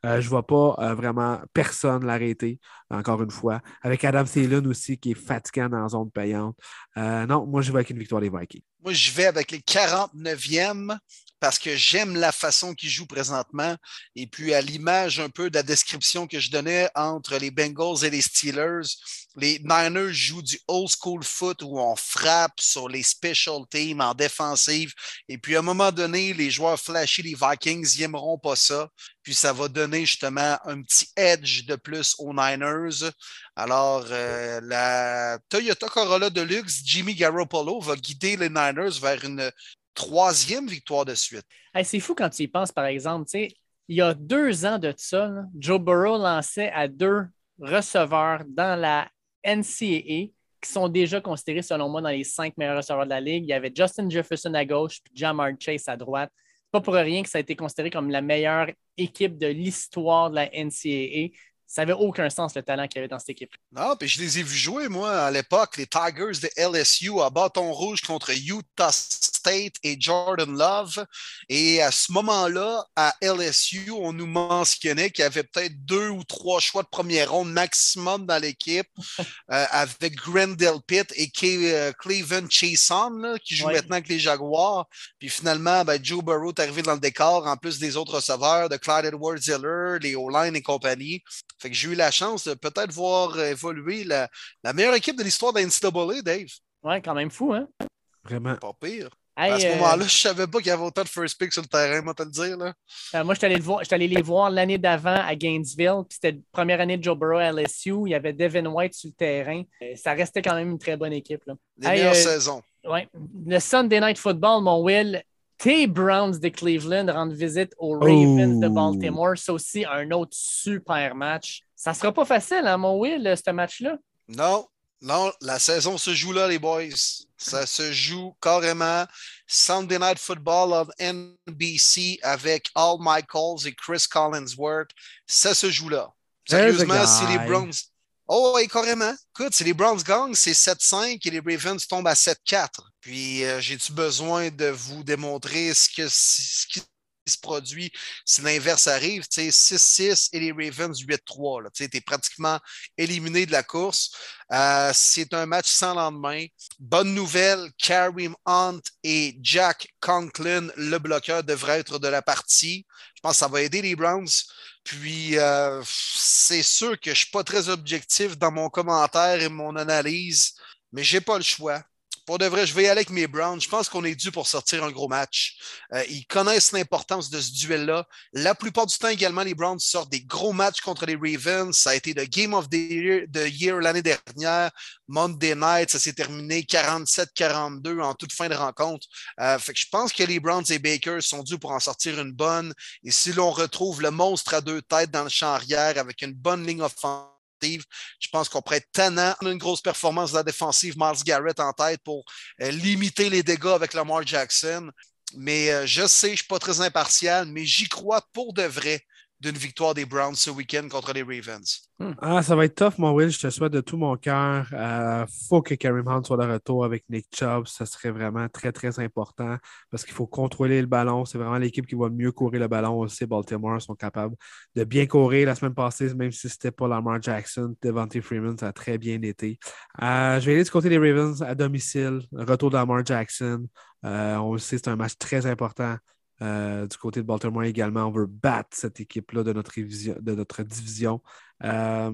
Euh, je ne vois pas euh, vraiment personne l'arrêter, encore une fois. Avec Adam Thielen aussi, qui est fatigant dans la zone payante. Euh, non, moi, je vais avec une victoire des Vikings. Moi, je vais avec les 49e parce que j'aime la façon qu'ils jouent présentement. Et puis, à l'image un peu de la description que je donnais entre les Bengals et les Steelers, les Niners jouent du old school foot où on frappe sur les special teams en défensive. Et puis, à un moment donné, les joueurs flashy, les Vikings, ils n'aimeront pas ça. Puis, ça va donner justement un petit edge de plus aux Niners. Alors, euh, la Toyota Corolla Deluxe, Jimmy Garoppolo va guider les Niners vers une troisième victoire de suite. C'est fou quand tu y penses, par exemple. Il y a deux ans de ça, Joe Burrow lançait à deux receveurs dans la NCAA qui sont déjà considérés, selon moi, dans les cinq meilleurs receveurs de la Ligue. Il y avait Justin Jefferson à gauche puis Jamar Chase à droite. Pas pour rien que ça a été considéré comme la meilleure équipe de l'histoire de la NCAA. Ça n'avait aucun sens le talent qu'il y avait dans cette équipe. Non, puis je les ai vus jouer, moi, à l'époque, les Tigers de LSU à bâton rouge contre Utah State et Jordan Love. Et à ce moment-là, à LSU, on nous mentionnait qu'il y avait peut-être deux ou trois choix de première ronde maximum dans l'équipe euh, avec Grendel Pitt et euh, Cleveland Chason, là, qui joue Ouais. maintenant avec les Jaguars. Puis finalement, ben, Joe Burrow est arrivé dans le décor, en plus des autres receveurs, de Clyde Edwards-Hiller, les O-line et compagnie. Fait que j'ai eu la chance de peut-être voir évoluer la, la meilleure équipe de l'histoire de la NCAA, Dave. Ouais, quand même fou, hein? Vraiment. Pas pire. Hey, à ce euh, moment-là, je savais pas qu'il y avait autant de first pick sur le terrain, moi, te le dire. Là. Euh, moi, je suis allé, les voir l'année d'avant à Gainesville. puis C'était la première année de Joe Burrow à LSU. Il y avait Devin White sur le terrain. Euh, Ça restait quand même une très bonne équipe. là. Les Hey, meilleures euh, saisons. Ouais. Le Sunday Night Football, mon Will, tes Browns de Cleveland rendent visite aux Ravens de Oh. Baltimore. C'est aussi un autre super match. Ça sera pas facile, hein, mon Will, ce match-là? Non, non, la saison se joue là, les boys. Ça se joue carrément. Sunday Night Football of NBC avec Al Michaels et Chris Collinsworth. Ça se joue là. Sérieusement, si les Browns. Oh, oui, carrément. Écoute, si les Browns gagnent, c'est 7-5 et les Ravens tombent à 7-4. Puis, euh, j'ai-tu besoin de vous démontrer ce, que, ce qui se produit si l'inverse arrive? Tu sais, 6-6 et les Ravens 8-3. là. Tu es pratiquement éliminé de la course. Euh, c'est un match sans lendemain. Bonne nouvelle, Kareem Hunt et Jack Conklin, le bloqueur, devraient être de la partie. Je pense que ça va aider les Browns. Puis, euh, c'est sûr que je ne suis pas très objectif dans mon commentaire et mon analyse, mais je n'ai pas le choix. Pour de vrai, je vais y aller avec mes Browns. Je pense qu'on est dû pour sortir un gros match. Euh, ils connaissent l'importance de ce duel-là. La plupart du temps également, les Browns sortent des gros matchs contre les Ravens. Ça a été le Game of the Year, year l'année dernière. Monday Night, ça s'est terminé 47-42 en toute fin de rencontre. Euh, fait que je pense que les Browns et Baker sont dus pour en sortir une bonne. Et si l'on retrouve le monstre à deux têtes dans le champ arrière avec une bonne ligne offensive, je pense qu'on pourrait être une grosse performance de la défensive, Miles Garrett en tête pour euh, limiter les dégâts avec Lamar Jackson. Mais euh, je sais, je ne suis pas très impartial, mais j'y crois pour de vrai d'une victoire des Browns ce week-end contre les Ravens. Ah, ça va être tough, mon Will. Je te souhaite de tout mon cœur. Il faut que Kareem Hunt soit de retour avec Nick Chubb. Ça serait vraiment très, très important parce qu'il faut contrôler le ballon. C'est vraiment l'équipe qui va mieux courir le ballon. On le sait, Baltimore sont capables de bien courir la semaine passée, même si c'était pas Lamar Jackson. Devante Freeman, ça a très bien été. Euh, je vais aller du côté des Ravens à domicile. Retour de Lamar Jackson. Euh, on le sait, c'est un match très important. Euh, du côté de Baltimore également, on veut battre cette équipe-là de notre, division- de notre division. Euh,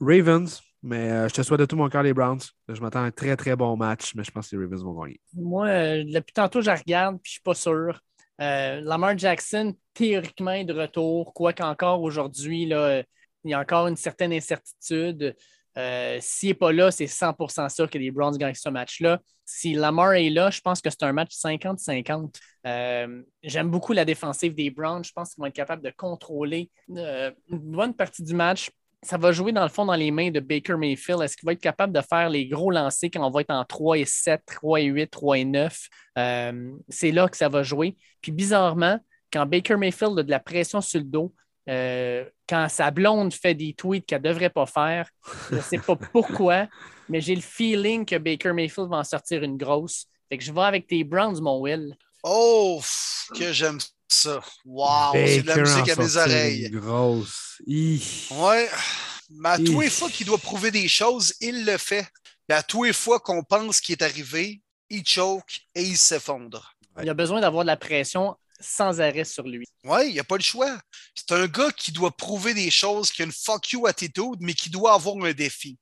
Ravens, mais euh, je te souhaite de tout mon cœur les Browns. Je m'attends à un très très bon match, mais je pense que les Ravens vont gagner. Moi, depuis tantôt, je regarde, puis je suis pas sûr. Lamar Jackson, théoriquement, est de retour, quoique encore aujourd'hui, il y a encore une certaine incertitude. Euh, S'il n'est pas là, c'est 100% sûr que les Browns gagnent ce match-là. Si Lamar est là, je pense que c'est un match 50-50. Euh, J'aime beaucoup la défensive des Browns. Je pense qu'ils vont être capables de contrôler euh, une bonne partie du match. Ça va jouer dans le fond dans les mains de Baker Mayfield. Est-ce qu'il va être capable de faire les gros lancers quand on va être en 3 et 7, 3 et 8, 3 et 9? Euh, c'est là que ça va jouer. Puis bizarrement, quand Baker Mayfield a de la pression sur le dos, euh, quand sa blonde fait des tweets qu'elle ne devrait pas faire, je ne sais pas pourquoi, mais j'ai le feeling que Baker Mayfield va en sortir une grosse. Fait que je vais avec tes Browns, mon Will. Oh, que j'aime ça. Wow, c'est de la Baker musique en à mes oreilles. une Grosse. Ouais, mais à tous les fois qu'il doit prouver des choses, il le fait. Puis à tous les fois qu'on pense qu'il est arrivé, il choke et il s'effondre. Il a besoin d'avoir de la pression sans arrêt sur lui. Ouais, il n'y a pas le choix. C'est un gars qui doit prouver des choses, qui a une fuck you attitude, mais qui doit avoir un défi.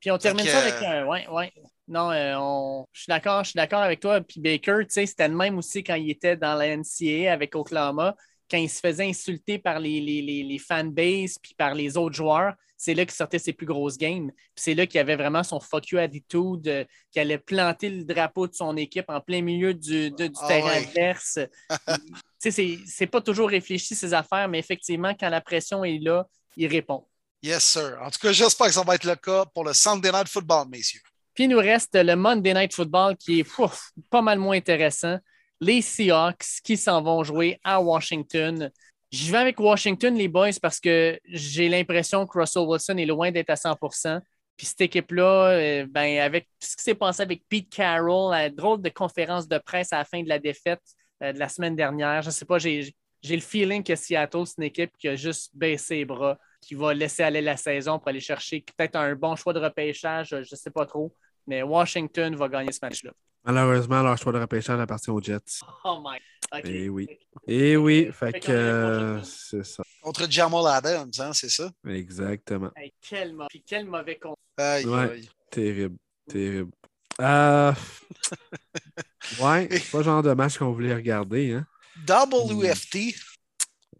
Puis on termine ça avec euh, un. Ouais, ouais. Non, euh, on- je suis d'accord, je suis d'accord avec toi. Puis Baker, tu sais, c'était le même aussi quand il était dans la NCAA avec Oklahoma, quand il se faisait insulter par les, les, les, les fanbases puis par les autres joueurs. C'est là qu'il sortait ses plus grosses games. Puis c'est là qu'il avait vraiment son fuck you attitude, euh, qu'il allait planter le drapeau de son équipe en plein milieu du, de- du Ah terrain ouais. adverse. C'est- c'est pas toujours réfléchi ses affaires, mais effectivement, quand la pression est là, il répond. Yes, sir. En tout cas, j'espère que ça va être le cas pour le Sunday Night Football, messieurs. Puis il nous reste le Monday Night Football qui est ouf, pas mal moins intéressant. Les Seahawks qui s'en vont jouer à Washington. Je vais avec Washington, les boys, parce que j'ai l'impression que Russell Wilson est loin d'être à 100% Puis cette équipe-là, euh, ben, avec ce qui s'est passé avec Pete Carroll, la drôle de conférence de presse à la fin de la défaite euh, de la semaine dernière, je ne sais pas, j'ai j'ai le feeling que Seattle, c'est une équipe qui a juste baissé les bras, qui va laisser aller la saison pour aller chercher peut-être un bon choix de repêchage, je ne sais pas trop. Mais Washington va gagner ce match-là. Malheureusement, leur choix de repêchage appartient aux Jets. Oh my. OK. Eh oui. Eh oui, fait Fait que euh, c'est ça. Contre Jamal Adams, hein, c'est ça? Exactement. Hey, quel, puis quel mauvais con. Aïe, Ouais. aïe. Terrible. Terrible. Euh... Ouais, c'est pas le genre de match qu'on voulait regarder. Hein? WFT.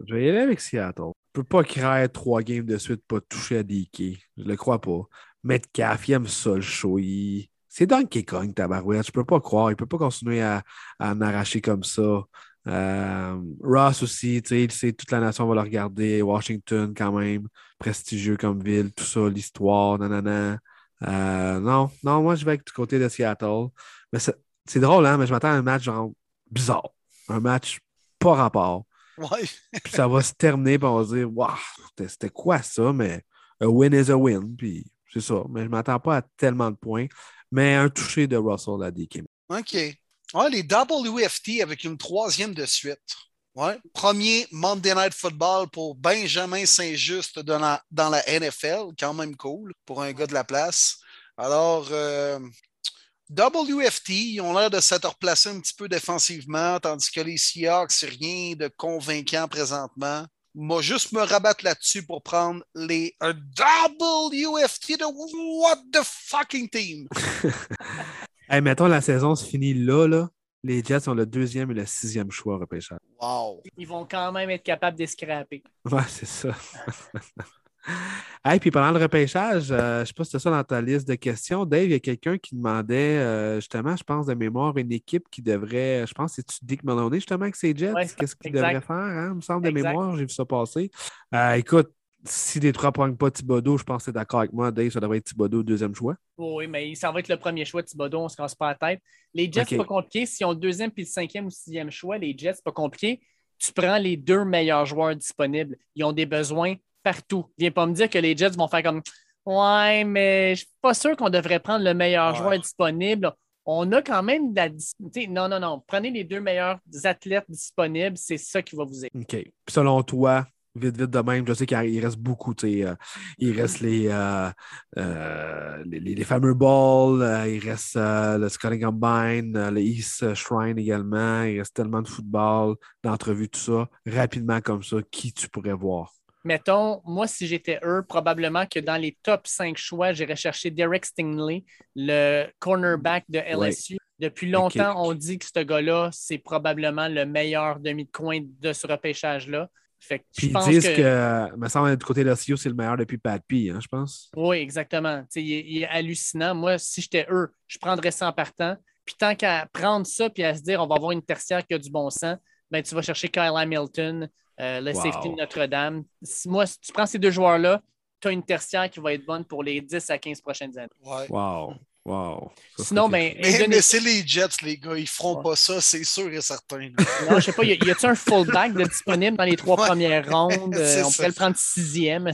Je vais y aller avec Seattle. Je peux pas créer trois games de suite pas toucher à DK. Je le crois pas. Metcalf, il aime ça le show. Il- c'est Donkey Kong, tabarouette. Je peux pas croire. Il peut pas continuer à, à en arracher comme ça. Euh, Ross aussi, tu sais, toute la nation va le regarder. Washington, quand même, prestigieux comme ville, tout ça, l'histoire, nanana. Euh, non, non, moi, je vais du côté de Seattle. Mais c'est drôle, hein, mais je m'attends à un match genre bizarre. Un match pas rapport. Ouais. puis ça va se terminer, puis on va se dire, waouh, c'était quoi ça? Mais a win is a win, puis c'est ça. Mais je m'attends pas à tellement de points. Mais un touché de Russell à DK. OK. Ouais, les WFT avec une troisième de suite. Ouais. Premier Monday Night Football pour Benjamin Saint-Just dans la, dans la NFL. Quand même cool pour un gars de la place. Alors, euh, WFT, ils ont l'air de s'être replacés un petit peu défensivement, tandis que les Seahawks, rien de convaincant présentement. Moi, juste me rabattre là-dessus pour prendre les un WFT de What the fucking team. hey, mettons, la saison se finit là, là. Les Jets sont le deuxième et le sixième choix repêchage. Wow. Ils vont quand même être capables d'escraper. Ouais, c'est ça. hey, puis pendant le repêchage, euh, je ne sais pas si c'est ça dans ta liste de questions. Dave, il y a quelqu'un qui demandait euh, justement, je pense de mémoire, une équipe qui devrait, je pense, c'est Dick Maloney justement avec ses Jets? Qu'est-ce qu'il devrait faire, hein? Il me semble de mémoire, j'ai vu ça passer. Euh, écoute, si les trois ne prennent pas Thibodeau, je pense que c'est d'accord avec moi, Dave, ça devrait être Thibodeau, deuxième choix. Oui, mais ça va être le premier choix, Thibodeau, on ne se casse pas la tête. Les Jets, c'est pas compliqué. S'ils ont le deuxième puis le cinquième ou sixième choix, les Jets, c'est pas compliqué. Tu prends les deux meilleurs joueurs disponibles. Ils ont des besoins partout. Viens pas me dire que les Jets vont faire comme Ouais, mais je suis pas sûr qu'on devrait prendre le meilleur joueur disponible. On a quand même de la. Non, non, non. Prenez les deux meilleurs athlètes disponibles, c'est ça qui va vous aider. OK. selon toi, vite, vite de même. Je sais qu'il reste beaucoup. Euh, il reste les, euh, euh, les, fameux balls, il reste le Scotting Combine, le East Shrine également. Il reste tellement de football, d'entrevues, tout ça. Rapidement comme ça, qui tu pourrais voir? Mettons, moi, si j'étais eux, probablement que dans les top 5 choix, j'irais chercher Derek Stingley, le cornerback de LSU. Depuis longtemps, on dit que ce gars-là, c'est probablement le meilleur demi de coin de ce repêchage-là. Fait Puis ils disent que, me semble, du côté de LSU, c'est le meilleur depuis Pat P, hein, je pense. Oui, exactement. Il est, hallucinant. Moi, si j'étais eux, je prendrais ça en partant. Puis tant qu'à prendre ça puis à se dire on va avoir une tertiaire qui a du bon sens, ben, tu vas chercher Kyle Hamilton, euh, le safety de Notre-Dame. Moi, si tu prends ces deux joueurs-là, tu as une tertiaire qui va être bonne pour les 10 à 15 prochaines années. Ouais. Wow. Wow. Sinon, ben, mais, c'est les Jets, les gars. Ils feront pas ça, c'est sûr et certain. non, je sais pas. Y a-t-il un fullback de disponible dans les trois premières rondes? Euh, on pourrait le prendre sixième.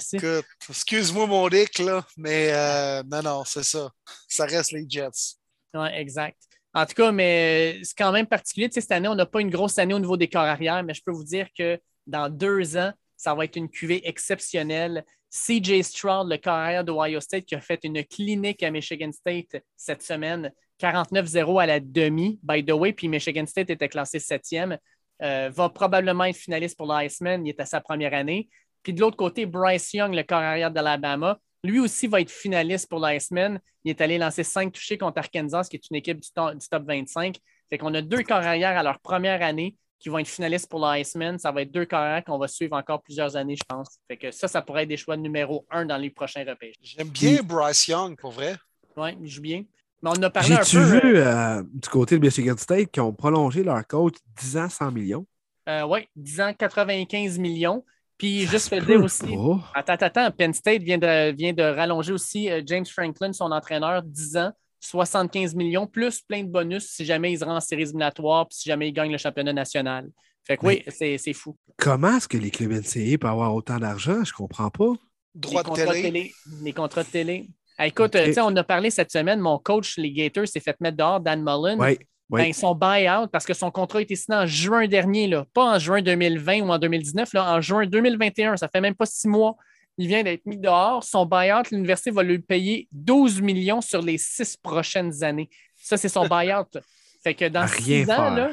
Excuse-moi mon Dick, là, mais euh, non, non, c'est ça. Ça reste les Jets. Oui, exact. En tout cas, mais c'est quand même particulier. Tu sais, cette année, on n'a pas une grosse année au niveau des corps arrière, mais je peux vous dire que dans deux ans, ça va être une cuvée exceptionnelle. CJ Stroud, le carrière d'Ohio State, qui a fait une clinique à Michigan State cette semaine, 49-0 à la demi, by the way, puis Michigan State était classé septième, euh, va probablement être finaliste pour l'Iceman, il est à sa première année. Puis de l'autre côté, Bryce Young, le carrière d'Alabama, lui aussi va être finaliste pour l'Iceman. Il est allé lancer cinq touchés contre Arkansas, qui est une équipe du, top 25. Fait qu'on a deux carrières à leur première année qui vont être finalistes pour l'Iceman. Ça va être deux carrières qu'on va suivre encore plusieurs années, je pense. Fait que ça, ça pourrait être des choix numéro un dans les prochains repêches. J'aime bien Bryce Young, pour vrai. Oui, il joue bien. Mais on a parlé un peu. J'ai-tu vu euh, euh, du côté de Michigan State qui ont prolongé leur coach 10 ans 100 millions? Euh, oui, 10 ans 95 millions. Puis juste te dire aussi, attends, attends, Penn State vient de, vient de rallonger aussi James Franklin, son entraîneur, 10 ans. 75 millions, plus plein de bonus si jamais ils se rendent en séries éliminatoires, puis si jamais ils gagnent le championnat national. Fait que oui, c'est fou. Comment est-ce que les clubs NCA peuvent avoir autant d'argent? Je comprends pas. Droit de télé. Les contrats de télé. écoute, on a parlé cette semaine, mon coach, les Gators, s'est fait mettre dehors, Dan Mullen. Oui. Ben, son buy-out, parce que son contrat a été signé en juin dernier, là, pas en juin 2020 ou en 2019, là, en juin 2021. Ça fait même pas six mois. Il vient d'être mis dehors. Son buyout, l'université va lui payer 12 millions sur les six prochaines années. Ça, c'est son buyout. Fait que dans six ans, là,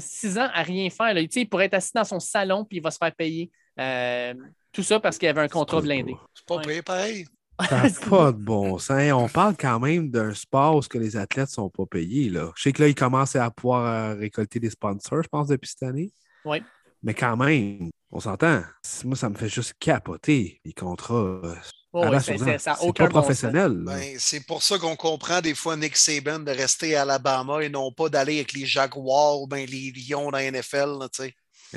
six ans à rien faire. Là, il pourrait être assis dans son salon puis il va se faire payer. Euh, tout ça parce qu'il avait un contrat blindé. C'est pas payé pareil. Ça pas de bon sens. On parle quand même d'un sport où les athlètes ne sont pas payés. Là. Je sais que là, ils commencent à pouvoir euh, récolter des sponsors, je pense, depuis cette année. Oui. Mais quand même, on s'entend. Moi, ça me fait juste capoter les contrats. Oh, à ouais, la c'est- ça aucun pas bon professionnel. Ben, c'est pour ça qu'on comprend des fois Nick Saban de rester à Alabama et non pas d'aller avec les Jaguars ou ben les Lions dans la NFL. là, tu sais.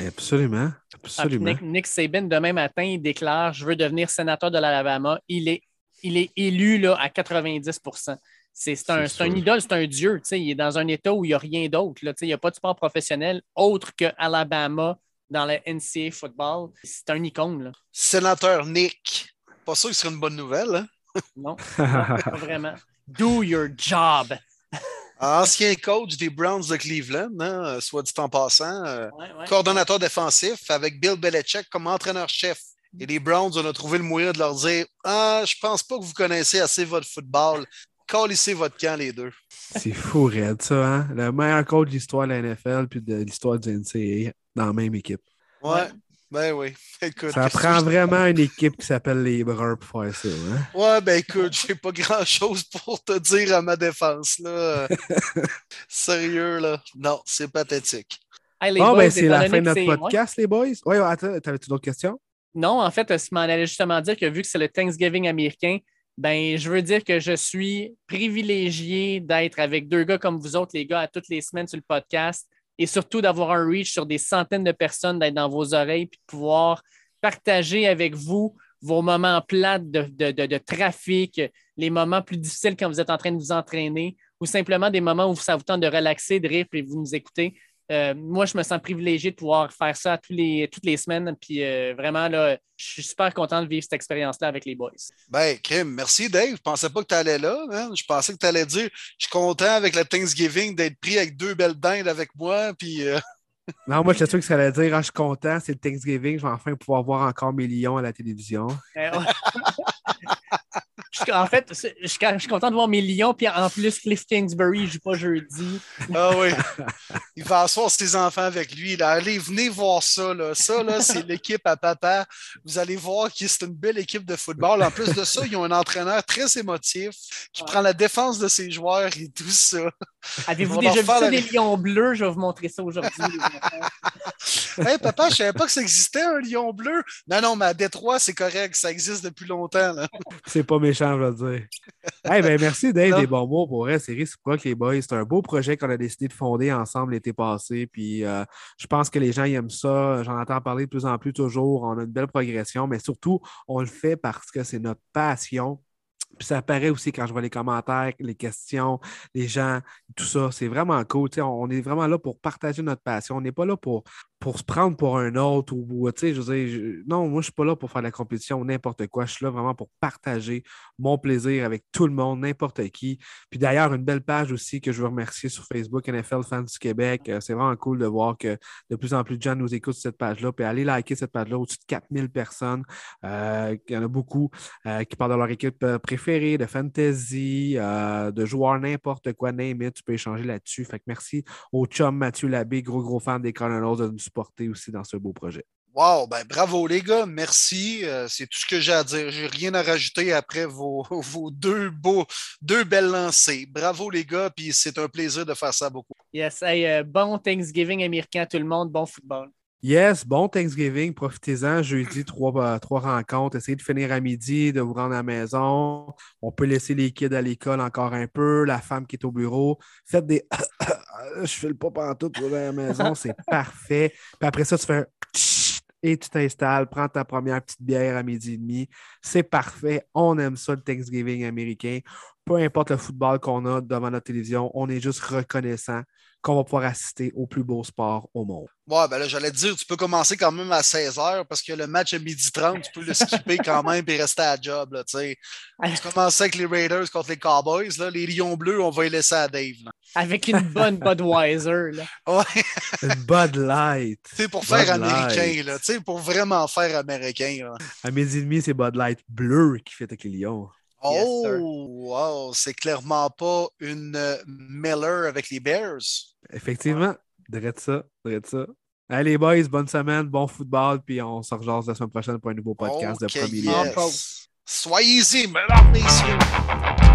Absolument. Ah, Absolument. Nick, Nick Saban, demain matin, il déclare Je veux devenir sénateur de l'Alabama. Il est, il est élu là, à 90 C'est c'est un, un idole, c'est un dieu. tu sais, Il est dans un état où il n'y a rien d'autre. là, tu sais, Il n'y a pas de sport professionnel autre que Alabama dans le NCAA football. C'est un icône. Là. Sénateur Nick. Pas sûr que ce serait une bonne nouvelle. Hein? Non, pas vraiment. Do your job. Ancien coach des Browns de Cleveland, hein, soit dit en passant. euh, Ouais, ouais. coordonnateur défensif avec Bill Belichick comme entraîneur-chef. Et les Browns, on a trouvé le moyen de leur dire Ah, je pense pas que vous connaissez assez votre football. Calissez votre camp, les deux. C'est fou, Red, ça. Hein? Le meilleur coach de l'histoire de la NFL puis de l'histoire du NCAA dans la même équipe. Ouais. Ben oui. Écoute. Ça prend vraiment une équipe qui s'appelle les Bruns pour faire ça. Hein? Ouais, ben écoute, j'ai pas grand chose pour te dire à ma défense, là. Sérieux, là. Non, c'est pathétique. Hey, les Bon, boys, ben, c'est la fin de notre ouais. podcast, les boys. Oui, attends, t'avais-tu d'autres questions? Non, en fait, je m'en allais justement dire que vu que c'est le Thanksgiving américain, ben, je veux dire que je suis privilégié d'être avec deux gars comme vous autres, les gars, à toutes les semaines sur le podcast et surtout d'avoir un reach sur des centaines de personnes, d'être dans vos oreilles puis de pouvoir partager avec vous vos moments de- de trafic, les moments plus difficiles quand vous êtes en train de vous entraîner ou simplement des moments où ça vous tente de relaxer, de rire puis vous nous écoutez. Euh, moi, je me sens privilégié de pouvoir faire ça tous les, toutes les semaines. Puis euh, vraiment, là, je suis super content de vivre cette expérience-là avec les boys. Ben, Kim, merci Dave. Je pensais pas que tu allais là. man. Je pensais que tu allais dire Je suis content avec le Thanksgiving d'être pris avec deux belles dindes avec moi. Puis, euh, Non, moi, j'étais sûr que ça allait dire ah, je suis content, c'est le Thanksgiving, je vais enfin pouvoir voir encore mes lions à la télévision. Je en fait, je suis je suis content de voir mes lions. Puis en plus, Cliff Kingsbury ne joue pas jeudi. ah oui. Il va asseoir ses enfants avec lui. Là. Allez, venez voir ça. Là. Ça, là, c'est l'équipe à papa. Vous allez voir que c'est une belle équipe de football. En plus de ça, ils ont un entraîneur très émotif qui Ouais. prend la défense de ses joueurs et tout ça. Avez-vous déjà vu ça, la- des lions bleus? Je vais vous montrer ça aujourd'hui. Hey, papa, je savais pas que ça existait un lion bleu. Non, non, mais à Détroit, c'est correct. Ça existe depuis longtemps. C'est pas méchant, je veux dire. hey, ben, merci, Dave, Non. des bons mots pour vrai. C'est réciproque, les boys. C'est un beau projet qu'on a décidé de fonder ensemble l'été passé. Puis euh, je pense que les gens ils aiment ça. J'en entends parler de plus en plus toujours. On a une belle progression, mais surtout, on le fait parce que c'est notre passion. Puis ça apparaît aussi quand je vois les commentaires, les questions, les gens, tout ça. C'est vraiment cool. On est vraiment là pour partager notre passion. On n'est pas là pour, pour se prendre pour un autre ou, tu sais, je veux dire, non, moi, je suis pas là pour faire de la compétition ou n'importe quoi. Je suis là vraiment pour partager mon plaisir avec tout le monde, n'importe qui. Puis d'ailleurs, une belle page aussi que je veux remercier sur Facebook, NFL Fans du Québec. Euh, C'est vraiment cool de voir que de plus en plus de gens nous écoutent sur cette page-là. Puis allez liker cette page-là, au-dessus de 4000 personnes. Euh, il y en a beaucoup euh, qui parlent de leur équipe préférée, de fantasy, de joueurs n'importe quoi, name it, tu peux échanger là-dessus. Fait que merci au chum Mathieu Labbé, gros gros fan des Cardinals, de aussi dans ce beau projet. Wow, ben bravo les gars, merci. Euh, c'est tout ce que j'ai à dire. J'ai rien à rajouter après vos, vos deux beaux, deux belles lancées. Bravo les gars, puis c'est un plaisir de faire ça beaucoup. Yes, hey, euh, bon Thanksgiving américain à tout le monde, bon football. Yes, bon Thanksgiving, profitez-en. Jeudi, trois, euh, trois rencontres. Essayez de finir à midi, de vous rendre à la maison. On peut laisser les kids à l'école encore un peu, la femme qui est au bureau. Faites des. Je fais le pas pantoute pour aller à la maison, c'est parfait. Puis après ça, tu fais un. Et tu t'installes, prends ta première petite bière à midi et demi. C'est parfait. On aime ça, le Thanksgiving américain. Peu importe le football qu'on a devant notre télévision, on est juste reconnaissant qu'on va pouvoir assister au plus beau sport au monde. Ouais, ben là, j'allais te dire, tu peux commencer quand même à 16h parce que le match à 12h30, tu peux le skipper quand même et rester à la job. Là, tu sais. tu commences avec les Raiders contre les Cowboys. Là, les Lions bleus, on va les laisser à Dave. là. Avec une bonne Budweiser. Là. Ouais, Une Bud Light. tu sais, pour faire Bud américain, Light. là, tu sais, pour vraiment faire américain. là. À midi et demi, c'est Bud Light bleu qui fait avec les lions. Oh, wow, c'est clairement pas une euh, Miller avec les Bears. Effectivement, drette ça, ça. Allez, boys, bonne semaine, bon football, puis on se rejase la semaine prochaine pour un nouveau podcast de premier yes. Soyez-y, mesdames, messieurs.